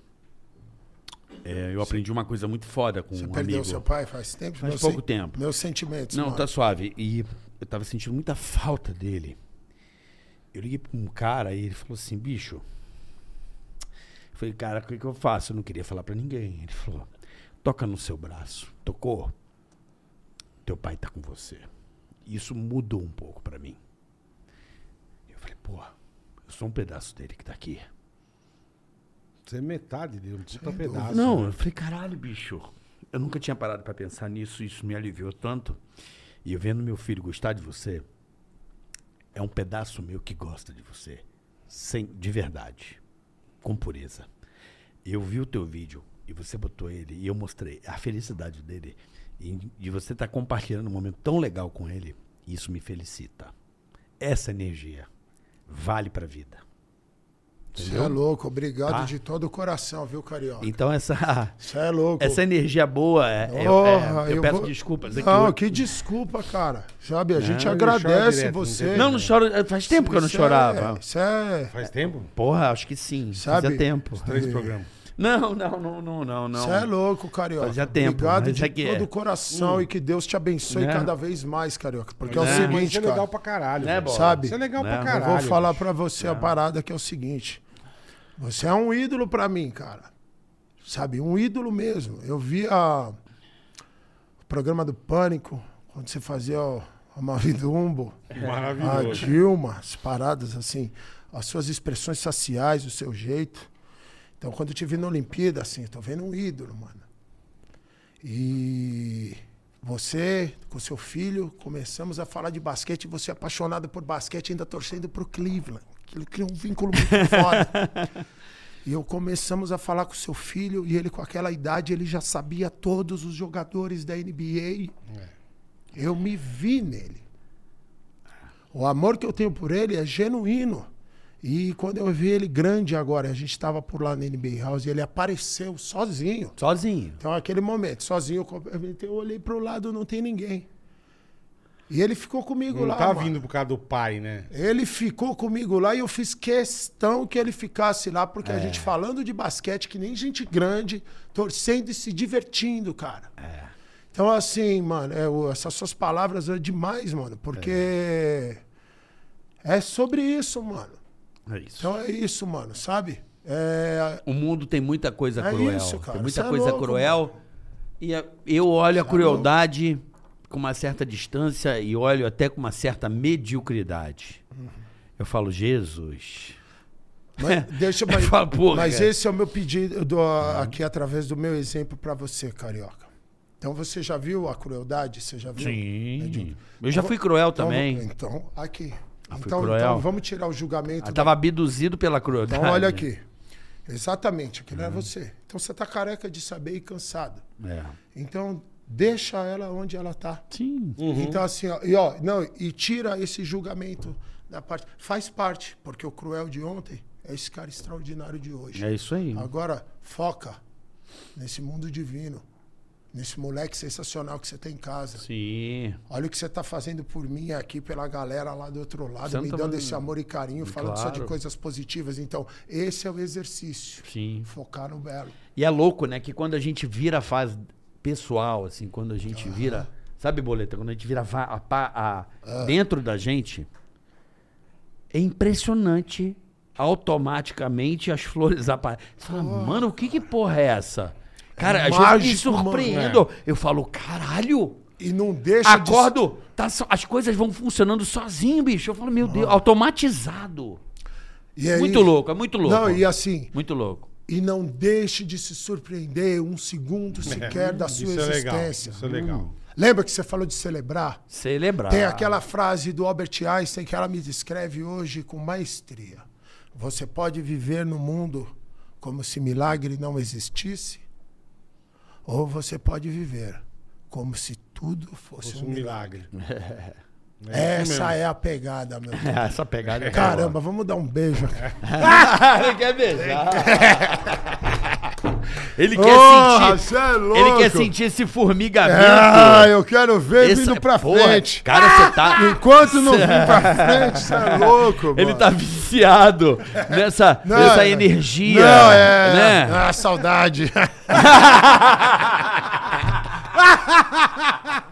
é, eu aprendi uma coisa muito foda com Você um perdeu amigo. seu pai faz tempo? Faz pouco sen- tempo. Meus sentimentos. Não, mano. tá suave. E eu tava sentindo muita falta dele. Eu liguei pra um cara e ele falou assim, bicho. Eu falei, cara, o que, que eu faço? Eu não queria falar pra ninguém. Ele falou, toca no seu braço. Tocou? Teu pai tá com você. Isso mudou um pouco pra mim. Pô, eu sou um pedaço dele que tá aqui. Você é metade dele, um puta Sem pedaço. Não, né? eu falei, caralho, bicho. Eu nunca tinha parado pra pensar nisso, isso me aliviou tanto. E eu vendo meu filho gostar de você, é um pedaço meu que gosta de você. Sem, de verdade. Com pureza. Eu vi o teu vídeo e você botou ele e eu mostrei a felicidade dele. E de você estar compartilhando um momento tão legal com ele, isso me felicita. Essa energia vale pra vida. Você é louco. Obrigado Tá. de todo o coração, viu, Carioca? Então essa [laughs] Você é louco. Essa energia boa, é, é- é- Porra, eu, peço vou- desculpas. É Não, que que desculpa, cara. Sabe, a gente ele agradece direto, não você. eu- não, não choro. Faz tempo que eu não Isso chorava. É, isso é... Faz tempo? Porra, acho que sim. Sabe? Fazia tempo. Três programas. Não, não, não, não, não, não. Você é louco, Carioca. Fazia tempo, Obrigado de é que é. todo o coração e que Deus te abençoe Né? cada vez mais, Carioca. Porque é, Mas o Isso seguinte, é legal cara. pra caralho. Né, velho. Sabe? Isso é legal Né? pra Eu Eu caralho. vou falar pra você a parada que é o seguinte. Você é um ídolo pra mim, cara. Sabe? Um ídolo mesmo. Eu via o programa do Pânico, quando você fazia o, o Mavidumbo, a Maravilhoso. Dilma, as paradas assim, as suas expressões faciais, o seu jeito. Então, quando eu vi na Olimpíada, assim, tô vendo um ídolo, mano. E você, com seu filho, começamos a falar de basquete, você é apaixonado por basquete, ainda torcendo pro Cleveland. Aquilo cria um vínculo muito [laughs] foda. E eu começamos a falar com seu filho, e ele com aquela idade, ele já sabia todos os jogadores da NBA. Eu me vi nele. O amor que eu tenho por ele é genuíno. E quando eu vi ele grande agora, a gente estava por lá na NBA House e ele apareceu sozinho. Sozinho. Então, aquele momento, sozinho, eu olhei pro lado, não tem ninguém. E ele ficou comigo Não lá. tá mano. vindo por causa do pai, né? Ele ficou comigo lá e eu fiz questão que ele ficasse lá, porque É. a gente falando de basquete, que nem gente grande, torcendo e se divertindo, cara. É. Então, assim, mano, é, essas suas palavras é demais, mano, porque é, sobre isso, mano. É isso. Então é isso, mano, sabe? É, O mundo tem muita coisa É cruel. isso, cara. Tem muita Cê é coisa louco, cruel. E eu olho a Cê é crueldade com uma certa distância e olho até com uma certa mediocridade. Uhum. Eu falo, Jesus. mas, [laughs] deixa, Eu mas, falo, porra, mas cara. esse é o meu pedido do- aqui através do meu exemplo pra você, carioca. Então você já viu a crueldade? Você já viu? Sim. Eu já fui cruel Então, também. Então, aqui. Então, então vamos tirar o julgamento. Eu da- tava abduzido pela crueldade. Então olha aqui. Exatamente, aquilo Uhum. é você. Então você tá careca de saber e cansado. É. Então deixa ela onde ela tá. Sim. Então assim, ó, e ó, não, e tira esse julgamento da parte. Faz parte, porque o cruel de ontem é esse cara extraordinário de hoje. É isso aí. Agora foca nesse mundo divino, nesse moleque sensacional que você tem em casa. Sim. Olha o que você está fazendo por mim aqui, pela galera lá do outro lado, não me dando esse amor e carinho, falando só de Claro. coisas positivas. Então, esse é o exercício. Sim. Focar no belo. E é louco, né? Que quando a gente vira a fase pessoal, assim, quando a gente vira. Sabe, Boleta? Quando a gente vira a, pa- a- Ah. dentro da gente, é impressionante. Automaticamente as [laughs] flores aparecem. Você fala, mano, o que que porra é essa? Cara, às vezes eu me mágico, mano, surpreendo. Eu falo, caralho! E não deixa de- Acordo, tá só- as coisas vão funcionando sozinho, bicho. Eu falo, meu Deus, automatizado. E aí- Muito louco, é muito louco. Não, e assim, Muito louco. e não deixe de se surpreender um segundo sequer da sua Isso é legal. existência. Isso é legal. Lembra que você falou de celebrar? Celebrar. Tem aquela frase do Albert Einstein que ela me descreve hoje com maestria. Você pode viver no mundo como se milagre não existisse, ou você pode viver como se tudo fosse, Fosse um um milagre. milagre. [laughs] Essa é a pegada, meu. [laughs] Essa pegada é Caramba, vamos dar um beijo. Ele [laughs] quer beijar. Ele quer Porra, sentir. é louco. Ele quer sentir esse formigamento. Ah, eu quero ver Esse- vindo pra porra, frente. Cara, você tá. Enquanto não vir pra frente, você é louco, Ele mano. tá viciado nessa, Não, nessa é- energia. Não, é. Né? Ah, saudade. [laughs]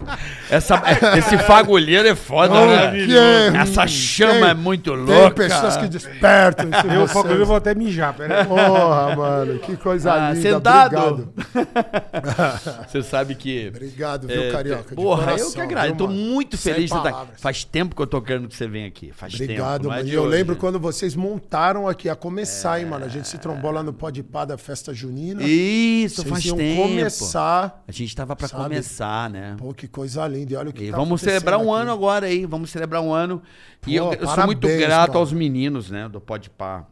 Essa, [laughs] esse fagulheiro é foda, né? Que- Essa chama tem- é muito Tem louca. pessoas que despertam. isso Eu, eu vou até mijar, peraí. Porra, mano, que coisa Ah, linda. sentado. Obrigado. [laughs] Você sabe que. Obrigado, viu, É, Carioca? de porra, eu coração, que agradeço. Eu viu, mano? muito Sem feliz de tá palavras. Faz tempo que eu tô querendo que você venha aqui. Faz Obrigado, tempo. não é mano. de E eu hoje. lembro quando vocês montaram aqui a começar, hein, mano. A gente se trombou lá no Pode Pá da festa junina. Isso, Vocês faz iam tempo. começar. A gente tava pra Sabe? começar, né? Pô, que coisa linda. E olha o que E tá vamos celebrar um acontecendo ano aqui. agora aí, vamos celebrar um ano. e eu, Pô, eu sou muito parabéns, grato mano. aos meninos, né, do Pode Pá.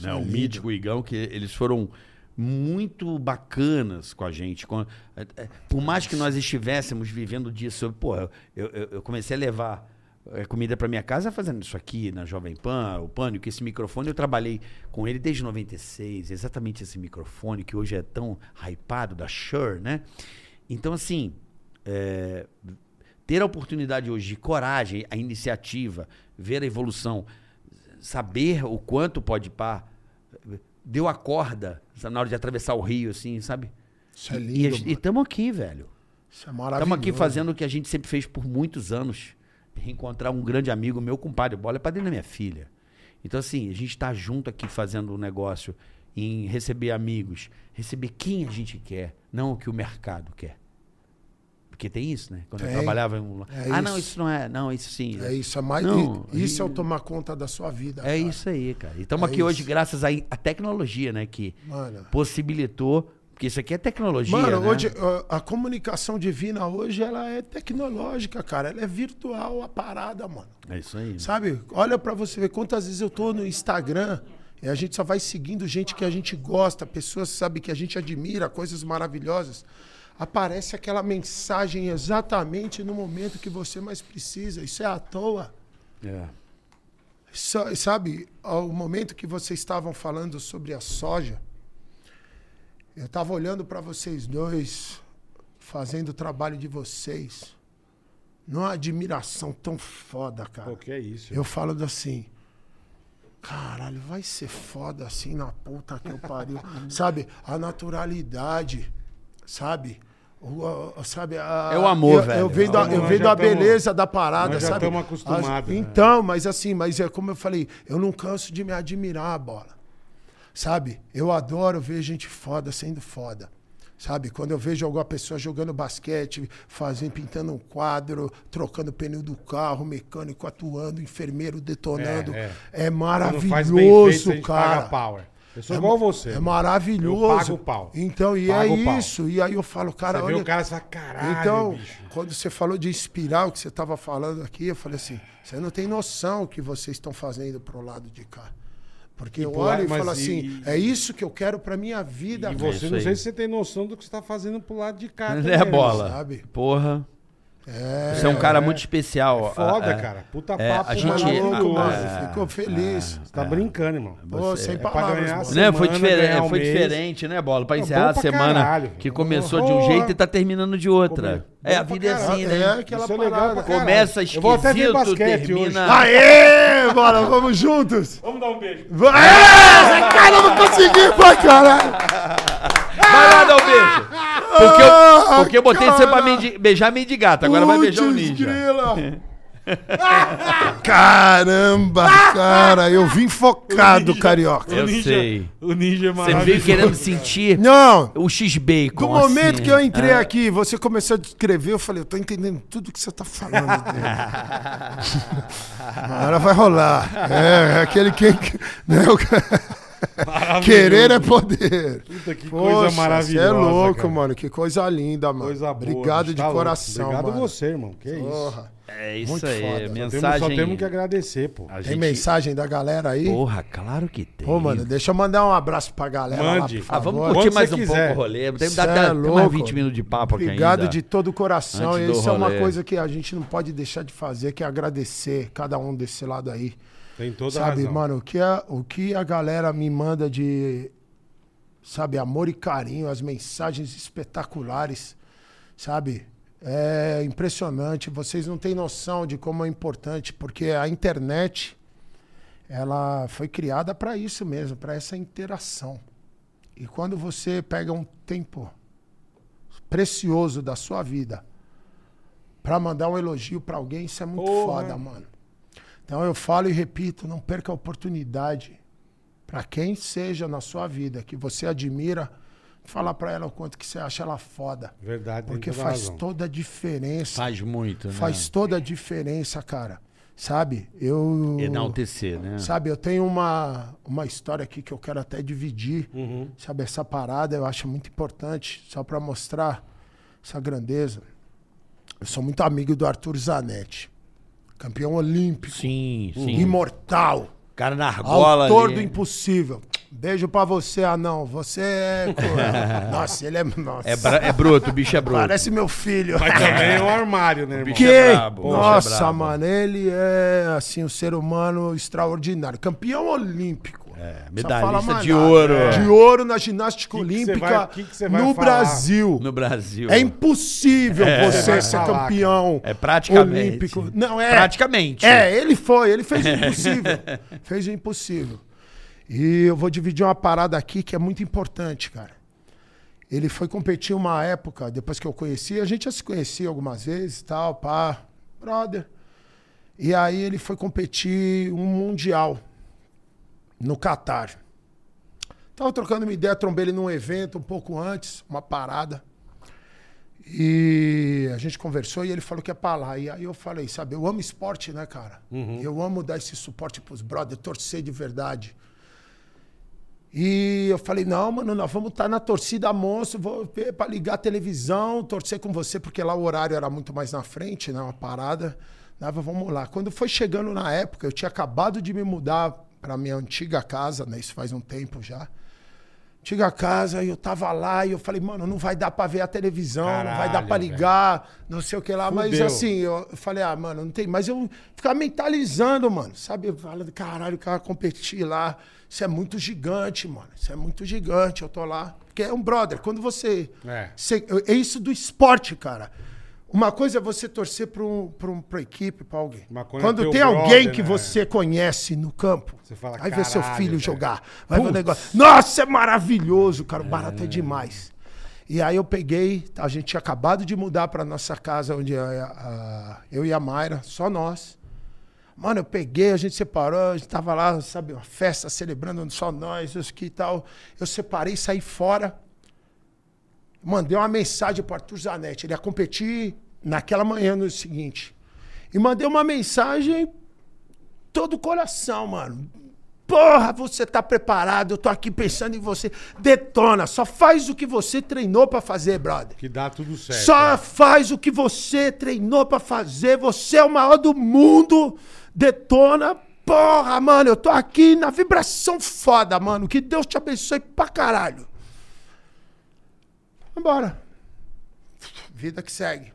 Né, o lindo. Mítico e o Igão, que eles foram muito bacanas com a gente. Com- é, é, por mais que nós estivéssemos vivendo disso, pô, eu, eu, eu comecei a levar é, comida para minha casa fazendo isso aqui na Jovem Pan, o Pânico, esse microfone, eu trabalhei com ele desde 96, exatamente esse microfone que hoje é tão hypado da Shure, né? Então, assim, é, ter a oportunidade hoje de coragem, a iniciativa, ver a evolução, saber o quanto pode pá, deu a corda na hora de atravessar o rio, assim, sabe? Isso é lindo, E estamos aqui, velho. Isso é maravilhoso. Estamos aqui fazendo o que a gente sempre fez por muitos anos. Reencontrar um grande amigo, meu compadre, bola é padrinho da minha filha. Então, assim, a gente está junto aqui fazendo um negócio em receber amigos, receber quem a gente quer, não o que o mercado quer. Porque tem isso, né? Quando eu Tem. trabalhava em um... É ah, não, isso. isso não é. Não, isso sim. É isso, é mais. Não, isso é o tomar conta da sua vida. É cara. isso aí, cara. E estamos É aqui hoje isso. graças à tecnologia, né? Que Mano. possibilitou. Porque isso aqui é tecnologia. Mano, né? hoje a comunicação divina hoje ela é tecnológica, cara. Ela é virtual a parada, mano. É isso aí. Sabe? Olha pra você ver quantas vezes eu tô no Instagram e a gente só vai seguindo gente que a gente gosta, pessoas sabe que a gente admira, coisas maravilhosas. Aparece aquela mensagem exatamente no momento que você mais precisa. Isso é à toa. É. Sa- Sabe, ao momento que vocês estavam falando sobre a soja, eu estava olhando para vocês dois, fazendo o trabalho de vocês, numa admiração tão foda, cara. Pô, que é isso? Eu falo assim, caralho, vai ser foda assim na puta que eu pariu. [laughs] sabe, a naturalidade, sabe? O, o- sabe, a- É o amor, eu, velho. Eu vendo, a, eu já vendo a tamo- beleza da parada, nós já sabe? tamo acostumados, As- né? Então, mas assim, mas é como eu falei, eu não canso de me admirar, bola. Sabe? Eu adoro ver gente foda sendo foda. Sabe? Quando eu vejo alguma pessoa jogando basquete, fazendo, pintando um quadro, trocando pneu do carro, mecânico atuando, enfermeiro detonando. É, É, é. Maravilhoso, feito, a cara. Eu sou igual você. É maravilhoso. Eu pago o pau. Então, e Pago é isso. E aí eu falo, cara, Você vê olha. o cara e fala, caralho, Então, bicho. quando você falou de inspirar o que você estava falando aqui, eu falei assim: você não tem noção o que vocês estão fazendo pro lado de cá. Porque eu pro lado- olho e falo e- assim: e- é isso que eu quero pra minha vida. E você, isso não sei se você tem noção do que você tá fazendo pro lado de cá. [laughs] É também, né? bola. sabe? Porra. É, Você é um cara é. muito especial. Foda, Ah, é. cara. Puta É, papo a gente- maluco, é, mano. Ficou feliz. Você tá brincando, irmão. Pô, você- sem é palavras, Né? Foi, diferente, um foi diferente, né, Bola? Pra Pô, encerrar a semana caralho. que começou de um jeito e tá terminando de outra. É, a vida é assim, né? É aquela Isso é parada. Começa Eu vou até ver esquisito, basquete termina- hoje. Aê, bora, vamos juntos. Vamos dar um beijo. É, cara, eu não consegui pra caralho. Vai lá dar um beijo. Porque eu, porque eu botei você pra mendi- beijar mendigata, agora vai beijar o ninja. [laughs] Caramba, cara, eu vim focado, carioca. Eu ninja, sei. O ninja é Você veio querendo sentir Não, o X-Bacon. do momento assim. que eu entrei Ah. aqui, você começou a descrever, eu falei, eu tô entendendo tudo que você tá falando. [laughs] Agora vai rolar. É, é aquele quem. [laughs] Né. Querer é poder. Puta, que Poxa, coisa Você maravilhosa. é louco, cara. mano. Que coisa linda, mano. Coisa boa. Obrigado de tá louco. coração, Obrigado mano. você, irmão. Que isso. Porra. É isso Muito aí. foda. Só Temos, Mensagem. só temos que agradecer, pô. A Tem gente- mensagem da galera aí? Porra, claro que tem. Pô, mano, deixa eu mandar um abraço pra galera Mande. lá, por Ah, vamos curtir Quando mais você um quiser. pouco o rolê. Tem, Cê dá, é dá, tem mais louco. 20 minutos de papo aqui Obrigado ainda. de todo o coração. Isso é uma coisa que a gente não pode deixar de fazer, que é agradecer cada um desse lado aí. Tem toda a sabe, razão. mano, o que, a, o que a galera me manda de, sabe, amor e carinho, as mensagens espetaculares, sabe? É impressionante. Vocês não têm noção de como é importante, porque a internet, ela foi criada para isso mesmo, para essa interação. E quando você pega um tempo precioso da sua vida para mandar um elogio para alguém, isso é muito Porra. foda, mano. Então eu falo e repito, não perca a oportunidade para quem seja na sua vida que você admira, falar para ela o quanto que você acha ela foda, Verdade, porque toda faz razão. toda a diferença. Faz muito, né? Faz toda a diferença, cara. Sabe? Eu Enaltecer, né? Sabe, eu tenho uma, uma história aqui que eu quero até dividir. Uhum. Sabe, essa parada eu acho muito importante, só para mostrar essa grandeza. Eu sou muito amigo do Arthur Zanetti, campeão olímpico, Sim, sim. imortal, Cara na argola autor ali. do impossível. Beijo pra você, anão. Você é. [laughs] nossa, ele é. Nossa. É, bra- é bruto, o bicho é bruto. Parece meu filho. Mas também é um [laughs] armário, né, irmão? Bicho Que? é brabo, é Nossa, brabo. mano, ele é assim um ser humano extraordinário, campeão olímpico. É, medalhista de ouro. De ouro na ginástica Que que olímpica vai- que que vai no falar? Brasil. No Brasil. É impossível Você você ser falar, campeão É praticamente. olímpico. Não é. Praticamente. É, ele foi, ele fez o impossível. [laughs] fez o impossível. E eu vou dividir uma parada aqui que é muito importante, cara. Ele foi competir uma época, depois que eu conheci, a gente já se conhecia algumas vezes, tal, pá, brother. E aí ele foi competir um mundial no Catar. Tava trocando uma ideia, trombei ele num evento um pouco antes, uma parada. E a gente conversou e ele falou que é pra lá. E aí eu falei, sabe, eu amo esporte, né, cara? Eu amo dar esse suporte pros brothers, torcer de verdade. E eu falei, não, mano, nós vamos estar na torcida monstro, vou ver pra ligar a televisão, torcer com você, porque lá o horário era muito mais na frente, né? Uma parada. Nava, vamos lá. Quando foi chegando na época, eu tinha acabado de me mudar pra minha antiga casa, né? Isso faz um tempo já. Antiga casa, e eu tava lá e eu falei, mano, não vai dar pra ver a televisão, não vai dar Caralho, pra velho. ligar, não sei o que lá. Mas Fudeu. assim, eu falei, ah, mano, não tem. Mas eu ficava mentalizando, mano. Sabe? Eu falando, caralho, o cara competir lá. Isso é muito gigante, mano. Isso é muito gigante. Eu tô lá. Porque é um brother. Quando você. É. você- é isso do esporte, cara. Uma coisa é você torcer pra, um, pra, um, pra equipe, pra alguém. Quando é Quando tem brother, alguém que né? você conhece no campo, Você fala, aí vê seu "Caralho, filho velho." jogar. Vai ver o negócio. Nossa, é maravilhoso, cara. O barato é demais. E aí eu peguei, a gente tinha acabado de mudar pra nossa casa, onde a- a- eu e a Mayra, só nós. Mano, eu peguei, a gente separou, a gente tava lá, sabe, uma festa celebrando só nós, isso que e tal. Eu separei, saí fora. Mandei uma mensagem pro Arthur Zanetti. Ele ia competir naquela manhã no seguinte. E mandei uma mensagem todo o coração, mano. Porra, você tá preparado? Eu tô aqui pensando em você. Detona, só faz o que você treinou pra fazer, brother. Que dá tudo certo. Só né? faz o que você treinou pra fazer. Você é o maior do mundo. Detona. Porra, mano, eu tô aqui na vibração foda, mano. Que Deus te abençoe pra caralho. Vambora. Vida que segue.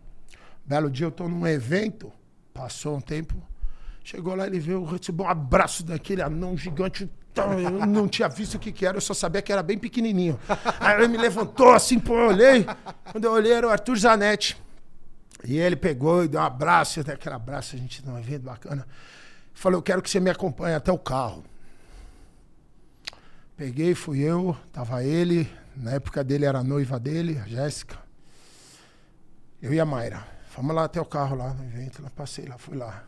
Belo dia eu tô num evento. Passou um tempo. Chegou lá, ele veio, recebeu um abraço daquele anão gigante. Então, Eu não tinha visto o que, que era, eu só sabia que era bem pequenininho. Aí ele me levantou assim, pô, eu olhei. Quando eu olhei, era o Arthur Zanetti. E ele pegou e deu um abraço, até aquele abraço, a gente num evento bacana. Falou, eu quero que você me acompanhe até o carro. Peguei, fui eu, tava ele, na época dele era a noiva dele, a Jéssica. Eu e a Mayra. Fomos lá até o carro lá no evento, lá passei lá, fui lá.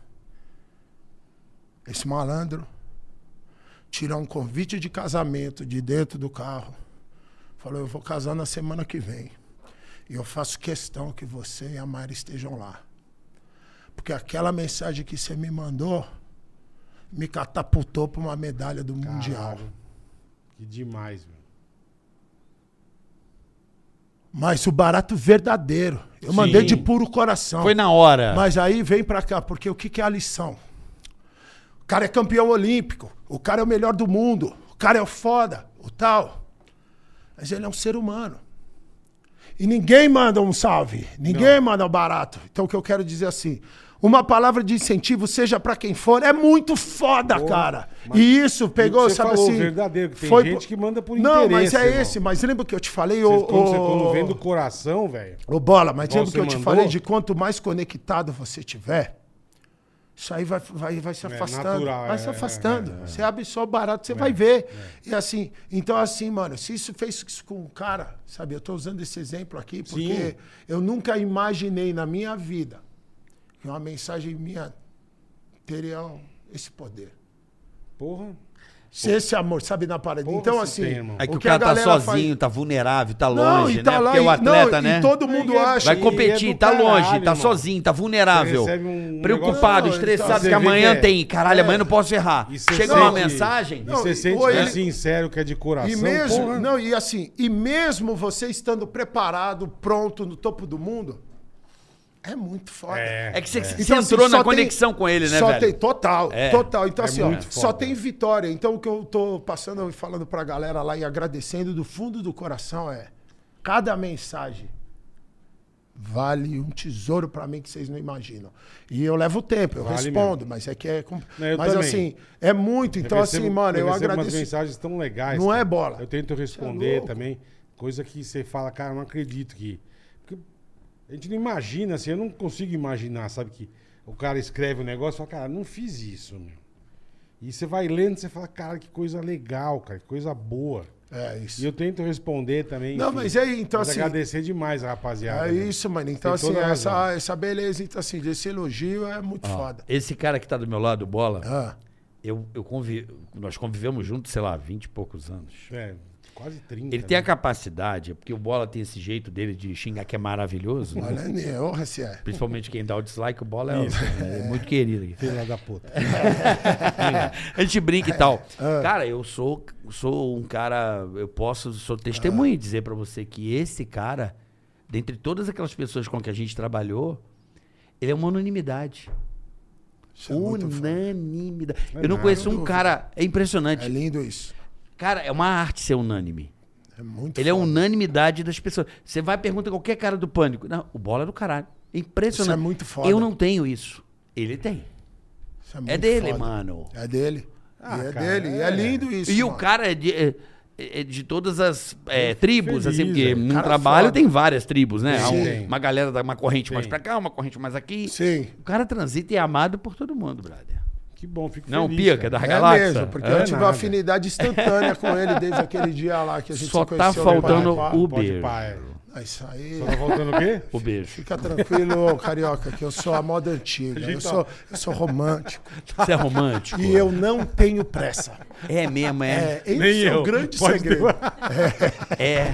Esse malandro tirou um convite de casamento de dentro do carro. Falou, eu vou casar na semana que vem. E eu faço questão que você e a Mayra estejam lá. Porque aquela mensagem que você me mandou me catapultou para uma medalha do Mundial. Que Que demais, meu. Mas o barato verdadeiro. Eu Sim. mandei de puro coração. Foi na hora. Mas aí vem pra cá, porque o que, que é a lição? O cara é campeão olímpico, o cara é o melhor do mundo, o cara é o foda, o tal. Mas ele é um ser humano. E ninguém manda um salve, ninguém manda um barato. Então o que eu quero dizer assim, uma palavra de incentivo, seja pra quem for, é muito foda, cara. mas- E isso pegou, o você sabe falou, assim. verdadeiro, que tem foi gente que manda por Não, mas é irmão. esse, mas lembra que eu te falei, Você, ô, você, ô- quando vem do coração, velho. Ô, Bola, mas Igual lembra que eu você te mandou? falei de quanto mais conectado você tiver, isso aí vai, vai, vai se É afastando. natural, vai é, se afastando. é, é. Você abre só o barato, você vai ver. E assim, então assim, mano, se isso fez isso com o cara, sabe? Eu tô usando esse exemplo aqui porque Sim. eu nunca imaginei na minha vida que uma mensagem minha teria esse poder. Porra. Se esse amor, sabe, na parede. Porra, então, assim. tem. É que o, que cara a tá sozinho, faz- tá vulnerável, tá Não, longe, e tá né? lá, Porque o e- atleta, não, e né? todo mundo E é- acha. Vai e competir, é tá longe, caralho, tá sozinho, tá vulnerável. Um preocupado, negócio- estressado, Você que amanhã que é- tem. Caralho, amanhã não posso errar. E Chega uma mensagem. E Não, você e- sente que é sincero, que é de coração. E mesmo, porra. não, e assim, e mesmo você estando preparado, pronto, no topo do mundo, é muito foda. É, É que você, é. você Então, assim, entrou na só tem- conexão com ele, né, só velho? tem total, É. total. Então É assim, ó, só tem vitória. Então o que eu tô passando e falando pra galera lá e agradecendo do fundo do coração é cada mensagem vale um tesouro pra mim que vocês não imaginam. E eu levo tempo, eu Vale respondo, mesmo. mas é que é Não, eu mas também. assim, é muito, então Eu assim, recebo- mano, eu, recebo agradeço. umas mensagens tão legais. Não é cara. bola. Eu tento é responder louco. também. Coisa que você fala, cara, eu não acredito que. A gente não imagina, assim, eu não consigo imaginar, sabe? Que o cara escreve um negócio e fala, cara, não fiz isso, meu. E você vai lendo, você fala, cara, que coisa legal, cara, que coisa boa. É isso. E eu tento responder também. Não, mas aí, então, mas assim- agradecer demais, rapaziada. É né? isso, mano. Então, assim, essa, essa beleza, então, assim, desse elogio é muito foda. Esse cara que tá do meu lado, Bola, Ah, eu, eu convi... nós convivemos juntos, sei lá, 20 e poucos anos. É, quase 30. Ele tem a né? capacidade, porque o Bola tem esse jeito dele de xingar que é maravilhoso, né? olha, né? Honra se é. Principalmente quem dá o dislike, o Bola é, é muito querido. aqui. Filha da puta. [laughs] A gente brinca e tal. [laughs] Ah. Cara, eu sou, sou um cara, eu posso, sou testemunha e dizer pra você que esse cara, dentre todas aquelas pessoas com que a gente trabalhou, ele é uma unanimidade. Isso é. Unanimidade. É eu não conheço um cara, é impressionante. É lindo isso. Cara, é uma arte ser unânime. É muito Ele é foda. unanimidade das pessoas. Você vai e pergunta a qualquer cara do pânico. Não, o bola é do caralho. É impressionante. Isso é muito foda. Eu não tenho isso. Ele tem. Isso É muito dele, foda. mano. É dele. Ah, e é cara, dele. E é. é lindo isso. E o mano. cara é de, é- é de todas as é, tribos, feliz, assim, porque é. no trabalho foda. tem várias tribos, né? Um- tem. Uma galera dá uma corrente mais Tem. pra cá, uma corrente mais aqui. Sim. O cara transita e é amado por todo mundo, brother. Que bom, fico Não, feliz. Pia, cara. que é da É galáxia. mesmo, porque É eu tive uma nada. afinidade instantânea com ele desde aquele dia lá que a gente Só se tá conheceu no faltando Pará. o beijo. é. Ah, Isso aí. Só tá faltando o quê? O beijo. Fica tranquilo, carioca, que eu sou a moda antiga. Eu sou, eu sou romântico. Você é romântico? E eu não tenho pressa. É mesmo, é. É, esse Nem é eu. o grande Pode segredo. É.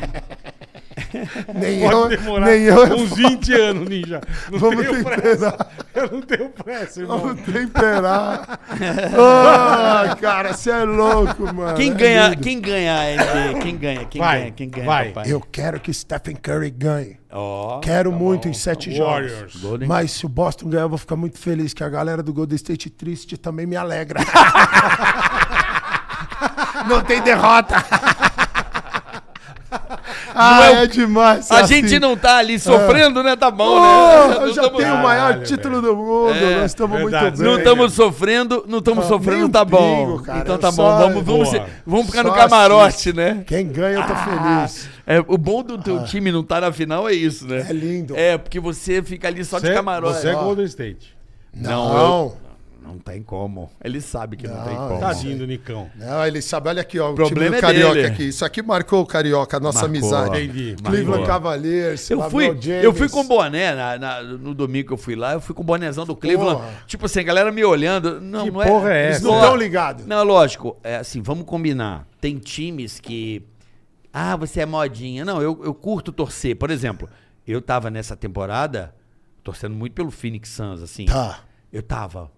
Nem Pode eu, demorar nem eu. uns 20 anos, Ninja. Não Vamos tenho temperar. pressa. Eu não tenho pressa, irmão. Vamos temperar. Ah, cara, você é louco, mano. Quem É ganha, lindo. quem ganha, NBA? Quem ganha? Quem Vai, ganha? Quem ganha, vai. papai? Eu quero que Stephen Curry ganhe. Ó, Quero tá muito bom. em sete Warriors. jogos. Golden- Mas se o Boston ganhar, eu vou ficar muito feliz, que a galera do Golden State triste também me alegra. [laughs] Não tem derrota. [laughs] ah, é é, demais. A assim. gente não tá ali sofrendo, né? Tá bom, Oh, né? eu Não já tamo- tenho o maior Caralho, título do mundo. É, Nós estamos muito bem. Não estamos sofrendo, não estamos Ah, sofrendo, tá um bom. pingo, cara, então eu tá bom, vamos, vamos, ser- vamos ficar no Só camarote, assiste. né? Quem ganha, eu tô feliz. É, o bom do teu time não tá na final é isso, né? É lindo. É, porque você fica ali só de Você- camarote. Você é. Golden State. Não, Não. Não tem como. Ele sabe que não, Não, tem como. tá Tadinho do Nicão. Não, ele sabe, olha aqui, ó, o Problema time do é Carioca dele. aqui. Isso aqui marcou o Carioca, a nossa Marcou. amizade. Entendi. Cleveland Marcou. Cavaliers, Eu fui, James. eu fui com boné na- na- no domingo que eu fui lá, eu fui com o bonézão do Cleveland. Porra. Tipo assim, a galera me olhando. Não, Que não porra é Eles essa? Não ó, estão ligados. Não, lógico. É assim, vamos combinar. Tem times que. Ah, você é modinha. Não, eu, eu curto torcer. Por exemplo, eu tava nessa temporada torcendo muito pelo Phoenix Suns, assim. Tá. Eu tava.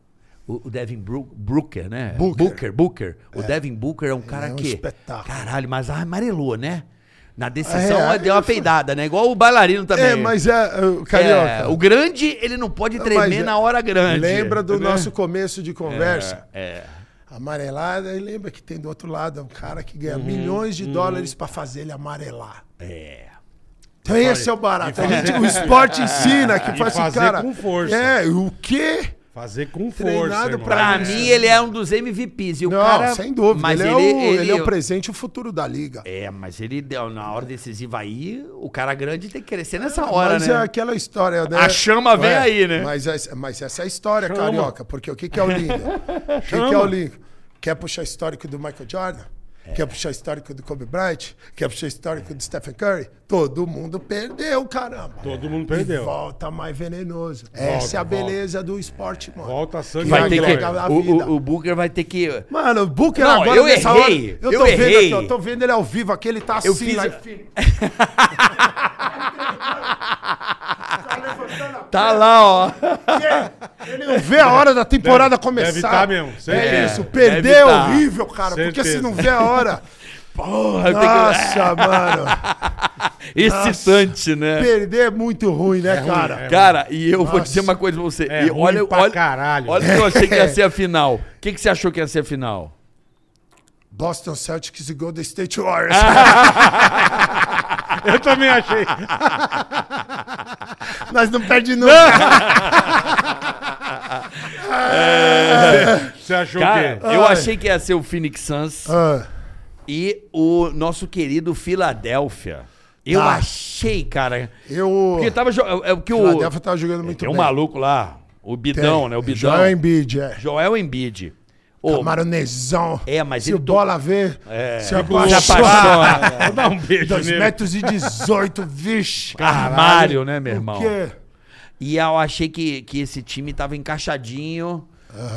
O, o Devin Bru- Booker, né? Booker. Booker, Booker. O Devin Booker é um cara é um que. espetáculo. Caralho, mas amarelou, né? Na decisão É, deu uma peidada, né? Igual o bailarino também. É, mas é, uh, Carioca. É, o grande, ele não pode tremer é- na hora grande. Lembra do entendeu? nosso começo de conversa? É. Amarelada, e lembra que tem do outro lado um cara que ganha milhões de dólares pra fazer ele amarelar. É. Então esse é o barato. A gente- [laughs] o esporte ensina que E faz assim, fazer cara. com força. É, o quê? Fazer com força, Treinado irmão. pra mim, ele é um dos MVPs. E o Não, cara, sem dúvida. Mas ele, ele, é o, ele- ele é o presente e o futuro da liga. É, mas ele deu na hora decisiva aí, o cara grande tem que crescer nessa hora, mas né? é aquela história, né? A chama vem aí, né? Mas, essa- mas essa é a história, Chama. carioca. Porque o que, que é o lindo? O que, que é o lindo? Quer puxar histórico do Michael Jordan? É. Quer puxar histórico do Kobe Bryant? Quer puxar histórico do Stephen Curry? Todo mundo perdeu, caramba. Todo mundo E perdeu. volta mais venenoso. Essa é a volta. beleza do esporte, mano. Volta sangue Que Vai ter que, glória. na o, vida. o, o Booker vai ter que... Mano, o Booker Não, agora eu nessa errei, hora. Eu eu tô vendo errei. aqui, ó, tô vendo ele ao vivo aqui, ele tá assim Eu fiz- lá. [laughs] Tá lá, ó. Ele não vê a hora da temporada começar. deve tá mesmo, É certeza. isso, Deve perder é tá. horrível, cara. Porque Certeza. se não vê a hora. [laughs] Porra, tenho que... Nossa, [laughs] mano. Excitante, né? Perder é muito ruim, né, cara? é Cara, e eu vou Nossa. dizer uma coisa pra você. É e ruim olha, pra olha, caralho. olha o que eu achei que ia [laughs] ser a final. O que, que você achou que ia ser a final? Boston Celtics e Golden State Warriors. [laughs] [laughs] Eu também achei. [laughs] Nós não perde nunca. Você achou Cara, o quê? eu Ai. achei que ia ser o Phoenix Suns Ah, e o nosso querido Philadelphia. Eu Tá. achei, cara. eu. Porque tava jo- é, é o que o Philadelphia tava jogando muito tem um bem. maluco lá, o Bidão, Tem. né? O Bidão. Joel Embiid, é. Joel Embiid. Ô, Camaronezão. É, mas se ele o to- bola vê, É. se Se apaixona. apaixona. [laughs] Vou dar um beijo 2 nele. metros e 18, vixe. [laughs] Armário, né, meu O irmão? quê? E eu achei que, que esse time tava encaixadinho.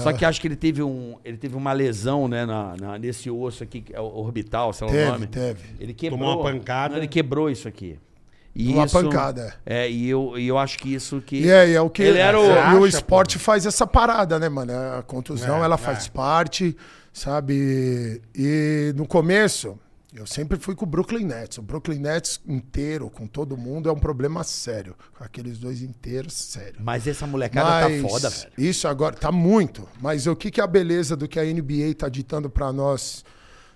Só que acho que ele teve, um, ele teve uma lesão, né, na, na- nesse osso aqui, é o orbital, sei lá o Teve, nome. teve. Ele quebrou. Tomou uma pancada. Não, ele quebrou isso aqui. E Uma isso- pancada, É, e eu, e eu acho que isso que. E é, e é o que. Ele era o- e o esporte faz essa parada, né, mano? A contusão, É, ela é. faz parte, sabe? E no começo, eu sempre fui com o Brooklyn Nets. O Brooklyn Nets inteiro, com todo mundo, é um problema sério. Com aqueles dois inteiros, sério. Mas essa molecada Mas tá foda, velho. Isso agora tá muito. Mas o que, que é a beleza do que a NBA tá ditando pra nós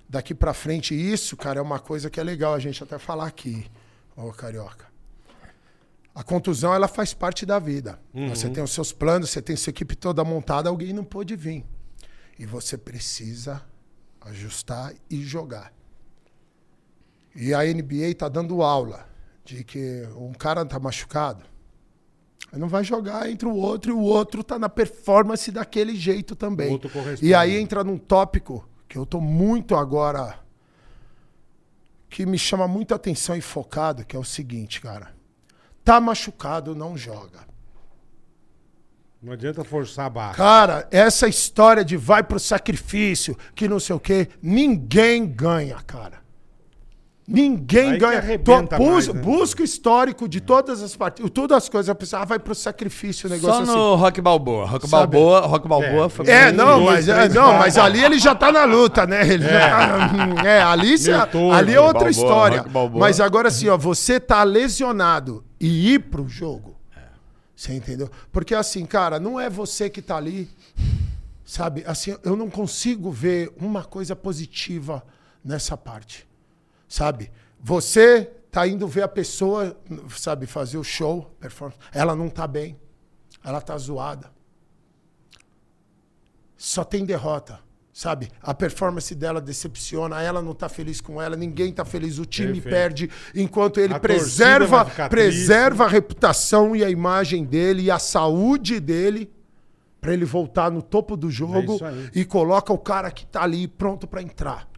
daqui pra frente? Isso, cara, é uma coisa que é legal a gente até falar aqui, ô Carioca. A contusão, ela faz parte da vida. Você tem os seus planos, você tem sua equipe toda montada, alguém não pôde vir. E você precisa ajustar e jogar. E a NBA tá dando aula de que um cara tá machucado, não vai jogar entre o outro e o outro tá na performance daquele jeito também. E aí entra num tópico que eu tô muito agora que me chama muita atenção e focado, que é o seguinte, cara. Tá machucado, não joga. Não adianta forçar a barra. Cara, essa história de vai pro sacrifício, que não sei o quê, ninguém ganha, cara. Ninguém Aí ganha. Tô- bus- mais, né? Busca o histórico de todas as partidas, todas as coisas. A pessoa ah, vai pro sacrifício, o negócio Só assim. no Rock Balboa. Rock Sabe? Balboa, Rock Balboa É, foi. É, não, mas, é, não, mas ali ele já tá na luta, né? Ele já tá, é, ali, cê- Milton, ali é outra Balboa, história. Mas agora assim, ó, você tá lesionado e ir pro jogo. Você entendeu? Porque assim, cara, não é você que tá ali, sabe? Assim, eu não consigo ver uma coisa positiva nessa parte, sabe? Você tá indo ver a pessoa, sabe, fazer o show, performance. Ela não tá bem. Ela tá zoada só tem derrota, sabe? A performance dela decepciona, ela não tá feliz com ela, ninguém tá feliz, o time Perfeito. perde, enquanto ele A preserva, preserva a reputação e a imagem dele e a saúde dele para ele voltar no topo do jogo É isso aí. e coloca o cara que tá ali pronto para entrar.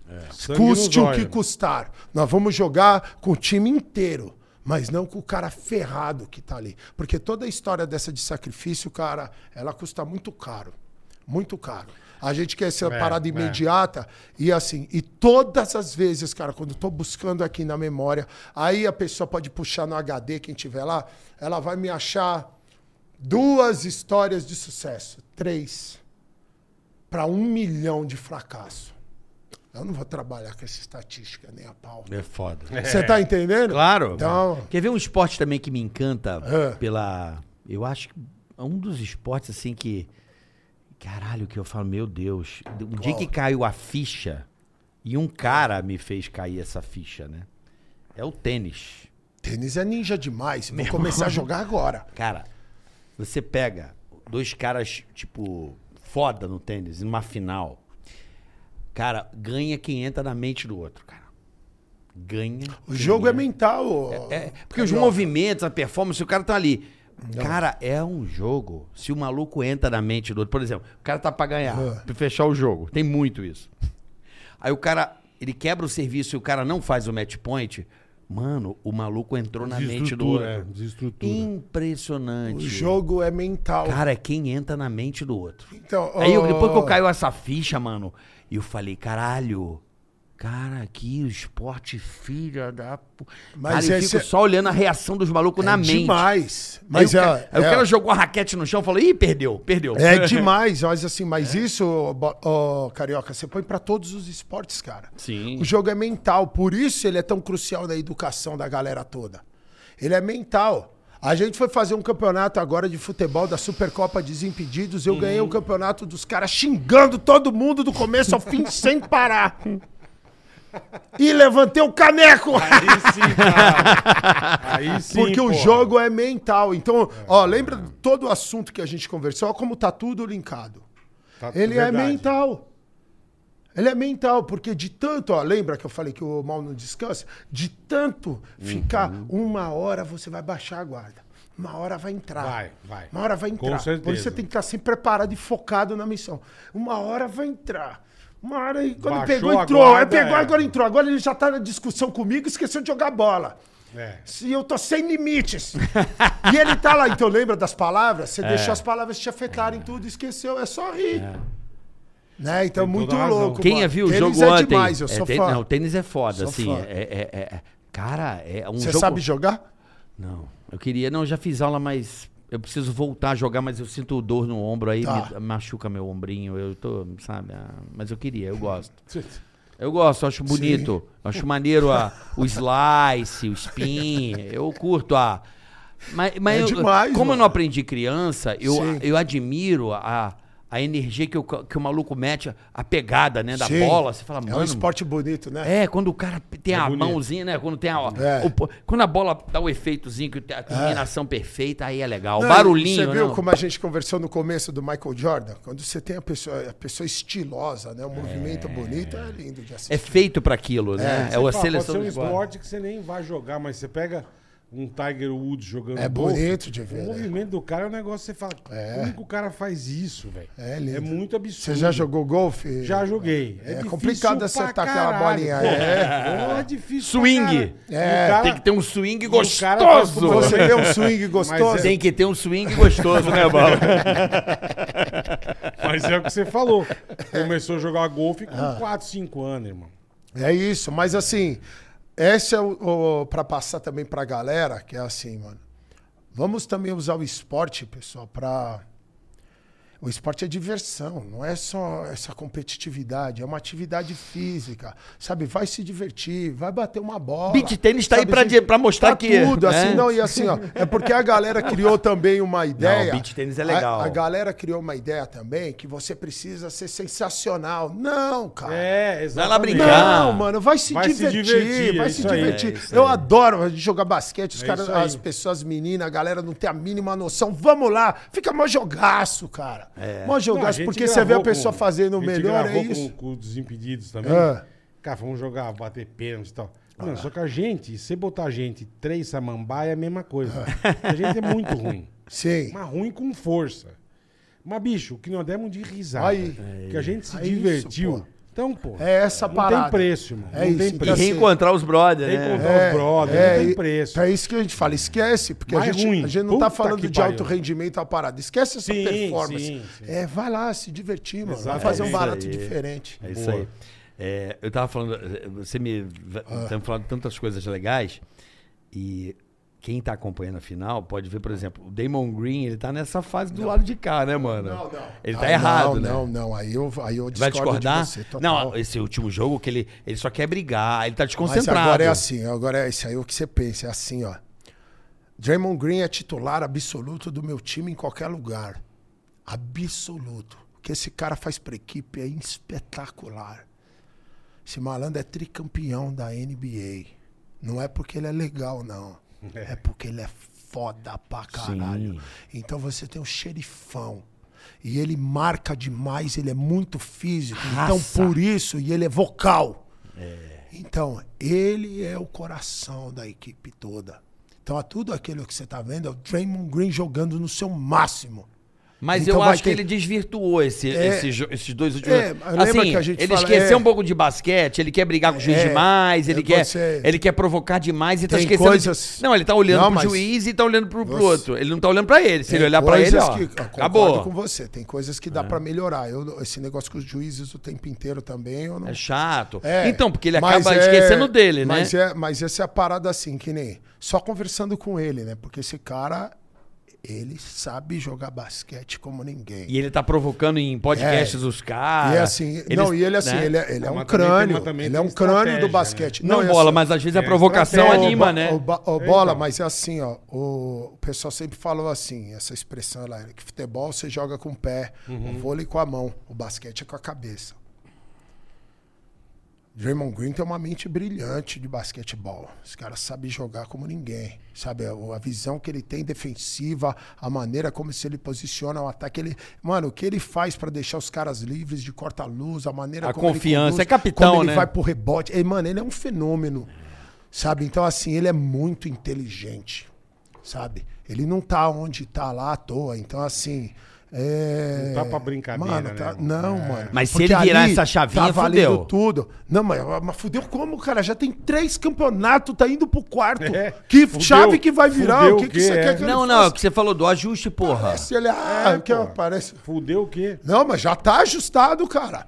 No Custe o que custar. Nós vamos jogar com o time inteiro, mas não com o cara ferrado que tá ali. Porque toda a história dessa de sacrifício, cara, ela custa muito caro. Muito caro. A gente quer essa É, parada é. imediata e assim, e todas as vezes, cara, quando eu tô buscando aqui na memória, aí a pessoa pode puxar no HD, quem tiver lá, ela vai me achar duas histórias de sucesso, três. para um milhão de fracasso. Eu não vou trabalhar com essa estatística nem a pau. É foda. Você tá entendendo? Claro. Então, Quer ver um esporte também que me encanta É. pela. Eu acho que é um dos esportes assim que. Caralho, que eu falo, meu Deus. Um dia que caiu a ficha, e um cara me fez cair essa ficha, né? É o tênis. tênis é ninja demais. Vou começar a jogar agora. Cara, você pega dois caras, tipo, foda no tênis, numa final. Cara, ganha quem entra na mente do outro, cara. Ganha. O jogo é mental. ô- É, porque os movimentos, a performance, o cara tá ali. Cara, é um jogo. Se o maluco entra na mente do outro, por exemplo, o cara tá pra ganhar, Ah. pra fechar o jogo. Tem muito isso. Aí o cara, ele quebra o serviço e o cara não faz o match point. Mano, o maluco entrou na mente do outro. É, desestrutura. Impressionante. O jogo é mental. Cara, é quem entra na mente do outro. Então, Aí eu- depois que eu caiu essa ficha, mano, eu falei, caralho. Cara, aqui o esporte, filha da. Mas cara, eu fico é- só olhando a reação dos malucos é na mente. demais. Aí, Mas o, é, cara, aí o é- cara jogou a raquete no chão e falou: ih, perdeu, perdeu. É [laughs] demais, mas assim, mas isso, ó, bo- ó, Carioca, você põe pra todos os esportes, cara. Sim. O jogo é mental, por isso ele é tão crucial na educação da galera toda. Ele é mental. A gente foi fazer um campeonato agora de futebol da Supercopa Desimpedidos. Eu ganhei o campeonato dos caras xingando todo mundo do começo ao fim sem parar. E levantei o caneco! Aí sim, cara. Aí sim, Porque o porra. jogo é mental. Então, ó, lembra de todo o assunto que a gente conversou? Ó, como tá tudo linkado. Tá- Ele é verdade. mental. Ele é mental, porque de tanto, ó, lembra que eu falei que o mal não descansa? De tanto ficar Uhum. uma hora, você vai baixar a guarda. Uma hora vai entrar. Vai, vai. Uma hora vai Com entrar. certeza. Por isso você tem que estar sempre preparado e focado na missão. Uma hora vai entrar. Uma hora quando Baixou pegou, entrou. Aí guarda, pegou, é. agora entrou. Agora ele já tá na discussão comigo e esqueceu de jogar bola. É. Se eu tô sem limites. e ele tá lá, então lembra das palavras? Você É. deixou as palavras te afetarem tudo, esqueceu, é só rir. Né? Então, Tem muito louco. Quem mano. ver o Tênis jogo é ontem? demais, eu é, sou tê- fã. Não, tênis é foda, Sou assim. É, é- é- é- cara, é um Você jogo. sabe jogar? Não, eu queria. Não, eu já fiz aula, mas eu preciso voltar a jogar, mas eu sinto dor no ombro aí, Tá. me machuca meu ombrinho. Eu tô, sabe? ah, mas eu queria, eu gosto. Eu gosto, acho bonito. Acho maneiro a, o slice, o spin. Eu curto a. Mas, mas É eu- demais, como eu mano. não aprendi criança, eu, Sim. eu admiro a, a energia que o, que o maluco mete, a pegada né, da Sim. bola. Você fala, É mano. um esporte bonito, né? É, quando o cara tem a bonito. mãozinha, né? Quando tem a. É. o quando a bola dá o efeitozinho, que a combinação perfeita, aí é legal. O Não, barulhinho, Você viu né? como a gente conversou no começo do Michael Jordan? Quando você tem a pessoa, a pessoa estilosa, né? O movimento bonito, é lindo de assistir. É feito pra aquilo, né? É, Você a fala, seleção Pode ser um esporte que você nem vai jogar, mas você pega um Tiger Woods jogando É golfe, bonito de ver, O né? movimento do cara é um negócio que você fala, como que o cara faz isso, velho? É lindo. muito absurdo. Você já jogou golfe? Já joguei. É difícil complicado acertar aquela caralho, bolinha, pô. é. É difícil Swing. É, cara- Tem que ter um swing faz gostoso. Você deu um swing gostoso? é- Tem que ter um swing gostoso, né, Bola? [laughs] Mas é o que você falou. [laughs] Começou a jogar golfe com Ah. 4, 5 anos, irmão. É isso, mas assim, esse é o, o para passar também pra galera, que é assim, mano. Vamos também usar o esporte, pessoal, pra o esporte é diversão, não é só essa competitividade, é uma atividade física, sabe? Vai se divertir, vai bater uma bola. Beach tênis tá aí sabe, pra gente? di- pra mostrar Tá que, tudo, assim, né? não, e assim, ó, é porque a galera criou também uma [laughs] ideia. beach tênis é legal. A, a galera criou uma ideia também que você precisa ser sensacional. Não, cara. É, Vai lá brincar. Não, mano, vai se Vai se divertir, divertir, é vai se aí, divertir. é eu aí. adoro jogar basquete, os É caras, as pessoas, as meninas, a galera não tem a mínima noção. Vamos lá, fica mó jogaço, cara. É. Mó jogaço, porque você vê a pessoa com- fazendo o melhor, é isso. Com, com os Desimpedidos também. É. Cara, vamos jogar, bater pênalti e tal. Não, só que a gente, se botar a gente três samambaia é a mesma coisa. A gente é muito [laughs] ruim. Sim. Mas ruim com força. Mas, bicho, o que nós demos de risada. Aí. que a gente se isso, divertiu. pô. Então, pô. É essa não parada. tem preço, irmão. É não isso, tem E preço. assim, reencontrar os brothers, Tem né? que encontrar os brothers, não tem preço. É isso que a gente fala, esquece, porque a Mais gente, ruim. a gente não tá Puta falando que de alto rendimento a parada. Esquece essa Sim, performance. sim, sim. É, vai lá se divertir, mano. Vai Exato. fazer É um barato aí. diferente. É isso Boa. aí. É, eu tava falando, você me. Ah. Estamos falando de tantas coisas legais. E quem tá acompanhando a final pode ver, por exemplo, o Damon Green, ele tá nessa fase do lado de cá, né, mano? Não, não. Ele tá Ah, errado, não, né? Não, não, aí eu, aí eu Vai discordo discordar? de você. Não, esse último jogo que ele, ele só quer brigar, ele tá Mas desconcentrado. agora é assim, agora é isso aí o que você pensa, é assim, ó. Draymond Green é titular absoluto do meu time em qualquer lugar. Absoluto. O que esse cara faz pra equipe é espetacular. Esse malandro é tricampeão da NBA. Não é porque ele é legal, não. É porque ele é foda pra caralho. Sim. Então você tem o xerifão. E ele marca demais, ele é muito físico. Então, Raça. por isso, e ele é vocal. Então, ele é o coração da equipe toda. Então, é tudo aquilo que você tá vendo é o Draymond Green jogando no seu máximo. Mas Então eu acho que ter- ele desvirtuou esse, É. esse esses dois últimos. É, assim, que a gente ele fala- esqueceu é. um pouco de basquete, ele quer brigar com o juiz É, demais, ele é, quer, você- ele quer provocar demais e tá esquecendo. de- coisas- Não, ele tá olhando Não, pro mas- juiz e tá olhando pro, pro outro. Ele não tá olhando pra ele. Se ele olhar pra ele, ó, que- concordo acabou. com você. Tem coisas que dá pra melhorar. Eu, esse negócio com os juízes o tempo inteiro também, eu não... É chato. É, então, porque ele acaba é- esquecendo dele, né? Mas, é, mas essa é a parada assim, que nem. Só conversando com ele, né? Porque esse cara, ele sabe jogar basquete como ninguém. E ele tá provocando em podcasts É. os caras. E é assim, não, e ele assim, né? ele é, ele é Não, um tem- crânio. ele é um crânio do né? basquete. Não, e bola, assim, mas às vezes a é provocação anima, né? ô, Ba- ô, bola, Então. mas é assim, ó. O, o pessoal sempre falou assim, essa expressão lá, que futebol você joga com o pé, Uhum. o vôlei com a mão, o basquete é com a cabeça. Draymond Green tem uma mente brilhante de basquetebol. Esse cara sabe jogar como ninguém. Sabe, a, visão que ele tem defensiva, a maneira como se ele posiciona o ataque. Ele, mano, o que ele faz pra deixar os caras livres de corta-luz, a maneira A como ele confiança, conduz, é capitão, como ele né? vai pro rebote. E, mano, ele é um fenômeno. Sabe? Então, assim, ele é muito inteligente. Sabe? Ele não tá onde tá lá à toa. Então, assim. É... Não tá pra brincadeira, Mano, né, tá- irmão? Não, É. mano. Mas se Porque ele virar essa chavinha, tá valendo fudeu. tudo. Não, mas, mas fudeu como, cara? Já tem três campeonatos, tá indo pro quarto. É, que fudeu. chave que vai virar? Fudeu O que, que quê? você É. quer que ele Não, não, é o que você falou do ajuste, porra. Parece ele, ah, É, que pô. parece... Fudeu o quê? Não, mas já tá ajustado, cara.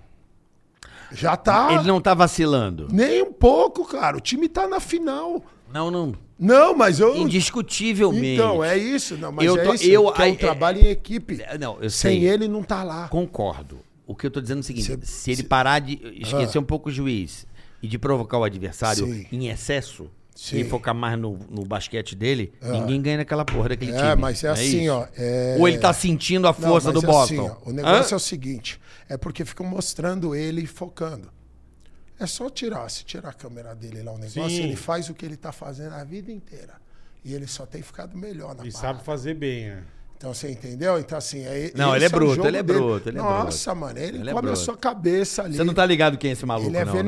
Já tá. Ele não tá vacilando. Nem um pouco, cara. O time tá na final. Não, não. Não, mas eu. Indiscutivelmente. Então, é isso. Não, mas Eu é tô- isso. eu- que é um trabalho é- em equipe. É, Não, eu Sem sei. ele não tá lá. Concordo. O que eu tô dizendo é o seguinte: Cê- se ele cê- parar de esquecer Ah. um pouco o juiz e de provocar o adversário Sim. em excesso Sim. e focar mais no, no basquete dele, ninguém ganha naquela porra daquele time. É, mas é assim, isso. ó. é- Ou ele tá sentindo a Não, força mas do é Boston. assim, ó, o negócio é o seguinte: é porque ficam mostrando ele focando. É só tirar, se tirar a câmera dele lá, o negócio, Sim. ele faz o que ele tá fazendo a vida inteira. E ele só tem ficado melhor na E parada. sabe fazer bem, né? Então você entendeu? Então assim, é Não, ele é o bruto, jogo ele é bruto, ele é Nossa, mano, ele, Ele é come a bruto. sua cabeça ali. Você não tá ligado quem é esse maluco, Ele é não, né?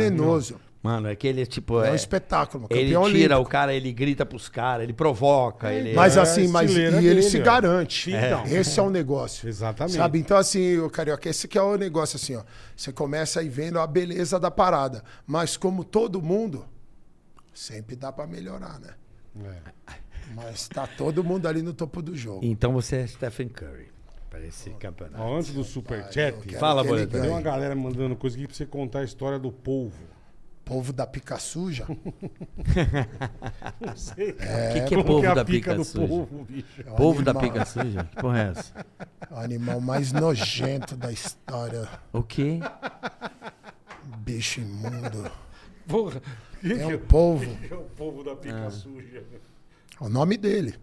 Mano, é que ele, tipo. É, É, um espetáculo, ele campeão tira olímpico. o cara, ele grita pros caras, ele provoca, ele. Mas É, assim, mas e estileira ele dele, se garante. Então. Esse é o negócio. Exatamente. Sabe? Então, assim, o Carioca, esse que é o negócio, assim, ó. Você começa aí vendo a beleza da parada. Mas como todo mundo, sempre dá pra melhorar, né? É. Mas tá todo mundo ali no topo do jogo. Então você é Stephen Curry para esse campeonato. Ó, antes do Superchat, Fala, ele Boleto. tem uma galera mandando coisa aqui pra você contar a história do polvo. Povo da pica suja. Não sei. O que, que é povo a da pica pica, do suja? polvo, bicho? É Povo da animal- pica suja? Que porra é essa? O animal mais nojento da história. O quê? Bicho imundo. Porra. Que É que um é polvo. é o polvo da pica suja? É o nome dele.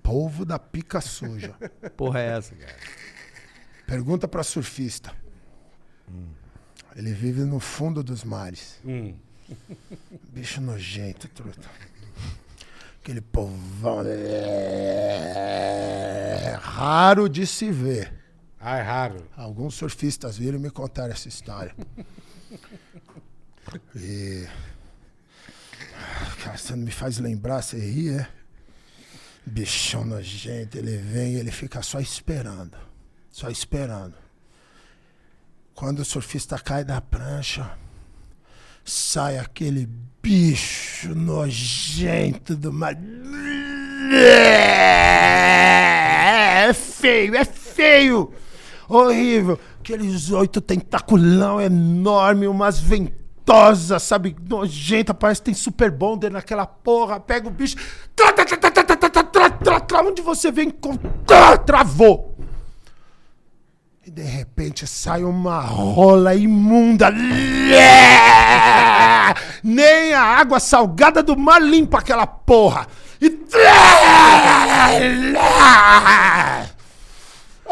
Polvo da pica suja. Porra é essa, cara? Pergunta pra surfista. Ele vive no fundo dos mares. Hum. Bicho nojento, truta. Aquele povão. É raro de se ver. Ah, é raro. Alguns surfistas viram e me contaram essa história. E. Cara, você não me faz lembrar, você ri, é? Bichão nojento, ele vem e ele fica só esperando. Só esperando. Quando o surfista cai da prancha, sai aquele bicho nojento do mar. É feio, é feio! Horrível! Aqueles oito tentaculão enorme, umas gostosa, sabe? Nojenta, parece que tem super bonder naquela porra. Pega o bicho. Onde você vem travou. E de repente sai uma rola imunda. Nem a água salgada do mar limpa aquela porra. E. [laughs]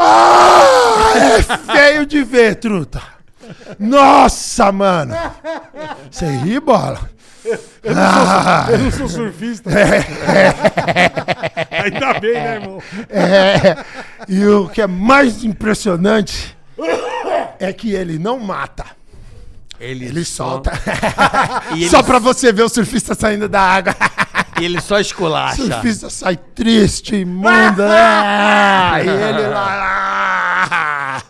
Ah, é feio de ver, truta. Nossa, mano. Você ri, bola? Ah, Eu não sou surfista. [laughs] [laughs] Ainda bem, né, irmão? é. E o que é mais impressionante é que ele não mata. Ele, Ele solta. [laughs] E ele, Só pra você ver o surfista saindo da água. ele só O esculacha. surfista sai triste, imunda. Ah, e ele lá. ah,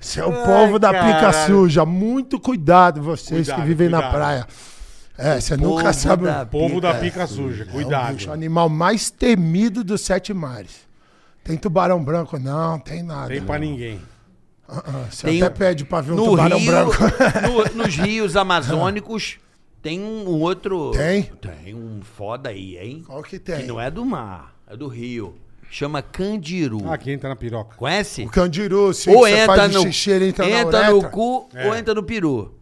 Seu povo da pica caralho. suja. Muito cuidado, vocês Cuidado, que vivem na cuidado. praia. É, você nunca sabe. da o Povo da pica. suja. É o Cuidado. bicho, o animal mais temido dos sete mares. Tem tubarão branco? Não, tem nada. Tem pra ninguém. Ah, Você Tem até um- pede pra ver um No tubarão rio, branco. no- nos rios amazônicos tem um, outro. Tem? Tem um foda aí, hein? Qual que Que tem? não é do mar, é do rio. Chama candiru. Ah, aqui entra na piroca. Conhece? O candiru, sim, ou você entra no, xixi, ele entra, entra na no cu É. ou entra no peru.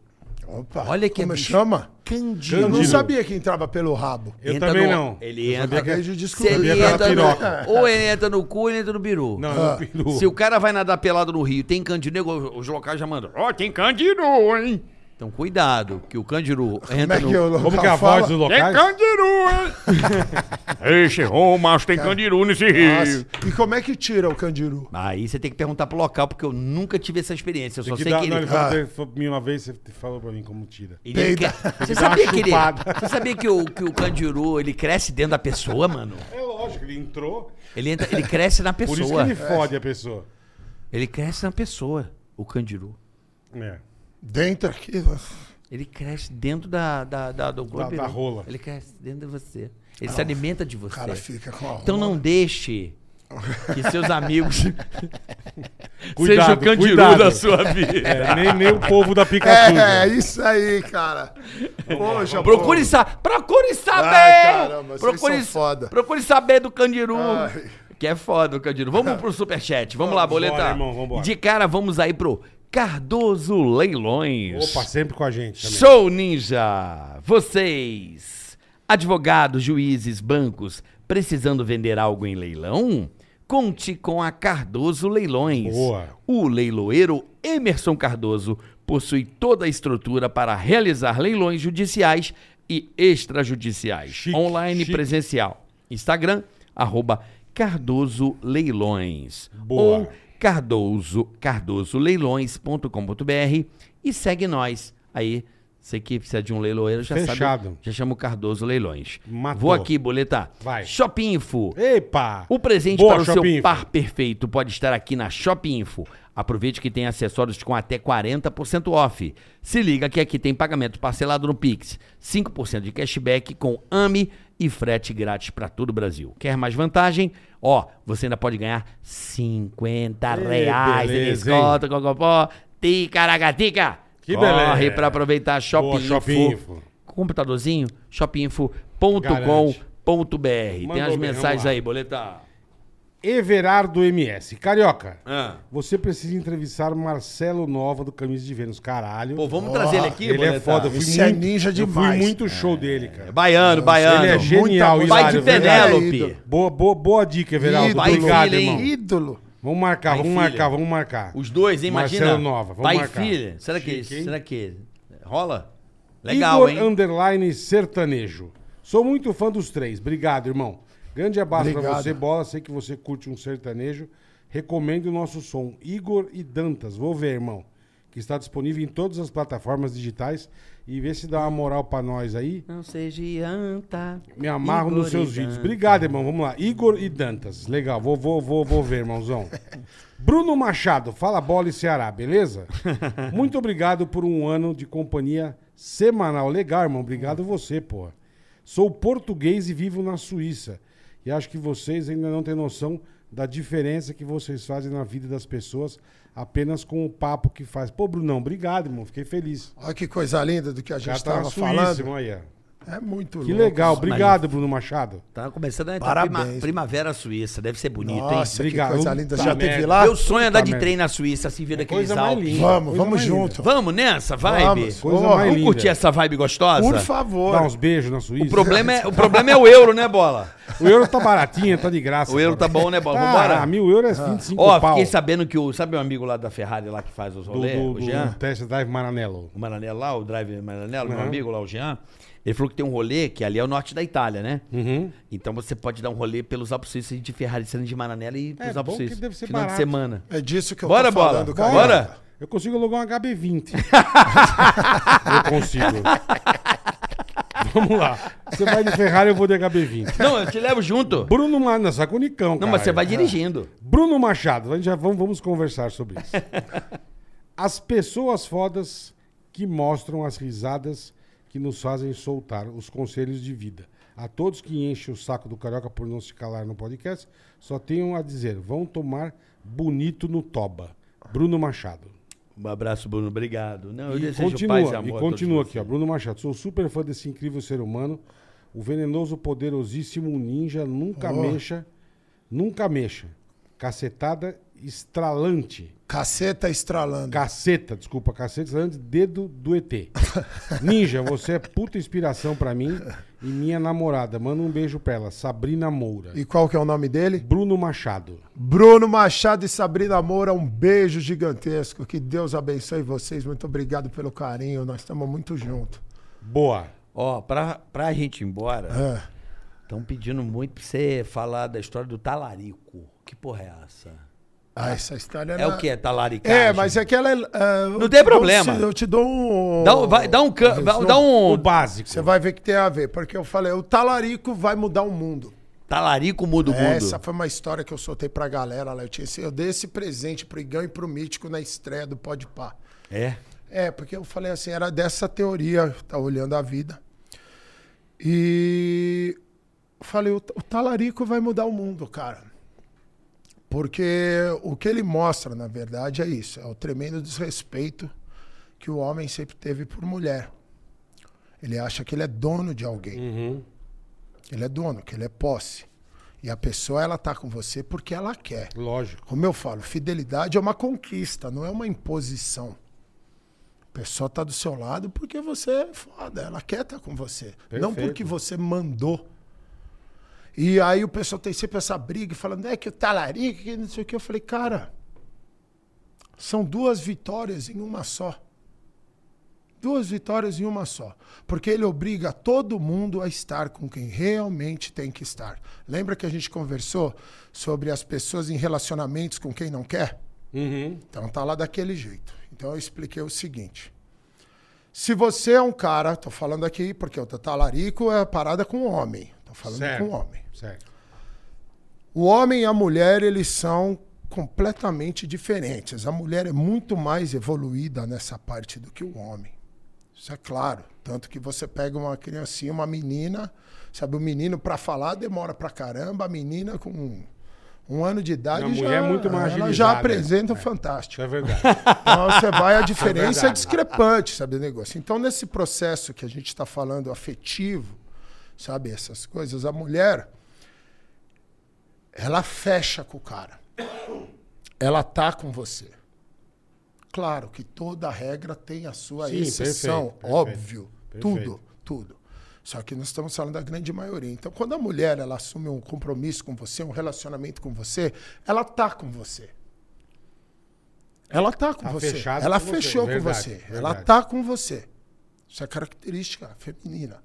Opa, Olha que como bicho. chama? Candiru. Eu não sabia que entrava pelo rabo. Eu Entra também no- não. Ele Eu entra- sabia Acabei de Se descobrir. ele entra piroca. no, ou ele entra no cu ou ele entra no peru. Não, Ah. no peru. Se o cara vai nadar pelado no rio, tem candiru, nego, os locais já mandam. Ó, tem candiru, hein? Então cuidado, que o candiru Como entra é que no... eu Como que é a voz dos Tem locais? candiru, hein? [laughs] Esse ô, mas tem candiru nesse rio. Nossa, E como é que tira o candiru? Aí você tem que perguntar pro local, porque eu nunca tive essa experiência. Eu Tem só que sei dar, que não, ele... falou, Ah. falou pra mim uma vez, você falou pra mim como tira. ele Peida. quer- Você sabia que ele... Você sabia que o, que o candiru, ele cresce dentro da pessoa, mano? É lógico, ele entrou. Ele, entra, ele cresce na [laughs] Por isso que pessoa. ele fode a pessoa. Ele cresce na pessoa, o candiru. É. Dentro aqui. Ele cresce dentro da, da, da, do Da- da rola. Ele cresce dentro de você. Ele se alimenta de O você. cara fica com a Então não deixe que seus [laughs] amigos [laughs] Cuidado, sejam o candiru cuidado. da sua [laughs] vida. É, nem, nem o povo da pica É, suja. isso aí, cara. Poxa, Procure, sa procure saber! Ai, caramba, vocês procure, são foda. procure saber do candiru. Ai. Que é foda o candiru. Vamos pro superchat. Vamos lá, Vambora, boleta. irmão. De cara, vamos aí pro Cardoso Leilões. Opa, sempre com a gente também. Show Ninja! Vocês, advogados, juízes, bancos, precisando vender algo em leilão? Conte com a Cardoso Leilões. Boa. O leiloeiro Emerson Cardoso possui toda a estrutura para realizar leilões judiciais e extrajudiciais, Chique, online e chique. presencial. Instagram, arroba Cardoso Leilões. Boa. Ou cardoso, cardosoleilões.com.br e segue nós. Aí, você que precisa de um leiloeiro já Fechado. sabe. Já chama o Cardoso Leilões. Matou. Vou aqui, boletar. Vai. Shopping Info. Epa! O presente Boa, para o seu par perfeito pode estar aqui na Shopping Info. Aproveite que tem acessórios com até 40% off. Se liga que aqui tem pagamento parcelado no Pix, 5% de cashback com AMI e frete grátis para todo o Brasil. Quer mais vantagem? Ó, você ainda pode ganhar 50 Ê, reais de beleza, desconto, cocopó, ticaracatica. Que Corre beleza. para aproveitar Shopping, Boa, Info. Shopping Info. Computadorzinho, shopinfo.com.br. Tem as mensagens aí, boletar. Everardo MS. Carioca, Ah. você precisa entrevistar Marcelo Nova do Camisa de Vênus. Caralho. Pô, vamos trazer ele aqui, ele é foda. Eu fui Esse é muito, ninja eu demais. fui muito show dele, cara. Baiano, baiano. Ele é genial, muita- Pai de hilário, verdade. Penélope. Boa, boa, boa dica, Everaldo. Ídolo. Pai e Obrigado, hein? irmão. Ídolo. Vamos marcar, vamos filha. marcar, vamos marcar. Os dois, hein? Imagina. Marcelo Nova, vamos Pai marcar. e filha. Será que, Chique, hein? será que rola? Legal, Igor hein? Underline Sertanejo. Sou muito fã dos três. Obrigado, irmão. Grande abraço pra Obrigado. você, Bola. Sei que você curte um sertanejo. Recomendo o nosso som. Igor e Dantas. Vou ver, irmão. Que está disponível em todas as plataformas digitais. E vê se dá uma moral pra nós aí. Não seja anta. Me amarro Igor nos seus e vídeos. Dantas. Obrigado, irmão. Vamos lá. Igor e Dantas. Legal. Vou, vou, vou, vou ver, irmãozão. [laughs] Bruno Machado. Fala bola e Ceará, beleza? [laughs] Muito obrigado por um ano de companhia semanal. Legal, irmão. Obrigado você, porra. Sou português e vivo na Suíça. E acho que vocês ainda não têm noção da diferença que vocês fazem na vida das pessoas apenas com o papo que faz. Pô, Brunão, obrigado, irmão. Fiquei feliz. Olha que coisa linda do que a gente tá estava suíçimo falando. aí, ó. É muito Que louco. legal. Obrigado, Bruno Machado. Tá começando a entrar Parabéns. prima- primavera suíça. Deve ser bonito, Nossa, que Obrigado. coisa linda. Puta Já teve merda. lá? hein? Meu sonho é andar de merda. trem na Suíça, assim, vendo aqueles Coisa mais Alpes. linda. Vamos, coisa vamos mais junto. linda. Vamos nessa vibe? Vamos. Coisa mais Vamos linda. curtir essa vibe gostosa? Por favor. Dá uns beijos na Suíça. O problema, é, [laughs] o problema é o euro, né, Bola? O euro tá baratinho, tá de graça. O euro tá bom, né, Bola? Ah, Vambora? mil euros é 25 Ó, pau. fiquei sabendo que o... Sabe o amigo lá da Ferrari lá que faz os do, rolês? do, o do Jean? Test Drive Maranello. o Maranello lá, o Drive Maranello, meu amigo lá, o Jean, ele falou que tem um rolê que ali é o norte da Itália, né? Uhum. Então você pode dar um rolê pelos Alpes Suíços de Ferrari sendo de Maranello e É pros bom Alpes que Suíços. deve ser Final de barato. semana. É disso que eu Bora, tô Bola. falando, Bora. cara. Bora. Eu consigo alugar um HB20. [laughs] eu consigo. Vamos lá. Você vai de Ferrari, eu vou de HB20. Não, eu te levo junto. Bruno Machado, não, saca o Nicão, Não, mas você vai dirigindo. Bruno Machado, a gente já vamos, vamos conversar sobre isso. [laughs] As pessoas fodas que mostram as risadas que nos fazem soltar os conselhos de vida. A todos que enchem o saco do Carioca por não se calar no podcast, só tenho a dizer, vão tomar bonito no toba. Bruno Machado. Um abraço, Bruno. Obrigado. Não, eu E desejo continua, paz e e amor a continua aqui, ó. Bruno Machado, sou super fã desse incrível ser humano. O venenoso, poderosíssimo ninja, nunca Oh. mexa, nunca mexa. Cacetada estralante. Caceta estralando. Caceta, desculpa, caceta estralante, dedo do ET. [laughs] Ninja, você é puta inspiração pra mim e minha namorada. Manda um beijo pra ela, Sabrina Moura. E qual que é o nome dele? Bruno Machado. Bruno Machado e Sabrina Moura, um beijo gigantesco. Que Deus abençoe vocês. Muito obrigado pelo carinho. Nós estamos muito juntos. Boa. Ó, pra, pra gente ir embora, É. estão pedindo muito pra você falar da história do talarico. Que porra é essa? Ah, essa história É o que? É talaricagem? É, mas é que ela é. é, eu Não te tem dou problema. eu te dou um. Dá, um- vai, dá um... Dá O um básico. Você vai ver que tem a ver, porque eu falei, o talarico vai mudar o mundo. talarico muda o mundo. Essa foi uma história que eu soltei pra galera lá. Eu, tinha, esse- eu dei esse presente pro Igão e pro Mítico na estreia do Pode Pá. É? É, porque eu falei assim, era dessa teoria, tá olhando a vida. E eu falei, o, o talarico vai mudar o mundo, cara. Porque o que ele mostra, na verdade, é isso. É o tremendo desrespeito que o homem sempre teve por mulher. Ele acha que ele é dono de alguém. Uhum. Ele é dono, que ele é posse. E a pessoa, ela tá com você porque ela quer. Lógico. Como eu falo, fidelidade é uma conquista, não é uma imposição. A pessoa tá do seu lado porque você é foda, ela quer estar com você. Não Perfeito. porque você mandou. E aí o pessoal tem sempre essa briga falando, é que o talarico, que não sei o que. Eu falei, cara, são duas vitórias em uma só. Duas vitórias em uma só. Porque ele obriga todo mundo a estar com quem realmente tem que estar. Lembra que a gente conversou sobre as pessoas em relacionamentos com quem não quer? Uhum. Então tá lá daquele jeito. Então eu expliquei o seguinte. Se você é um cara, tô falando aqui porque o talarico é parada com o homem. Falando Certo. com o homem. Certo. O homem e a mulher, eles são completamente diferentes. A mulher é muito mais evoluída nessa parte do que o homem. Isso é claro. Tanto que você pega uma criancinha, uma menina, sabe, o menino para falar demora pra caramba, a menina com um, um ano de idade já, é muito mais ela já apresenta o é. fantástico. Isso é verdade. Então você vai, a [laughs] diferença é, verdade. discrepante, sabe, o negócio. Então, nesse processo que a gente está falando afetivo, sabe, essas coisas, a mulher, ela fecha com o cara. Ela tá com você. Claro que toda regra tem a sua Sim, exceção, perfeito, óbvio. perfeito. Tudo, tudo. Só que nós estamos falando da grande maioria. Então, quando a mulher ela assume um compromisso com você, um relacionamento com você, ela tá com você. Ela tá com Tá você. Ela com você, fechou com verdade, você. Ela verdade. tá com você. Isso é característica feminina.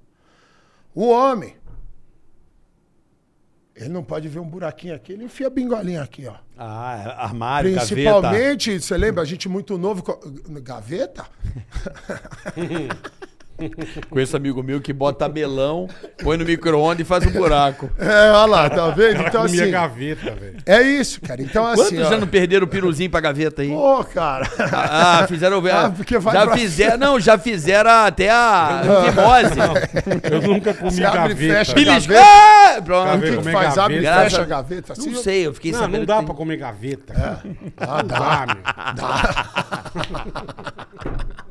O homem, ele não pode ver um buraquinho aqui, ele enfia a bingolinha aqui, ó. Ah, armário, gaveta. Principalmente, você lembra, a gente muito novo. co- [laughs] [laughs] Gaveta? Conheço amigo meu que bota melão, põe no micro-ondas e faz um buraco. É, olha lá, tá vendo? Então, assim, gaveta, velho. é isso, cara. Então, assim, Quantos ó, já não perderam o piruzinho pra gaveta aí? Pô, cara. Ah, fizeram. Ah, porque vai já pra- fizeram. Não, já fizeram até a fimose. Eu nunca comi Você abre e gaveta. fecha. Beliscou! Gaveta. Ah, O Pronto. que, que comer faz? Abre e gaveta. fecha a gaveta assim? Não sei, eu fiquei Não, sabendo. não dá que tem- pra comer gaveta. Ah, Não dá. dá, meu. Dá? [laughs]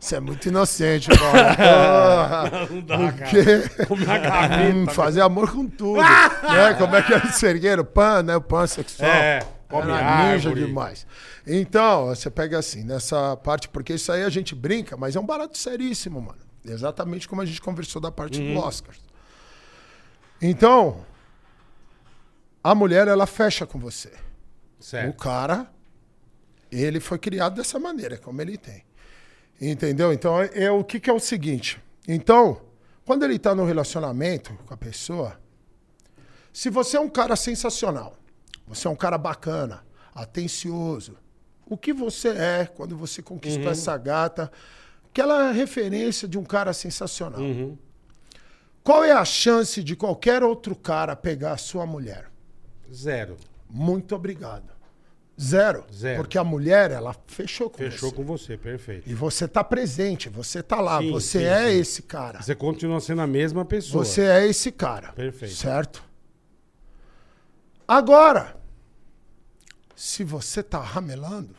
Você é muito inocente, Paulo. [laughs] Não dá, Por cara. quê? Comer a gaveta. Hum, fazer amor com tudo. né? Como é que era o sergueiro? Pan, né? O pan sexual. É, come Era ninja demais. Então, você pega assim, nessa parte, porque isso aí a gente brinca, mas é um barato seríssimo, mano. Exatamente como a gente conversou da parte Uhum. do Oscar. Então, a mulher, ela fecha com você. O Certo. cara, ele foi criado dessa maneira, como ele tem. Entendeu? Então, é, é o que, que é o seguinte. Então, quando ele está no relacionamento com a pessoa, se você é um cara sensacional, você é um cara bacana, atencioso, o que você é quando você conquistou essa gata, aquela referência de um cara sensacional. Qual é a chance de qualquer outro cara pegar a sua mulher? Zero. Muito obrigado. Zero. Zero. Porque a mulher, ela fechou com Fechou você. com você, perfeito. E você tá presente, você tá lá, Sim, você sim, é sim. esse cara. Você continua sendo a mesma pessoa. Você é esse cara. Perfeito. Certo? Agora, se você tá ramelando,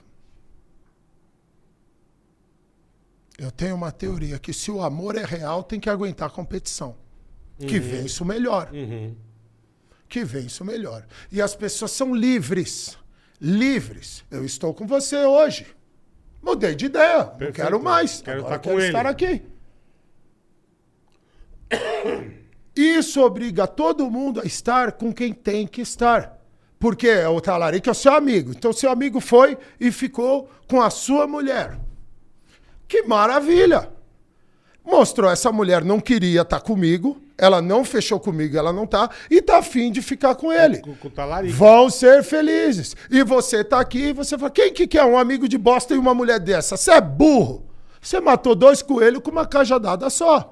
eu tenho uma teoria que se o amor é real, tem que aguentar a competição. Que vence o melhor. Uhum. Que vence o melhor. E as pessoas são livres. Livres. Eu estou com você hoje. Mudei de ideia. Não Perfeito. quero mais. Quero Agora estar quero estar aqui. [coughs] Isso obriga todo mundo a estar com quem tem que estar. Porque é o talarico é o seu amigo. Então, seu amigo foi e ficou com a sua mulher. Que maravilha! Mostrou essa mulher não queria estar comigo, ela não fechou comigo, ela não tá, e tá afim de ficar com ele. Com, com. Vão ser felizes. E você tá aqui e você fala: quem que quer um amigo de bosta e uma mulher dessa? Você é burro. Você matou dois coelhos com uma cajadada só.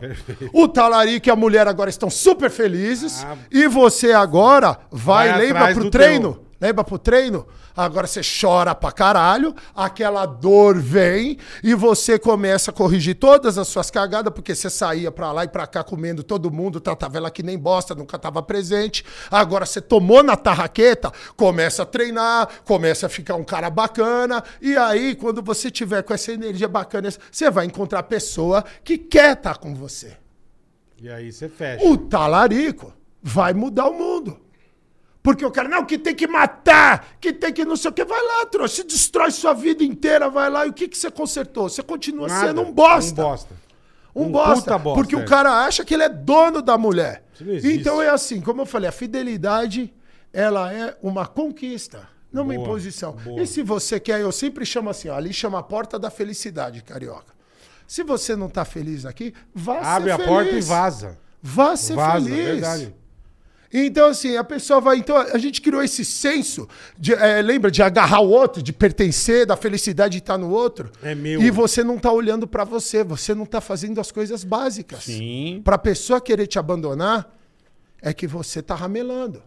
O talarico e a mulher agora estão super felizes. Ah. E você agora vai, Vai lembra pro treino? teu. Lembra pro treino? Agora você chora pra caralho, aquela dor vem e você começa a corrigir todas as suas cagadas, porque você saía pra lá e pra cá comendo todo mundo, tratava ela que nem bosta, nunca tava presente. Agora você tomou na tarraqueta, começa a treinar, começa a ficar um cara bacana, e aí quando você tiver com essa energia bacana, você vai encontrar a pessoa que quer estar com você. E aí você fecha. O talarico vai mudar o mundo. Porque o cara, não, que tem que matar, que tem que não sei o que. Vai lá, trouxa, se destrói sua vida inteira, vai lá. E o que, que você consertou? Você continua Nada. sendo um bosta. Um bosta. Um, Um bosta, bosta, Porque é. o cara acha que ele é dono da mulher. Então é assim, como eu falei, a fidelidade, ela é uma conquista, não uma imposição. boa. E se você quer, eu sempre chamo assim, ó, ali chama a porta da felicidade, carioca. Se você não tá feliz aqui, vá Abre ser a feliz. porta e vaza. Vá ser vaza, feliz. verdade. Então, assim, a pessoa vai. Então, a gente criou esse senso, de, eh, lembra, de agarrar o outro, de pertencer, da felicidade de estar no outro. É meu. E você não tá olhando pra você, você não tá fazendo as coisas básicas. Sim. Pra pessoa querer te abandonar, é que você tá ramelando.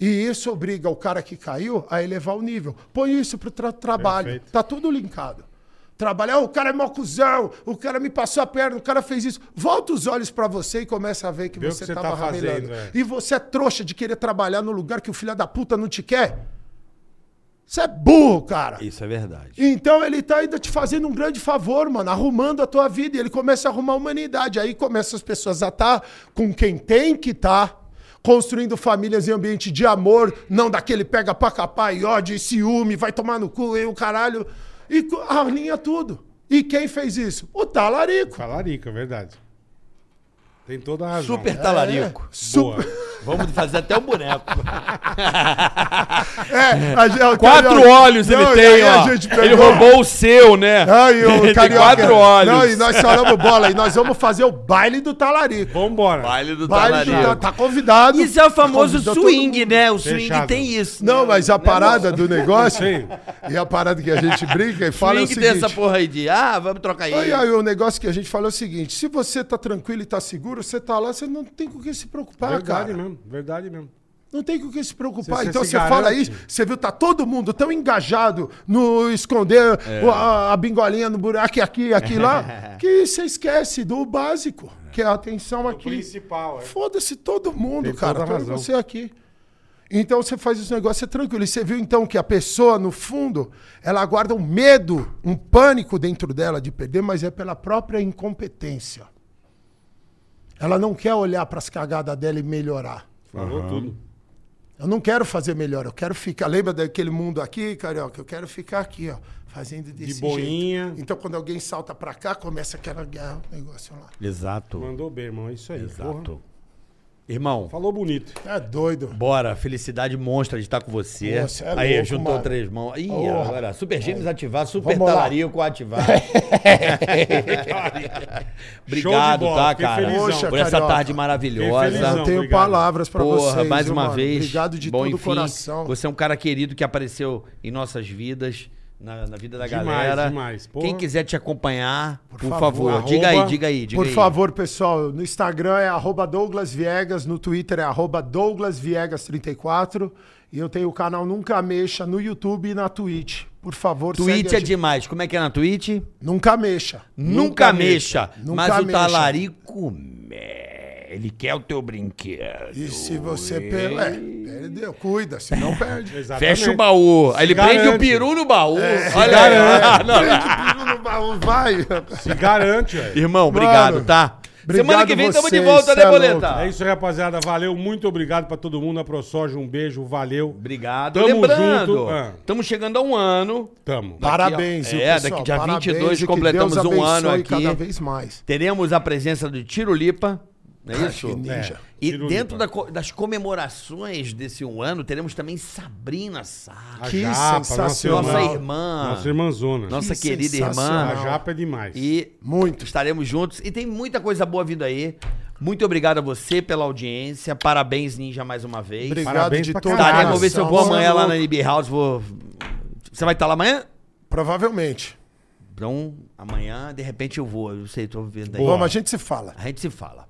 E isso obriga o cara que caiu a elevar o nível. Põe isso pro tra- trabalho. Perfeito. Tá tudo linkado. Trabalhar, "Ah, o cara é mó cuzão, o cara me passou a perna, o cara fez isso. Volta os olhos pra você e começa a ver que Vê você que você tava tá fazendo, ramelando. é. E você é trouxa de querer trabalhar no lugar que o filho da puta não te quer. Você é burro, cara. Isso é verdade. Então ele tá ainda te fazendo um grande favor, mano, arrumando a tua vida. E ele começa a arrumar a humanidade. Aí começam as pessoas a estar com quem tem que estar, construindo famílias em ambiente de amor, não daquele pega pra capar e ódio e ciúme, vai tomar no cu e o caralho. E alinha tudo. E quem fez isso? O talarico. Talarico, é verdade. Tem toda a razão. Super talarico. Su- Boa. Vamos fazer até o boneco. [laughs] É, a gente- o Quatro Carioca- olhos ele Não, e tem, aí a ó. gente Ele pegou- roubou o seu, né? Ai, o Ele tem Carioca- quatro olhos. Não, e nós falamos bola, e nós vamos fazer o baile do talarico. Vambora. Baile do Baile do talarico. tá, tá convidado. Isso é o famoso Convidou todo swing, mundo. né? O swing Fechado. tem isso. Não, né? mas a Né, parada do negócio, Sim. e a parada que a gente brinca e [laughs] fala é o Swing tem seguinte... essa porra aí de, ah, vamos trocar aí. Aí, aí, o negócio que a gente fala é o seguinte: se você tá tranquilo e tá seguro, você tá lá, você não tem com o que se preocupar, Verdade cara. mesmo, verdade mesmo. Não tem com o que se preocupar. Você- você então se você fala isso, você viu, tá todo mundo tão engajado no esconder É. o- a, a bingolinha no buraco aqui, aqui lá, [laughs] que você esquece do básico, que é a atenção aqui. principal, é. Foda-se todo mundo, Tem cara. toda você aqui. Então você faz esse negócio é tranquilo. E você viu então que a pessoa, no fundo, ela guarda um medo, um pânico dentro dela de perder, mas é pela própria incompetência. Ela não quer olhar para as cagadas dela e melhorar. Falou tudo. Eu não quero fazer melhor, eu quero ficar. Lembra daquele mundo aqui, carioca? Eu quero ficar aqui, ó, fazendo desse boinha. jeito. Então quando alguém salta pra cá, começa aquela guerra, o negócio lá. Exato. Mandou bem, irmão. É isso aí. Exato. porra. Irmão, Falou bonito. É doido. bora. Felicidade monstra de estar com você. Você é Aí, louco, juntou mano. três mãos. Ih, Porra. agora. Super Gêmeos ativar, Super Vamos lá. Talarico ativar. [laughs] [laughs] Obrigado, bola, tá, cara? felizão. Por essa Carioca. tarde maravilhosa. Felizão. Não tenho obrigado. palavras pra Porra, vocês. mais uma mano? vez. Obrigado de Bom, todo o coração. Você é um cara querido que apareceu em nossas vidas, na, na vida da Demais, galera. demais. Porra. Quem quiser te acompanhar, por, favor, favor, diga arroba- aí, diga aí, diga Por aí. favor, pessoal, no Instagram é arroba Douglas Viegas, no Twitter é arroba Douglas Viegas34 e eu tenho o canal Nunca Mexa no YouTube e na Twitch. Por favor, Twitch segue é a gente. demais. Como é que é na Twitch? Nunca Mexa. Nunca, mexa. Nunca mas o mexa. talarico, me- ele quer o teu brinquedo. E se você per... é, perdeu, cuida, senão perde. [laughs] Exatamente. Fecha o baú. Aí ele prende o garante. peru no baú. Olha É, se aí. garante. Ah, não. Prende o peru no baú, vai. Se garante, velho. Irmão, obrigado, Mano, tá? obrigado Semana que vem tamo de volta, né, é Boleta? É isso, rapaziada. Valeu, muito obrigado pra todo mundo. A ProSoja, um beijo, valeu. Obrigado. Tamo Lembrando, junto. Ah. estamos chegando a um ano. Tamo. Parabéns, ó, viu, é, pessoal? daqui dia Parabéns 22 e que completamos um ano aqui. cada vez mais. Teremos a presença do Tiro Lipa. Não é isso? que ninja. E Tiro dentro da co- das comemorações desse um ano, teremos também Sabrina A Sá. Que Japa, sensacional. Nossa irmã. Nossa irmãzona. Nossa Que querida irmã. A Japa é demais. E Muito. estaremos juntos. E tem muita coisa boa vindo aí. Muito obrigado a você pela audiência. Parabéns, Ninja, mais uma vez. Obrigado Parabéns de pra todo vou ver se eu vou amanhã lá na NB House. Vou... Você vai estar lá amanhã? Provavelmente. Então, amanhã, de repente eu vou. Eu sei, tô vendo aí. Boa. Vamos, a gente se fala. A gente se fala.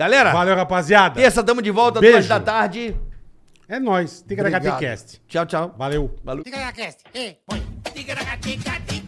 Galera, Valeu, rapaziada. terça, tamo de volta, Beijo. duas da tarde. É nóis. Ticaracatecast. Tchau, tchau. Valeu. Valeu. Ticaracast, ei, põe. Ticaracatica, tica.